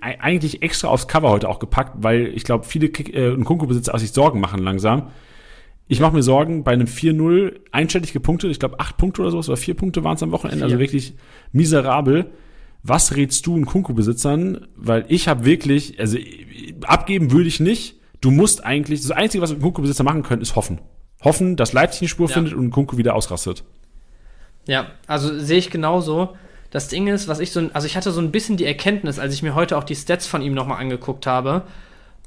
eigentlich extra aufs Cover heute auch gepackt, weil ich glaube, viele Kick äh, Kunku-Besitzer sich Sorgen machen langsam. Ich mache mir Sorgen bei einem 4-0 einstellig gepunktet, ich glaube acht Punkte oder sowas, oder vier Punkte waren es am Wochenende, also vier. also wirklich miserabel. Was rätst du Kunku-Besitzern? Weil ich habe wirklich, also abgeben würde ich nicht. Du musst eigentlich, das Einzige, was Kunku-Besitzer machen können, ist hoffen. Hoffen, dass Leipzig eine Spur ja. findet und Kunku wieder ausrastet. Ja, also sehe ich genauso. Das Ding ist, was ich so, also ich hatte so ein bisschen die Erkenntnis, als ich mir heute auch die Stats von ihm nochmal angeguckt habe,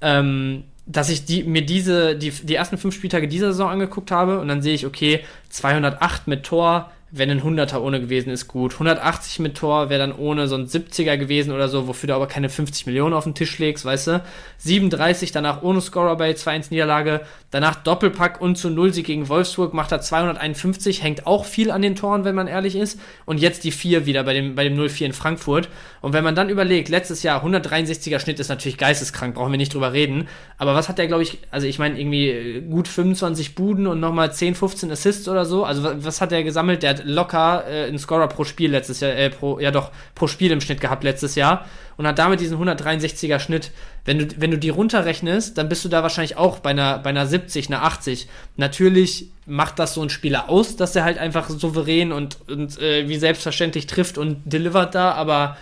ähm, dass ich die, mir diese, die, die ersten fünf Spieltage dieser Saison angeguckt habe und dann sehe ich, okay, 208 mit Tor, wenn ein 100er ohne gewesen ist, gut. 180 mit Tor wäre dann ohne so ein 70er gewesen oder so, wofür du aber keine 50 Millionen auf den Tisch legst, weißt du? 37 danach ohne Scorer bei 2-1 Niederlage, danach Doppelpack und zu Null Sieg gegen Wolfsburg macht er 251, hängt auch viel an den Toren, wenn man ehrlich ist. Und jetzt die 4 wieder bei dem, bei dem 0-4 in Frankfurt. Und wenn man dann überlegt, letztes Jahr 163er Schnitt ist natürlich geisteskrank, brauchen wir nicht drüber reden. Aber was hat der, glaube ich, also ich meine irgendwie gut 25 Buden und nochmal 10, 15 Assists oder so. Also was hat der gesammelt? Der hat locker äh, einen Scorer pro Spiel letztes Jahr, äh, pro, ja doch, pro Spiel im Schnitt gehabt letztes Jahr und hat damit diesen 163er Schnitt. Wenn du, wenn du die runterrechnest, dann bist du da wahrscheinlich auch bei einer, bei einer 70, einer 80. Natürlich macht das so ein Spieler aus, dass er halt einfach souverän und, und äh, wie selbstverständlich trifft und delivert da, aber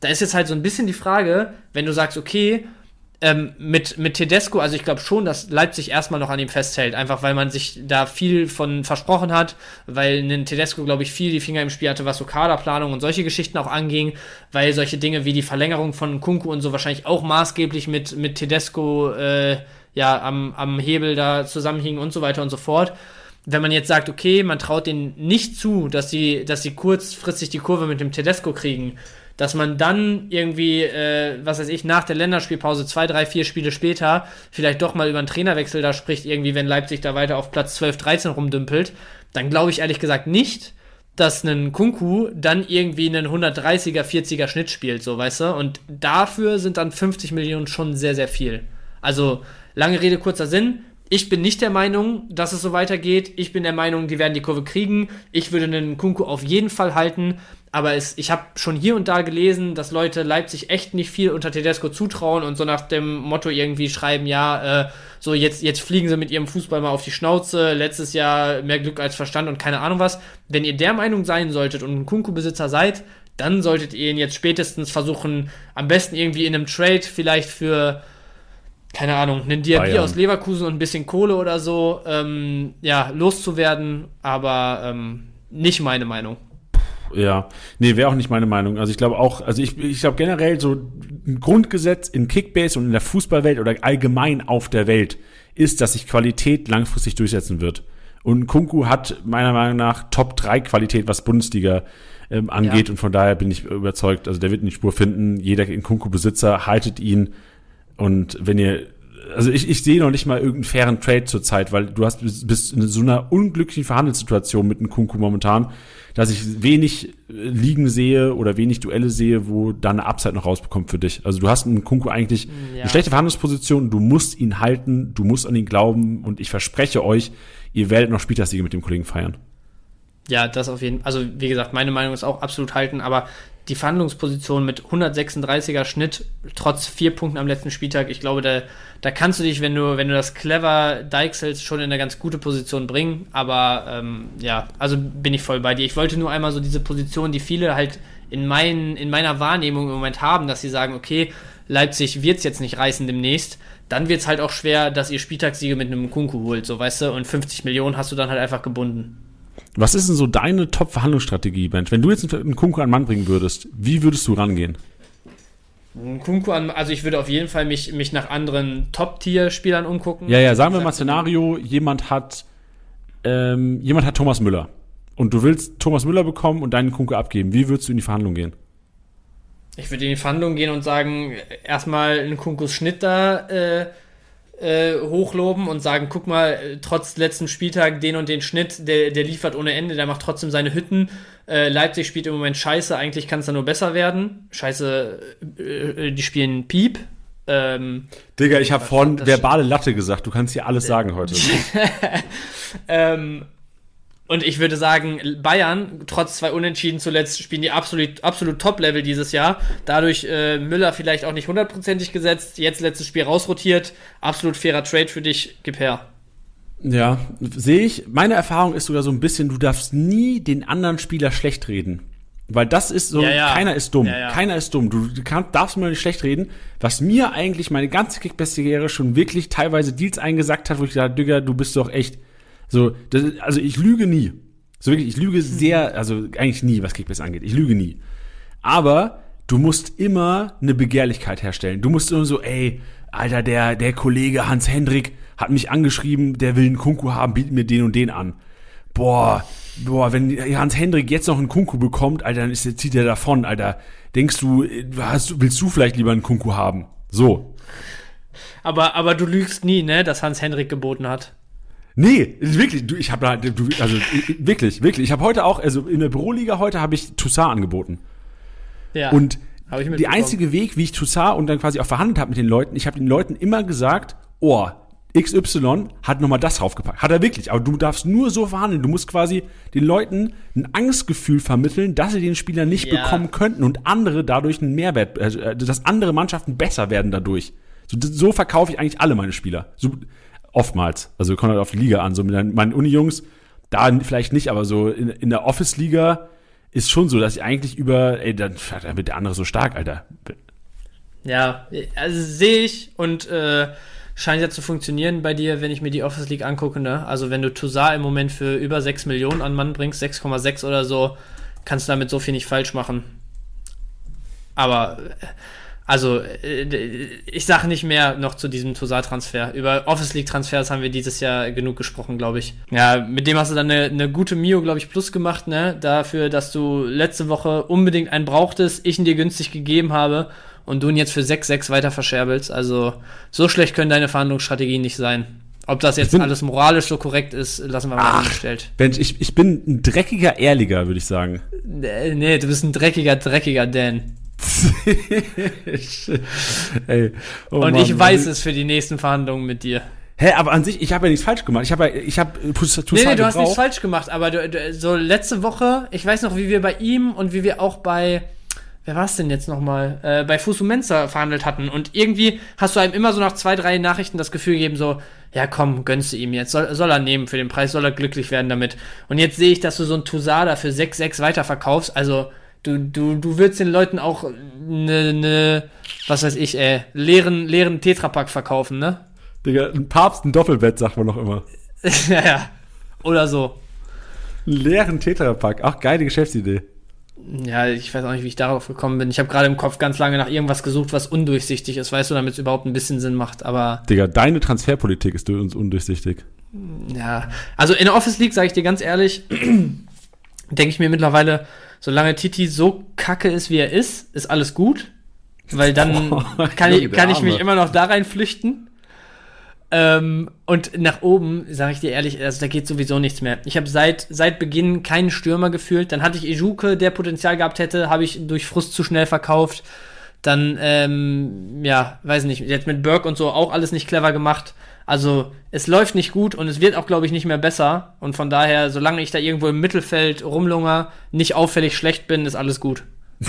da ist jetzt halt so ein bisschen die Frage, wenn du sagst, okay, ähm, mit, mit Tedesco, also ich glaube schon, dass Leipzig erstmal noch an ihm festhält, einfach weil man sich da viel von versprochen hat, weil ein Tedesco, glaube ich, viel die Finger im Spiel hatte, was so Kaderplanung und solche Geschichten auch anging, weil solche Dinge wie die Verlängerung von Kunku und so wahrscheinlich auch maßgeblich mit, mit Tedesco äh, ja, am, am Hebel da zusammenhingen und so weiter und so fort. Wenn man jetzt sagt, okay, man traut denen nicht zu, dass sie, dass sie kurzfristig die Kurve mit dem Tedesco kriegen, dass man dann irgendwie, äh, was weiß ich, nach der Länderspielpause zwei, drei, vier Spiele später vielleicht doch mal über einen Trainerwechsel da spricht, irgendwie, wenn Leipzig da weiter auf Platz 12, 13 rumdümpelt, dann glaube ich ehrlich gesagt nicht, dass ein Kunku dann irgendwie einen 130er, 40er Schnitt spielt, so, weißt du? Und dafür sind dann 50 Millionen schon sehr, sehr viel. Also, lange Rede, kurzer Sinn. Ich bin nicht der Meinung, dass es so weitergeht. Ich bin der Meinung, die werden die Kurve kriegen. Ich würde einen Kunku auf jeden Fall halten aber es, ich habe schon hier und da gelesen, dass Leute Leipzig echt nicht viel unter Tedesco zutrauen und so nach dem Motto irgendwie schreiben, ja, äh, so jetzt, jetzt fliegen sie mit ihrem Fußball mal auf die Schnauze, letztes Jahr mehr Glück als Verstand und keine Ahnung was. Wenn ihr der Meinung sein solltet und ein Kunku-Besitzer seid, dann solltet ihr ihn jetzt spätestens versuchen, am besten irgendwie in einem Trade vielleicht für, keine Ahnung, einen Diaby aus Leverkusen und ein bisschen Kohle oder so, ähm, ja, loszuwerden, aber ähm, nicht meine Meinung. Ja, nee, wäre auch nicht meine Meinung. Also ich glaube auch, also ich, ich glaube generell so ein Grundgesetz in Kickbase und in der Fußballwelt oder allgemein auf der Welt ist, dass sich Qualität langfristig durchsetzen wird. Und Kunku hat meiner Meinung nach Top 3 Qualität, was Bundesliga ähm, angeht. Ja. Und von daher bin ich überzeugt, also der wird eine Spur finden. Jeder in Kunku-Besitzer haltet ihn. Und wenn ihr also ich, ich sehe noch nicht mal irgendeinen fairen Trade zurzeit, weil du hast bist in so einer unglücklichen Verhandelssituation mit einem Kunku momentan, dass ich wenig äh, Ligen sehe oder wenig Duelle sehe, wo da eine Upside noch rausbekommt für dich. Also du hast einen Kunku eigentlich ja. eine schlechte Verhandlungsposition, du musst ihn halten, du musst an ihn glauben und ich verspreche euch, ihr werdet noch Spieltagssiege mit dem Kollegen feiern. Ja, das auf jeden Fall. Also, wie gesagt, meine Meinung ist auch absolut halten, aber die Verhandlungsposition mit 136er Schnitt, trotz vier Punkten am letzten Spieltag, ich glaube, da, da kannst du dich, wenn du, wenn du das clever deichselst, schon in eine ganz gute Position bringen. Aber ähm, ja, also bin ich voll bei dir. Ich wollte nur einmal so diese Position, die viele halt in, mein, in meiner Wahrnehmung im Moment haben, dass sie sagen, okay, Leipzig wird es jetzt nicht reißen demnächst, dann wird es halt auch schwer, dass ihr Spieltagssiege mit einem Kunku holt, so weißt du, und 50 Millionen hast du dann halt einfach gebunden. Was ist denn so deine Top-Verhandlungsstrategie, Bench? Wenn du jetzt einen Kunku an Mann bringen würdest, wie würdest du rangehen? Kunku an, also ich würde auf jeden Fall mich, mich nach anderen Top-Tier-Spielern umgucken. Ja, ja, sagen wir mal Szenario, jemand hat, ähm, jemand hat Thomas Müller. Und du willst Thomas Müller bekommen und deinen Kunku abgeben. Wie würdest du in die Verhandlung gehen? Ich würde in die Verhandlung gehen und sagen, erstmal einen Kunkus Schnitt da äh, äh, hochloben und sagen, guck mal, trotz letzten Spieltag den und den Schnitt, der, der liefert ohne Ende, der macht trotzdem seine Hütten. Äh, Leipzig spielt im Moment scheiße, eigentlich kann es da nur besser werden. Scheiße, äh, die spielen Piep. Ähm, Digga, ich habe vorhin verbale Latte gesagt, du kannst hier alles sagen heute. ähm, und ich würde sagen, Bayern, trotz zwei Unentschieden zuletzt, spielen die absolut, absolut Top-Level dieses Jahr. Dadurch äh, Müller vielleicht auch nicht hundertprozentig gesetzt, jetzt letztes Spiel rausrotiert. Absolut fairer Trade für dich, gib her. Ja, sehe ich. Meine Erfahrung ist sogar so ein bisschen, du darfst nie den anderen Spieler schlecht reden. Weil das ist so, ja, ja. keiner ist dumm. Ja, keiner ist dumm. Du kann, darfst mir nicht schlecht reden. Was mir eigentlich meine ganze Kickbase-Karriere schon wirklich teilweise Deals eingesagt hat, wo ich gesagt Digga, du bist doch echt so, das, also ich lüge nie. So wirklich, ich lüge sehr, also eigentlich nie, was Kickbase angeht. Ich lüge nie. Aber du musst immer eine Begehrlichkeit herstellen. Du musst immer so, ey, Alter, der, der Kollege Hans Hendrik hat mich angeschrieben, der will einen Kunku haben, bietet mir den und den an. Boah, boah, wenn Hans Hendrik jetzt noch einen Kunku bekommt, Alter, dann ist, zieht er davon, Alter. Denkst du, hast, willst du vielleicht lieber einen Kunku haben? So. Aber, aber du lügst nie, ne, dass Hans Hendrik geboten hat. Nee, wirklich, du, ich habe da, du, also wirklich, wirklich. Ich habe heute auch, also in der Büroliga heute habe ich Toussaint angeboten. Ja. Und die einzige Weg, wie ich Toussaint und dann quasi auch verhandelt habe mit den Leuten, ich habe den Leuten immer gesagt, oh, XY hat nochmal das draufgepackt. Hat er wirklich. Aber du darfst nur so verhandeln. Du musst quasi den Leuten ein Angstgefühl vermitteln, dass sie den Spieler nicht Ja. bekommen könnten und andere dadurch einen Mehrwert, äh, dass andere Mannschaften besser werden dadurch. So, so verkaufe ich eigentlich alle meine Spieler. So, oftmals. Also kommt halt auf die Liga an. So mit meinen- Uni-Jungs, da vielleicht nicht, aber so in, in der Office-Liga ist schon so, dass ich eigentlich über, ey, dann, dann wird der andere so stark, Alter. Ja, also sehe ich und äh, scheint ja zu funktionieren bei dir, wenn ich mir die Office League angucke. Ne? Also wenn du Toussaint im Moment für über 6 Millionen an Mann bringst, 6,6 oder so, kannst du damit so viel nicht falsch machen. Aber äh, also äh, ich sage nicht mehr noch zu diesem Toussaint-Transfer. Über Office League-Transfers haben wir dieses Jahr genug gesprochen, glaube ich. Ja, mit dem hast du dann eine, eine gute Mio, glaube ich, plus gemacht, ne? Dafür, dass du letzte Woche unbedingt einen brauchtest, ich ihn dir günstig gegeben habe und du ihn jetzt für 6-6 weiter verscherbelst. Also so schlecht können deine Verhandlungsstrategien nicht sein. Ob das jetzt alles moralisch so korrekt ist, lassen wir mal Ach. dahingestellt. Mensch, ich, ich bin ein dreckiger Ehrlicher, würde ich sagen. Nee, nee, du bist ein dreckiger, dreckiger Dan. Ey, oh und Mann. ich weiß es für die nächsten Verhandlungen mit dir. Hä, aber an sich, ich habe ja nichts falsch gemacht. Ich habe ja, ich habe Toussaint Nee, nee, du hast nichts falsch gemacht, aber du, du, so letzte Woche, ich weiß noch, wie wir bei ihm und wie wir auch bei, wer war es denn jetzt nochmal, äh, bei Fusumenza verhandelt hatten. Und irgendwie hast du einem immer so nach zwei, drei Nachrichten das Gefühl gegeben, so, ja komm, gönnst du ihm jetzt, soll, soll er nehmen für den Preis, soll er glücklich werden damit. Und jetzt sehe ich, dass du so ein Tusada für 6,6 weiterverkaufst, also du, du, du würdest den Leuten auch ne, ne, was weiß ich, äh, leeren, leeren Tetrapack verkaufen, ne? Digga, ein Papst, ein Doppelbett, sagt man noch immer. ja, ja. Oder so. Leeren Tetrapack. Ach, geile Geschäftsidee. Ja, ich weiß auch nicht, wie ich darauf gekommen bin. Ich habe gerade im Kopf ganz lange nach irgendwas gesucht, was undurchsichtig ist, weißt du, damit es überhaupt ein bisschen Sinn macht. Aber Digga, deine Transferpolitik ist uns undurchsichtig. ja, also in der Office League, sage ich dir ganz ehrlich, denke ich mir mittlerweile, solange Titi so kacke ist, wie er ist, ist alles gut. Weil dann Oh, kann, ich, kann ich mich immer noch da rein flüchten. Ähm, und nach oben, sage ich dir ehrlich, also da geht sowieso nichts mehr. Ich habe seit, seit Beginn keinen Stürmer gefühlt. Dann hatte ich Ejuke, der Potenzial gehabt hätte, habe ich durch Frust zu schnell verkauft. Dann, ähm, ja, weiß nicht, jetzt mit Burke und so auch alles nicht clever gemacht. Also es läuft nicht gut und es wird auch, glaube ich, nicht mehr besser. Und von daher, solange ich da irgendwo im Mittelfeld rumlunger, nicht auffällig schlecht bin, ist alles gut.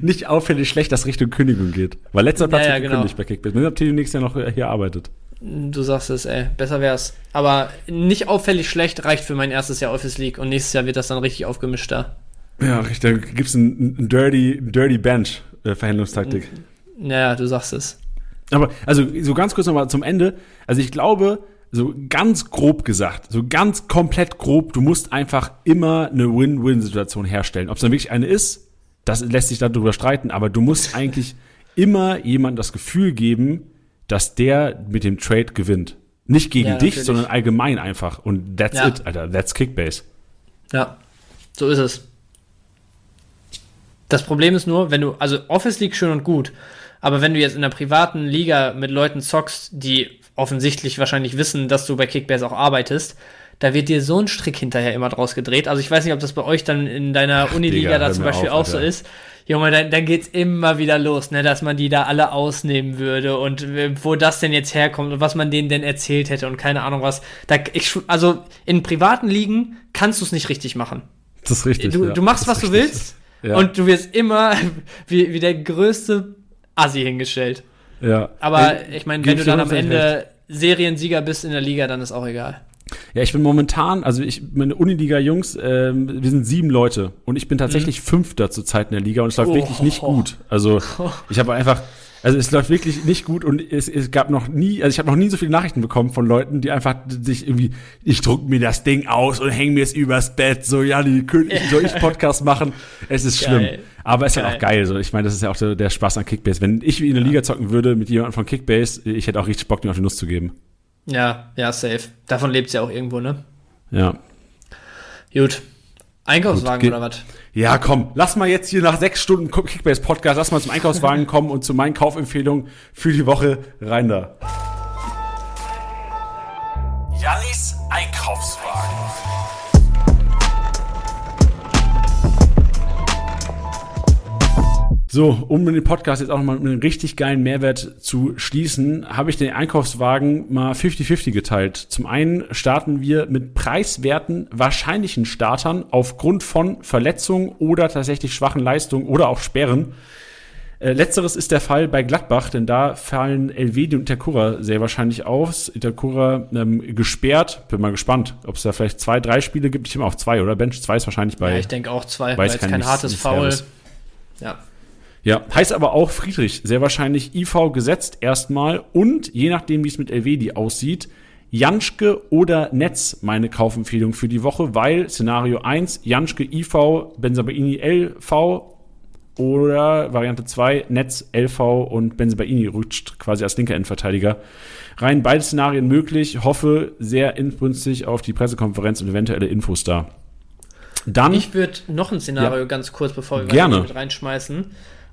Nicht auffällig schlecht, dass Richtung Kündigung geht. Weil letzter Platz Ja, ja, genau. gekündigt bei Kickbase. Wenn ob Titi nächstes Jahr noch äh, hier arbeitet. Du sagst es, ey, besser wär's. Aber nicht auffällig schlecht reicht für mein erstes Jahr Office League und nächstes Jahr wird das dann richtig aufgemischt da. Ja, richtig. Da gibt's ein, ein Dirty, Dirty Bench äh, Verhandlungstaktik. Naja, du sagst es. Aber, also, so ganz kurz nochmal zum Ende. Also, ich glaube, so ganz grob gesagt, so ganz komplett grob, du musst einfach immer eine Win-Win-Situation herstellen. Ob es dann wirklich eine ist, das lässt sich darüber streiten, aber du musst eigentlich immer jemandem das Gefühl geben, dass der mit dem Trade gewinnt. Nicht gegen Ja, dich, natürlich. sondern allgemein einfach. Und that's Ja. it, Alter. That's Kickbase. Ja, so ist es. Das Problem ist nur, wenn du, also Office League schön und gut, aber wenn du jetzt in einer privaten Liga mit Leuten zockst, die offensichtlich wahrscheinlich wissen, dass du bei Kickbase auch arbeitest, da wird dir so ein Strick hinterher immer draus gedreht. Also ich weiß nicht, ob das bei euch dann in deiner Uniliga Digga, da zum Beispiel auf, auch so Alter. ist. Junge, dann, dann geht's immer wieder los, ne, dass man die da alle ausnehmen würde und äh, wo das denn jetzt herkommt und was man denen denn erzählt hätte und keine Ahnung was. Da, ich, also in privaten Ligen kannst du es nicht richtig machen. Das ist richtig. Du, ja. du machst, was ist du richtig. willst Ja. und du wirst immer wie, wie der größte Assi hingestellt. Ja. Aber Ey, ich meine, wenn du dann am 100% recht. Ende Seriensieger bist in der Liga, dann ist auch egal. Ja, ich bin momentan, also ich, meine Uniliga-Jungs, ähm, wir sind sieben Leute und ich bin tatsächlich Fünfter zur Zeit in der Liga und es läuft Mhm. Oh. wirklich nicht gut. Also ich habe einfach, also es läuft wirklich nicht gut und es, es gab noch nie, also ich habe noch nie so viele Nachrichten bekommen von Leuten, die einfach sich irgendwie, ich druck mir das Ding aus und hänge mir es übers Bett, so ja, die König, soll ich Podcast machen? Es ist schlimm. Geil. Aber es ist halt auch geil. So. Ich meine, das ist ja auch der, der Spaß an Kickbase. Wenn ich in der Liga zocken würde mit jemandem von Kickbase, ich hätte auch richtig Bock, dir auf die Nuss zu geben. Ja, ja, safe. Davon lebt's ja auch irgendwo, ne? Ja. Gut. Einkaufswagen oder was? Ja, komm, lass mal jetzt hier nach sechs Stunden Kickbase Podcast, lass mal zum Einkaufswagen kommen und zu meinen Kaufempfehlungen für die Woche rein da. Jannis Einkaufswagen. So, um den Podcast jetzt auch nochmal mit einem richtig geilen Mehrwert zu schließen, habe ich den Einkaufswagen mal 50-50 geteilt. Zum einen starten wir mit preiswerten, wahrscheinlichen Startern aufgrund von Verletzungen oder tatsächlich schwachen Leistungen oder auch Sperren. Äh, letzteres ist der Fall bei Gladbach, denn da fallen Elvedi und Itakura sehr wahrscheinlich aus. Itakura ähm, gesperrt. Bin mal gespannt, ob es da vielleicht zwei, drei Spiele gibt. Ich immer auf zwei, oder? Bench zwei ist wahrscheinlich bei. Ja, ich denke auch zwei, weil es kein hartes Foul. Ja. Ja, heißt aber auch Friedrich, sehr wahrscheinlich IV gesetzt erstmal und je nachdem, wie es mit Elvedi aussieht, Janschke oder Netz meine Kaufempfehlung für die Woche, weil Szenario 1, Janschke IV, Benzabaini LV oder Variante 2, Netz LV und Benzabaini rutscht quasi als linker Endverteidiger rein. Beide Szenarien möglich, hoffe sehr inbrünstig auf die Pressekonferenz und eventuelle Infos da. Dann, ich würde noch ein Szenario ja, ganz kurz, bevor wir gerne. mit reinschmeißen.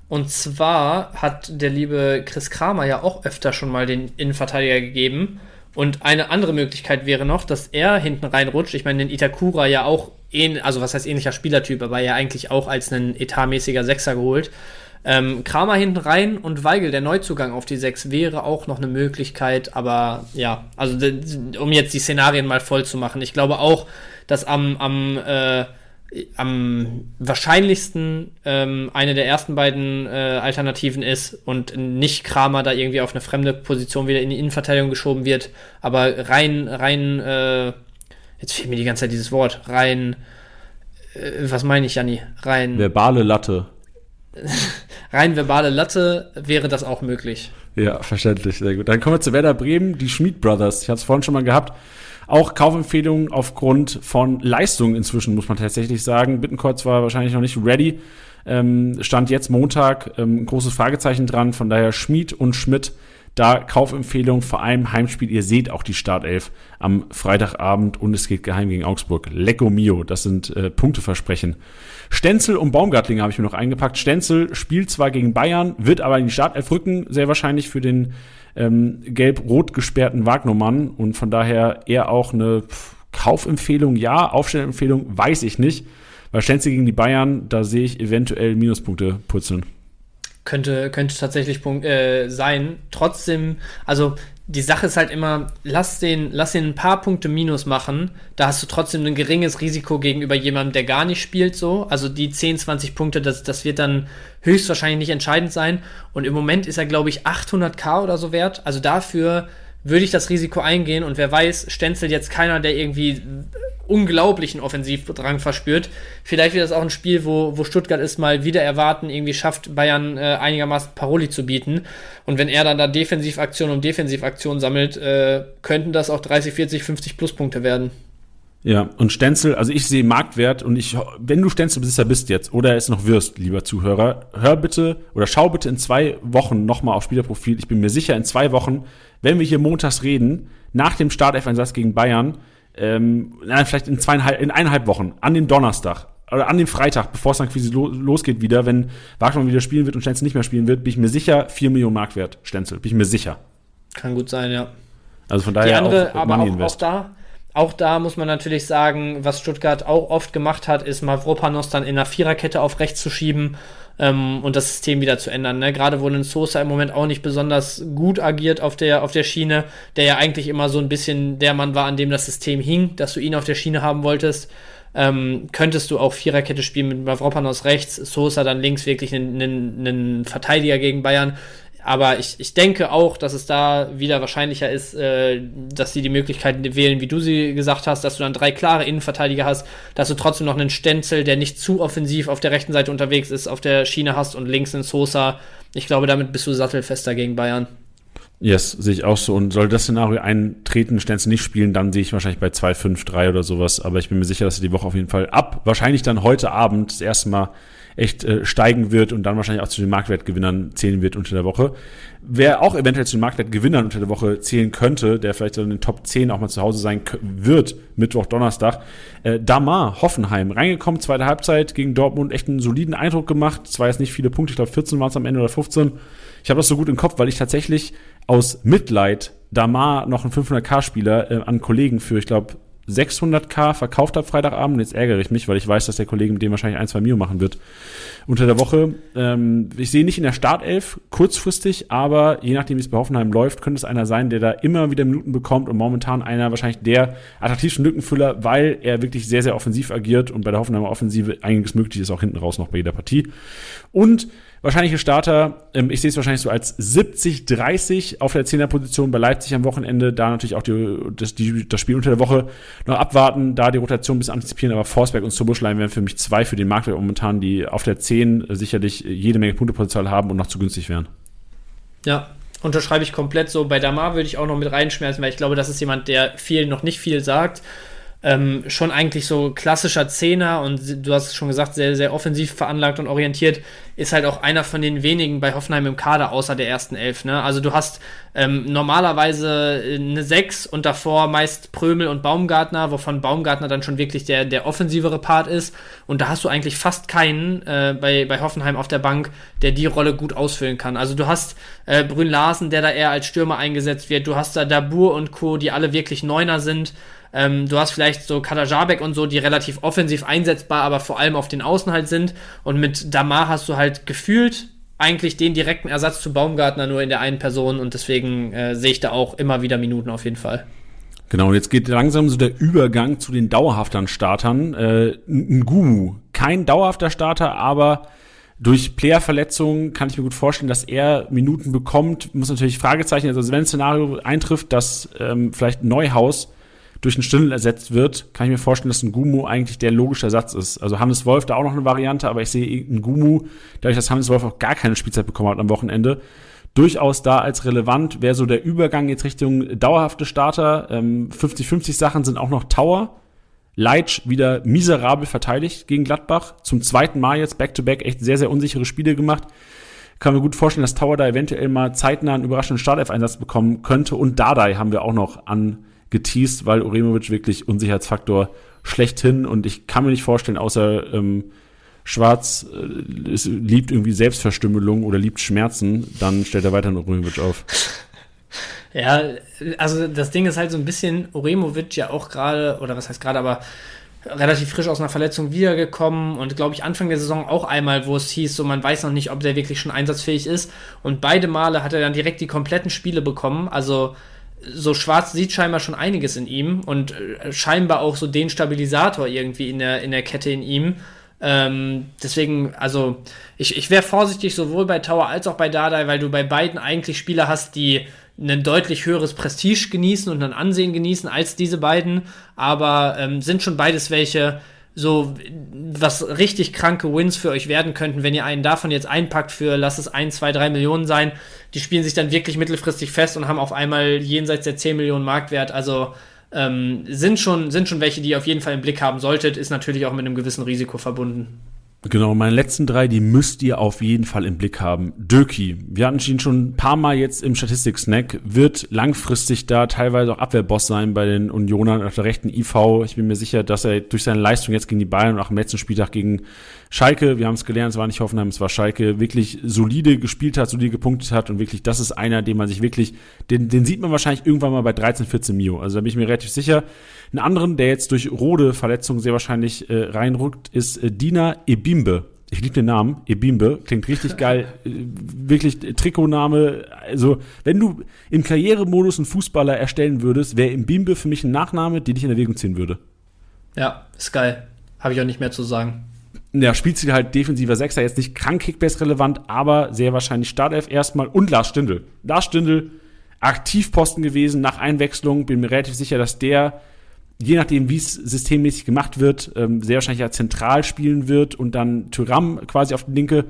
Und zwar hat der liebe Chris Kramer ja auch öfter schon mal den Innenverteidiger gegeben. Und eine andere Möglichkeit wäre noch, dass er hinten reinrutscht. Ich meine, den Itakura ja auch, ähn, also was heißt ähnlicher Spielertyp, aber ja eigentlich auch als einen etatmäßiger Sechser geholt. Ähm, Kramer hinten rein und Weigel, der Neuzugang auf die Sechs, wäre auch noch eine Möglichkeit. Aber ja, also um jetzt die Szenarien mal voll zu machen. Ich glaube auch, dass am, am äh, am wahrscheinlichsten ähm, eine der ersten beiden äh, Alternativen ist und nicht Kramer da irgendwie auf eine fremde Position wieder in die Innenverteidigung geschoben wird, aber rein, rein, äh, jetzt fehlt mir die ganze Zeit dieses Wort, rein, äh, was meine ich, Janni? Rein. Verbale Latte. rein verbale Latte wäre das auch möglich. Ja, verständlich, sehr gut. Dann kommen wir zu Werder Bremen, die Schmied Brothers. Ich hatte es vorhin schon mal gehabt. Auch Kaufempfehlungen aufgrund von Leistungen inzwischen, muss man tatsächlich sagen. Bittenkreuz war wahrscheinlich noch nicht ready. Ähm, stand jetzt Montag, ähm, großes Fragezeichen dran. Von daher Schmid und Schmidt da Kaufempfehlung, vor allem Heimspiel. Ihr seht auch die Startelf am Freitagabend und es geht geheim gegen Augsburg. Lecco Mio, das sind äh, Punkteversprechen. Stenzel und Baumgartling habe ich mir noch eingepackt. Stenzel spielt zwar gegen Bayern, wird aber in die Startelf rücken, sehr wahrscheinlich für den ähm, gelb-rot gesperrten Wagnermann und von daher eher auch eine Kaufempfehlung, ja, Aufstellempfehlung, weiß ich nicht. Weil Stenzel gegen die Bayern, da sehe ich eventuell Minuspunkte purzeln. Könnte, könnte tatsächlich Punkt, äh, sein. Trotzdem, also die Sache ist halt immer, lass den, lass den ein paar Punkte Minus machen, da hast du trotzdem ein geringes Risiko gegenüber jemandem, der gar nicht spielt, so. Also die 10, 20 Punkte, das, das wird dann höchstwahrscheinlich nicht entscheidend sein. Und im Moment ist er, glaube ich, 800k oder so wert. Also dafür würde ich das Risiko eingehen und wer weiß, Stenzel jetzt keiner, der irgendwie unglaublichen Offensivdrang verspürt. Vielleicht wird das auch ein Spiel, wo, wo Stuttgart es mal wieder erwarten, irgendwie schafft, Bayern äh, einigermaßen Paroli zu bieten. Und wenn er dann da Defensivaktion um Defensivaktion sammelt, äh, könnten das auch 30, 40, 50 Pluspunkte werden. Ja, und Stenzel, also ich sehe Marktwert und ich, wenn du Stenzelbesitzer bist jetzt oder es noch wirst, lieber Zuhörer, hör bitte oder schau bitte in zwei Wochen nochmal auf Spielerprofil. Ich bin mir sicher, in zwei Wochen, wenn wir hier montags reden, nach dem Startelf-Einsatz gegen Bayern, ähm, vielleicht in zweieinhalb, in eineinhalb Wochen, an dem Donnerstag oder an dem Freitag, bevor es dann quasi losgeht wieder, wenn Wagner wieder spielen wird und Stenzel nicht mehr spielen wird, bin ich mir sicher, 4 Millionen Marktwert, Stenzel, bin ich mir sicher. Kann gut sein, ja. Also von daher Die andere, auch aber auch, auch, da, auch da muss man natürlich sagen, was Stuttgart auch oft gemacht hat, ist Mavropanos dann in einer Viererkette auf rechts zu schieben ähm, und das System wieder zu ändern. Ne? Gerade wo ein Sosa im Moment auch nicht besonders gut agiert auf der, auf der Schiene, der ja eigentlich immer so ein bisschen der Mann war, an dem das System hing, dass du ihn auf der Schiene haben wolltest. Ähm, könntest du auch Viererkette spielen mit Mavropanos rechts, Sosa dann links wirklich einen, einen, einen Verteidiger gegen Bayern. Aber ich, ich denke auch, dass es da wieder wahrscheinlicher ist, äh, dass sie die Möglichkeiten wählen, wie du sie gesagt hast, dass du dann drei klare Innenverteidiger hast, dass du trotzdem noch einen Stenzel, der nicht zu offensiv auf der rechten Seite unterwegs ist, auf der Schiene hast und links einen Sosa. Ich glaube, damit bist du sattelfester gegen Bayern. Yes, sehe ich auch so. Und soll das Szenario eintreten, Stenzel nicht spielen, dann sehe ich wahrscheinlich bei 2, 5, 3 oder sowas. Aber ich bin mir sicher, dass er die Woche auf jeden Fall ab, wahrscheinlich dann heute Abend das erste Mal echt äh, steigen wird und dann wahrscheinlich auch zu den Marktwertgewinnern zählen wird unter der Woche. Wer auch eventuell zu den Marktwertgewinnern unter der Woche zählen könnte, der vielleicht in den Top 10 auch mal zu Hause sein wird, Mittwoch, Donnerstag, äh, Damar, Hoffenheim, reingekommen, zweite Halbzeit gegen Dortmund, echt einen soliden Eindruck gemacht. Zwar jetzt nicht viele Punkte, ich glaube 14 waren es am Ende oder 15. Ich habe das so gut im Kopf, weil ich tatsächlich aus Mitleid Damar noch einen 500k-Spieler äh, an Kollegen für, ich glaube, 600k verkauft habe Freitagabend. Jetzt ärgere ich mich, weil ich weiß, dass der Kollege mit dem wahrscheinlich ein, zwei Mio machen wird unter der Woche. Ähm, ich sehe nicht in der Startelf kurzfristig, aber je nachdem, wie es bei Hoffenheim läuft, könnte es einer sein, der da immer wieder Minuten bekommt und momentan einer wahrscheinlich der attraktivsten Lückenfüller, weil er wirklich sehr, sehr offensiv agiert und bei der Hoffenheimer Offensive einiges möglich ist, auch hinten raus noch bei jeder Partie. Und Wahrscheinliche Starter, ähm, ich sehe es wahrscheinlich so als 70-30 auf der 10er Position bei Leipzig am Wochenende. Da natürlich auch die, das, die, das Spiel unter der Woche noch abwarten, da die Rotation ein bisschen antizipieren. Aber Forsberg und Soboschlein wären für mich zwei für den Marktwert momentan, die auf der 10 sicherlich jede Menge Punktepotenzial haben und noch zu günstig wären. Ja, unterschreibe ich komplett so. Bei Damar würde ich auch noch mit reinschmerzen, weil ich glaube, das ist jemand, der viel noch nicht viel sagt ähm, schon eigentlich so klassischer Zehner und du hast es schon gesagt, sehr, sehr offensiv veranlagt und orientiert, ist halt auch einer von den wenigen bei Hoffenheim im Kader außer der ersten Elf. Ne? Also du hast ähm, normalerweise eine Sechs und davor meist Prömel und Baumgartner, wovon Baumgartner dann schon wirklich der, der offensivere Part ist. Und da hast du eigentlich fast keinen äh, bei, bei Hoffenheim auf der Bank, der die Rolle gut ausfüllen kann. Also du hast äh, Brünn Larsen, der da eher als Stürmer eingesetzt wird. Du hast da Dabur und Co., die alle wirklich Neuner sind. Ähm, du hast vielleicht so Kadajabek und so, die relativ offensiv einsetzbar, aber vor allem auf den Außen halt sind. Und mit Damar hast du halt gefühlt eigentlich den direkten Ersatz zu Baumgartner nur in der einen Person und deswegen äh, sehe ich da auch immer wieder Minuten auf jeden Fall. Genau, und jetzt geht langsam so der Übergang zu den dauerhafteren Startern. Äh, Ngumu, kein dauerhafter Starter, aber durch Playerverletzungen kann ich mir gut vorstellen, dass er Minuten bekommt. Muss natürlich Fragezeichen, also wenn ein Szenario eintrifft, dass ähm, vielleicht Neuhaus durch einen Stindel ersetzt wird, kann ich mir vorstellen, dass ein Gumu eigentlich der logische Ersatz ist. Also Hannes Wolf da auch noch eine Variante, aber ich sehe einen Gumu, dadurch, dass Hannes Wolf auch gar keine Spielzeit bekommen hat am Wochenende, durchaus da als relevant. Wäre so der Übergang jetzt Richtung dauerhafte Starter. 50-50 ähm, Sachen sind auch noch Tower. Leitsch wieder miserabel verteidigt gegen Gladbach. Zum zweiten Mal jetzt back-to-back -back echt sehr, sehr unsichere Spiele gemacht. Kann mir gut vorstellen, dass Tower da eventuell mal zeitnah einen überraschenden Startelf-Einsatz bekommen könnte. Und Dardai haben wir auch noch an geteased, weil Uremovic wirklich Unsicherheitsfaktor schlechthin und ich kann mir nicht vorstellen, außer ähm, Schwarz äh, ist, liebt irgendwie Selbstverstümmelung oder liebt Schmerzen, dann stellt er weiter Uremovic auf. Ja, also das Ding ist halt so ein bisschen, Uremovic ja auch gerade, oder was heißt gerade, aber relativ frisch aus einer Verletzung wiedergekommen und glaube ich Anfang der Saison auch einmal, wo es hieß, so man weiß noch nicht, ob der wirklich schon einsatzfähig ist und beide Male hat er dann direkt die kompletten Spiele bekommen, also so Schwarz sieht scheinbar schon einiges in ihm und äh, scheinbar auch so den Stabilisator irgendwie in der, in der Kette in ihm. Ähm, deswegen, also ich, ich wäre vorsichtig sowohl bei Tower als auch bei Dardai, weil du bei beiden eigentlich Spieler hast, die ein deutlich höheres Prestige genießen und ein Ansehen genießen als diese beiden, aber ähm, sind schon beides welche, so was richtig kranke Wins für euch werden könnten, wenn ihr einen davon jetzt einpackt für, lass es ein, zwei, drei Millionen sein. Die spielen sich dann wirklich mittelfristig fest und haben auf einmal jenseits der 10 Millionen Marktwert. Also ähm, sind, schon, sind schon welche, die ihr auf jeden Fall im Blick haben solltet, ist natürlich auch mit einem gewissen Risiko verbunden. Genau, meine letzten drei, die müsst ihr auf jeden Fall im Blick haben. Döki, wir hatten ihn schon ein paar Mal jetzt im Statistik-Snack, wird langfristig da teilweise auch Abwehrboss sein bei den Unionern auf der rechten IV. Ich bin mir sicher, dass er durch seine Leistung jetzt gegen die Bayern und auch im letzten Spieltag gegen Schalke, wir haben es gelernt, es war nicht Hoffenheim, es war Schalke, wirklich solide gespielt hat, solide gepunktet hat und wirklich, das ist einer, den man sich wirklich, den, den sieht man wahrscheinlich irgendwann mal bei 13, 14 Mio. Also da bin ich mir relativ sicher. Einen anderen, der jetzt durch Rode Verletzungen sehr wahrscheinlich äh, reinrückt, ist äh, Dina Ebimbe. Ich liebe den Namen, Ebimbe, klingt richtig geil. Äh, wirklich Trikotname. Also, wenn du im Karrieremodus einen Fußballer erstellen würdest, wäre Ebimbe für mich ein Nachname, den ich in Erwägung ziehen würde. Ja, ist geil. Habe ich auch nicht mehr zu sagen. Ja, Spielziel halt defensiver Sechser, jetzt nicht krank Kickbase relevant, aber sehr wahrscheinlich Startelf erstmal und Lars Stindl. Lars Stindl, Aktivposten gewesen nach Einwechslung, bin mir relativ sicher, dass der je nachdem, wie es systemmäßig gemacht wird, ähm, sehr wahrscheinlich ja zentral spielen wird und dann Tyram quasi auf die linke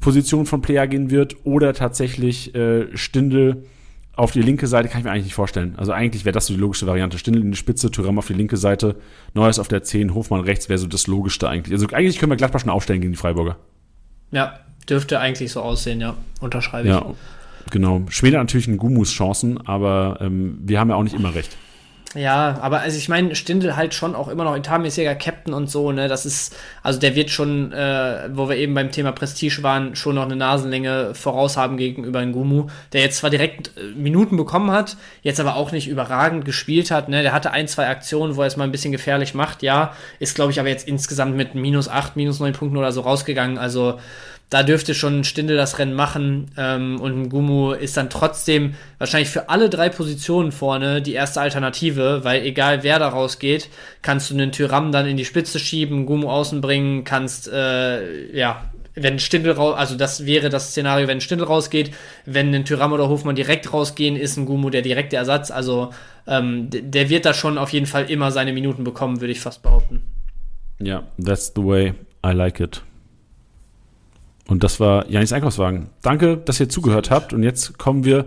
Position von Player gehen wird oder tatsächlich äh, Stindel auf die linke Seite kann ich mir eigentlich nicht vorstellen. Also eigentlich wäre das so die logische Variante. Stindel in die Spitze, Tyram auf die linke Seite, Neues auf der 10, Hofmann rechts wäre so das Logischste eigentlich. Also eigentlich können wir Gladbach schon aufstellen gegen die Freiburger. Ja, dürfte eigentlich so aussehen, ja. Unterschreibe ich. Ja, genau. Schwede natürlich ein Gumus Chancen, aber ähm, wir haben ja auch nicht immer recht. Ja, aber also ich meine, Stindel halt schon auch immer noch etatmäßiger Captain und so, ne? Das ist, also der wird schon, äh, wo wir eben beim Thema Prestige waren, schon noch eine Nasenlänge voraus haben gegenüber Ngumu, der jetzt zwar direkt äh, Minuten bekommen hat, jetzt aber auch nicht überragend gespielt hat, ne? Der hatte ein, zwei Aktionen, wo er es mal ein bisschen gefährlich macht, ja. Ist, glaube ich, aber jetzt insgesamt mit minus acht, minus neun Punkten oder so rausgegangen. Also da dürfte schon Stindel das Rennen machen ähm, und Gumu ist dann trotzdem wahrscheinlich für alle drei Positionen vorne die erste Alternative, weil egal wer da rausgeht, kannst du einen Tyram dann in die Spitze schieben, Gumu außen bringen, kannst, äh, ja, wenn Stindel raus, also das wäre das Szenario, wenn Stindel rausgeht, wenn ein Tyram oder Hofmann direkt rausgehen, ist ein Gumu der direkte Ersatz, also ähm, der wird da schon auf jeden Fall immer seine Minuten bekommen, würde ich fast behaupten. Ja, that's the way I like it. Und das war Janis Einkaufswagen. Danke, dass ihr zugehört habt. Und jetzt kommen wir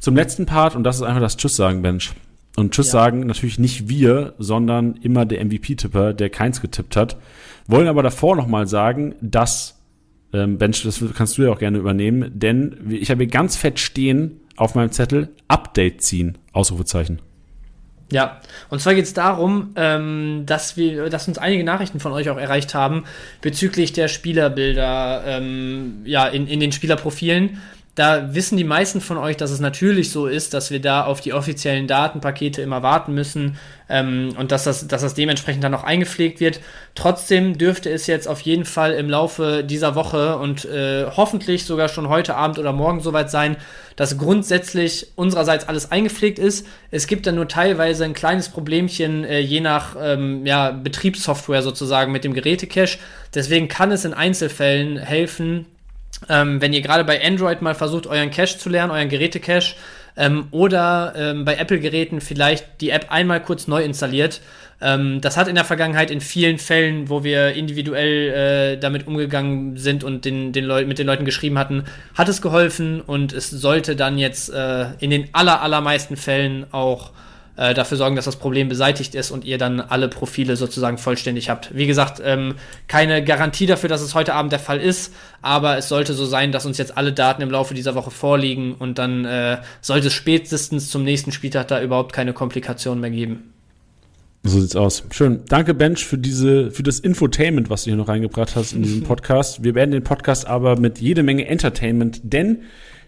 zum letzten Part und das ist einfach das Tschüss sagen, Bench. Und Tschüss ja. sagen natürlich nicht wir, sondern immer der MVP-Tipper, der keins getippt hat. Wollen aber davor nochmal sagen, dass, ähm, Bench, das kannst du ja auch gerne übernehmen, denn ich habe hier ganz fett stehen auf meinem Zettel, Update ziehen, Ausrufezeichen. Ja, und zwar geht es darum, ähm, dass wir, dass uns einige Nachrichten von euch auch erreicht haben bezüglich der Spielerbilder, ähm, ja, in, in den Spielerprofilen. Da wissen die meisten von euch, dass es natürlich so ist, dass wir da auf die offiziellen Datenpakete immer warten müssen ähm, und dass das, dass das dementsprechend dann auch eingepflegt wird. Trotzdem dürfte es jetzt auf jeden Fall im Laufe dieser Woche und äh, hoffentlich sogar schon heute Abend oder morgen soweit sein, dass grundsätzlich unsererseits alles eingepflegt ist. Es gibt dann nur teilweise ein kleines Problemchen, äh, je nach ähm, ja, Betriebssoftware sozusagen mit dem Gerätecache. Deswegen kann es in Einzelfällen helfen, ähm, wenn ihr gerade bei Android mal versucht, euren Cache zu lernen, euren Gerätecache, ähm, oder ähm, bei Apple-Geräten vielleicht die App einmal kurz neu installiert. Ähm, das hat in der Vergangenheit in vielen Fällen, wo wir individuell äh, damit umgegangen sind und den, den mit den Leuten geschrieben hatten, hat es geholfen und es sollte dann jetzt äh, in den aller, allermeisten Fällen auch äh, dafür sorgen, dass das Problem beseitigt ist und ihr dann alle Profile sozusagen vollständig habt. Wie gesagt, ähm, keine Garantie dafür, dass es heute Abend der Fall ist, aber es sollte so sein, dass uns jetzt alle Daten im Laufe dieser Woche vorliegen und dann äh, sollte es spätestens zum nächsten Spieltag da überhaupt keine Komplikationen mehr geben. So sieht's aus. Schön. Danke, Bench, für diese, für das Infotainment, was du hier noch reingebracht hast in diesem Podcast. Wir beenden den Podcast aber mit jede Menge Entertainment, denn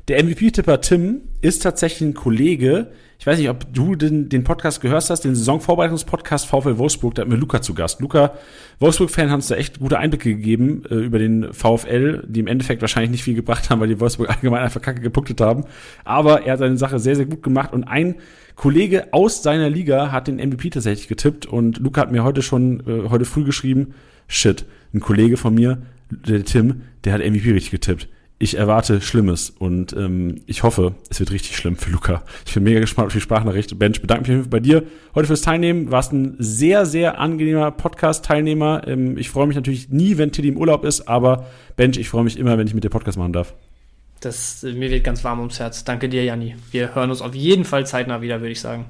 der MVP-Tipper Tim ist tatsächlich ein Kollege, ich weiß nicht, ob du den, den Podcast gehört hast, den Saisonvorbereitungspodcast VfL Wolfsburg, da hatten wir Luca zu Gast. Luca, Wolfsburg-Fan, hat uns da echt gute Einblicke gegeben äh, über den VfL, die im Endeffekt wahrscheinlich nicht viel gebracht haben, weil die Wolfsburg allgemein einfach kacke gepunktet haben. Aber er hat seine Sache sehr, sehr gut gemacht und ein Kollege aus seiner Liga hat den MVP tatsächlich getippt und Luca hat mir heute schon, äh, heute früh geschrieben, shit, ein Kollege von mir, der Tim, der hat MVP richtig getippt ich erwarte Schlimmes und ähm, ich hoffe, es wird richtig schlimm für Luca. Ich bin mega gespannt auf die Sprachnachricht. Ben, ich bedanke mich bei dir heute fürs Teilnehmen. Warst ein sehr, sehr angenehmer Podcast-Teilnehmer. Ähm, ich freue mich natürlich nie, wenn Tilly im Urlaub ist, aber Bench, ich freue mich immer, wenn ich mit dir Podcast machen darf. Das, mir wird ganz warm ums Herz. Danke dir, Janni. Wir hören uns auf jeden Fall zeitnah wieder, würde ich sagen.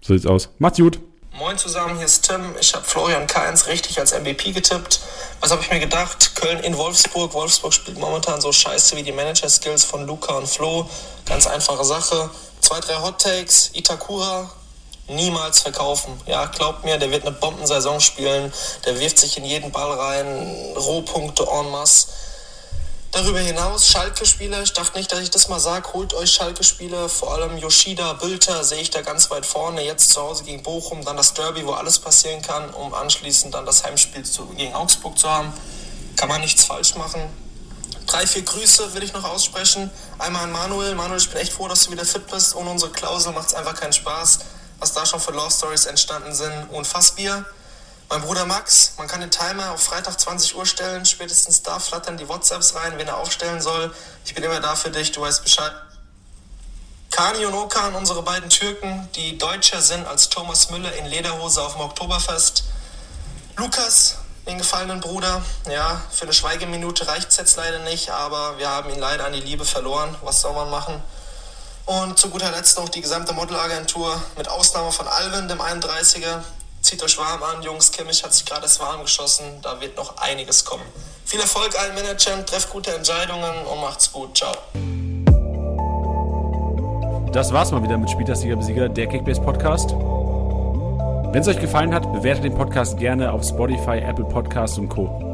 So sieht's aus. Macht's gut. Moin zusammen, hier ist Tim. Ich habe Florian Kainz richtig als MVP getippt. Was habe ich mir gedacht? Köln in Wolfsburg. Wolfsburg spielt momentan so scheiße wie die Manager-Skills von Luca und Flo. Ganz einfache Sache. Zwei, drei Hot-Takes. Itakura niemals verkaufen. Ja, glaubt mir, der wird eine Bombensaison spielen. Der wirft sich in jeden Ball rein. Rohpunkte en masse. Darüber hinaus Schalke-Spieler, ich dachte nicht, dass ich das mal sage, holt euch Schalke-Spieler, vor allem Yoshida, Bülter sehe ich da ganz weit vorne, jetzt zu Hause gegen Bochum, dann das Derby, wo alles passieren kann, um anschließend dann das Heimspiel zu, gegen Augsburg zu haben. Kann man nichts falsch machen. Drei, vier Grüße will ich noch aussprechen. Einmal an Manuel. Manuel, ich bin echt froh, dass du wieder fit bist. Ohne unsere Klausel macht es einfach keinen Spaß. Was da schon für Love Stories entstanden sind. Und Fassbier. Mein Bruder Max, man kann den Timer auf Freitag 20 Uhr stellen. Spätestens da flattern die WhatsApps rein, wen er aufstellen soll. Ich bin immer da für dich, du weißt Bescheid. Kani und Okan, unsere beiden Türken, die deutscher sind als Thomas Müller in Lederhose auf dem Oktoberfest. Lukas, den gefallenen Bruder, ja, für eine Schweigeminute reicht es jetzt leider nicht, aber wir haben ihn leider an die Liebe verloren. Was soll man machen? Und zu guter Letzt noch die gesamte Modelagentur mit Ausnahme von Alvin, dem 31er, Zieht euch warm an, Jungs. Kimmich hat sich gerade das warm geschossen. Da wird noch einiges kommen. Viel Erfolg allen Managern, trefft gute Entscheidungen und macht's gut. Ciao. Das war's mal wieder mit Spieltagssieger Besieger, der Kickbase Podcast. Wenn es euch gefallen hat, bewertet den Podcast gerne auf Spotify, Apple Podcasts und Co.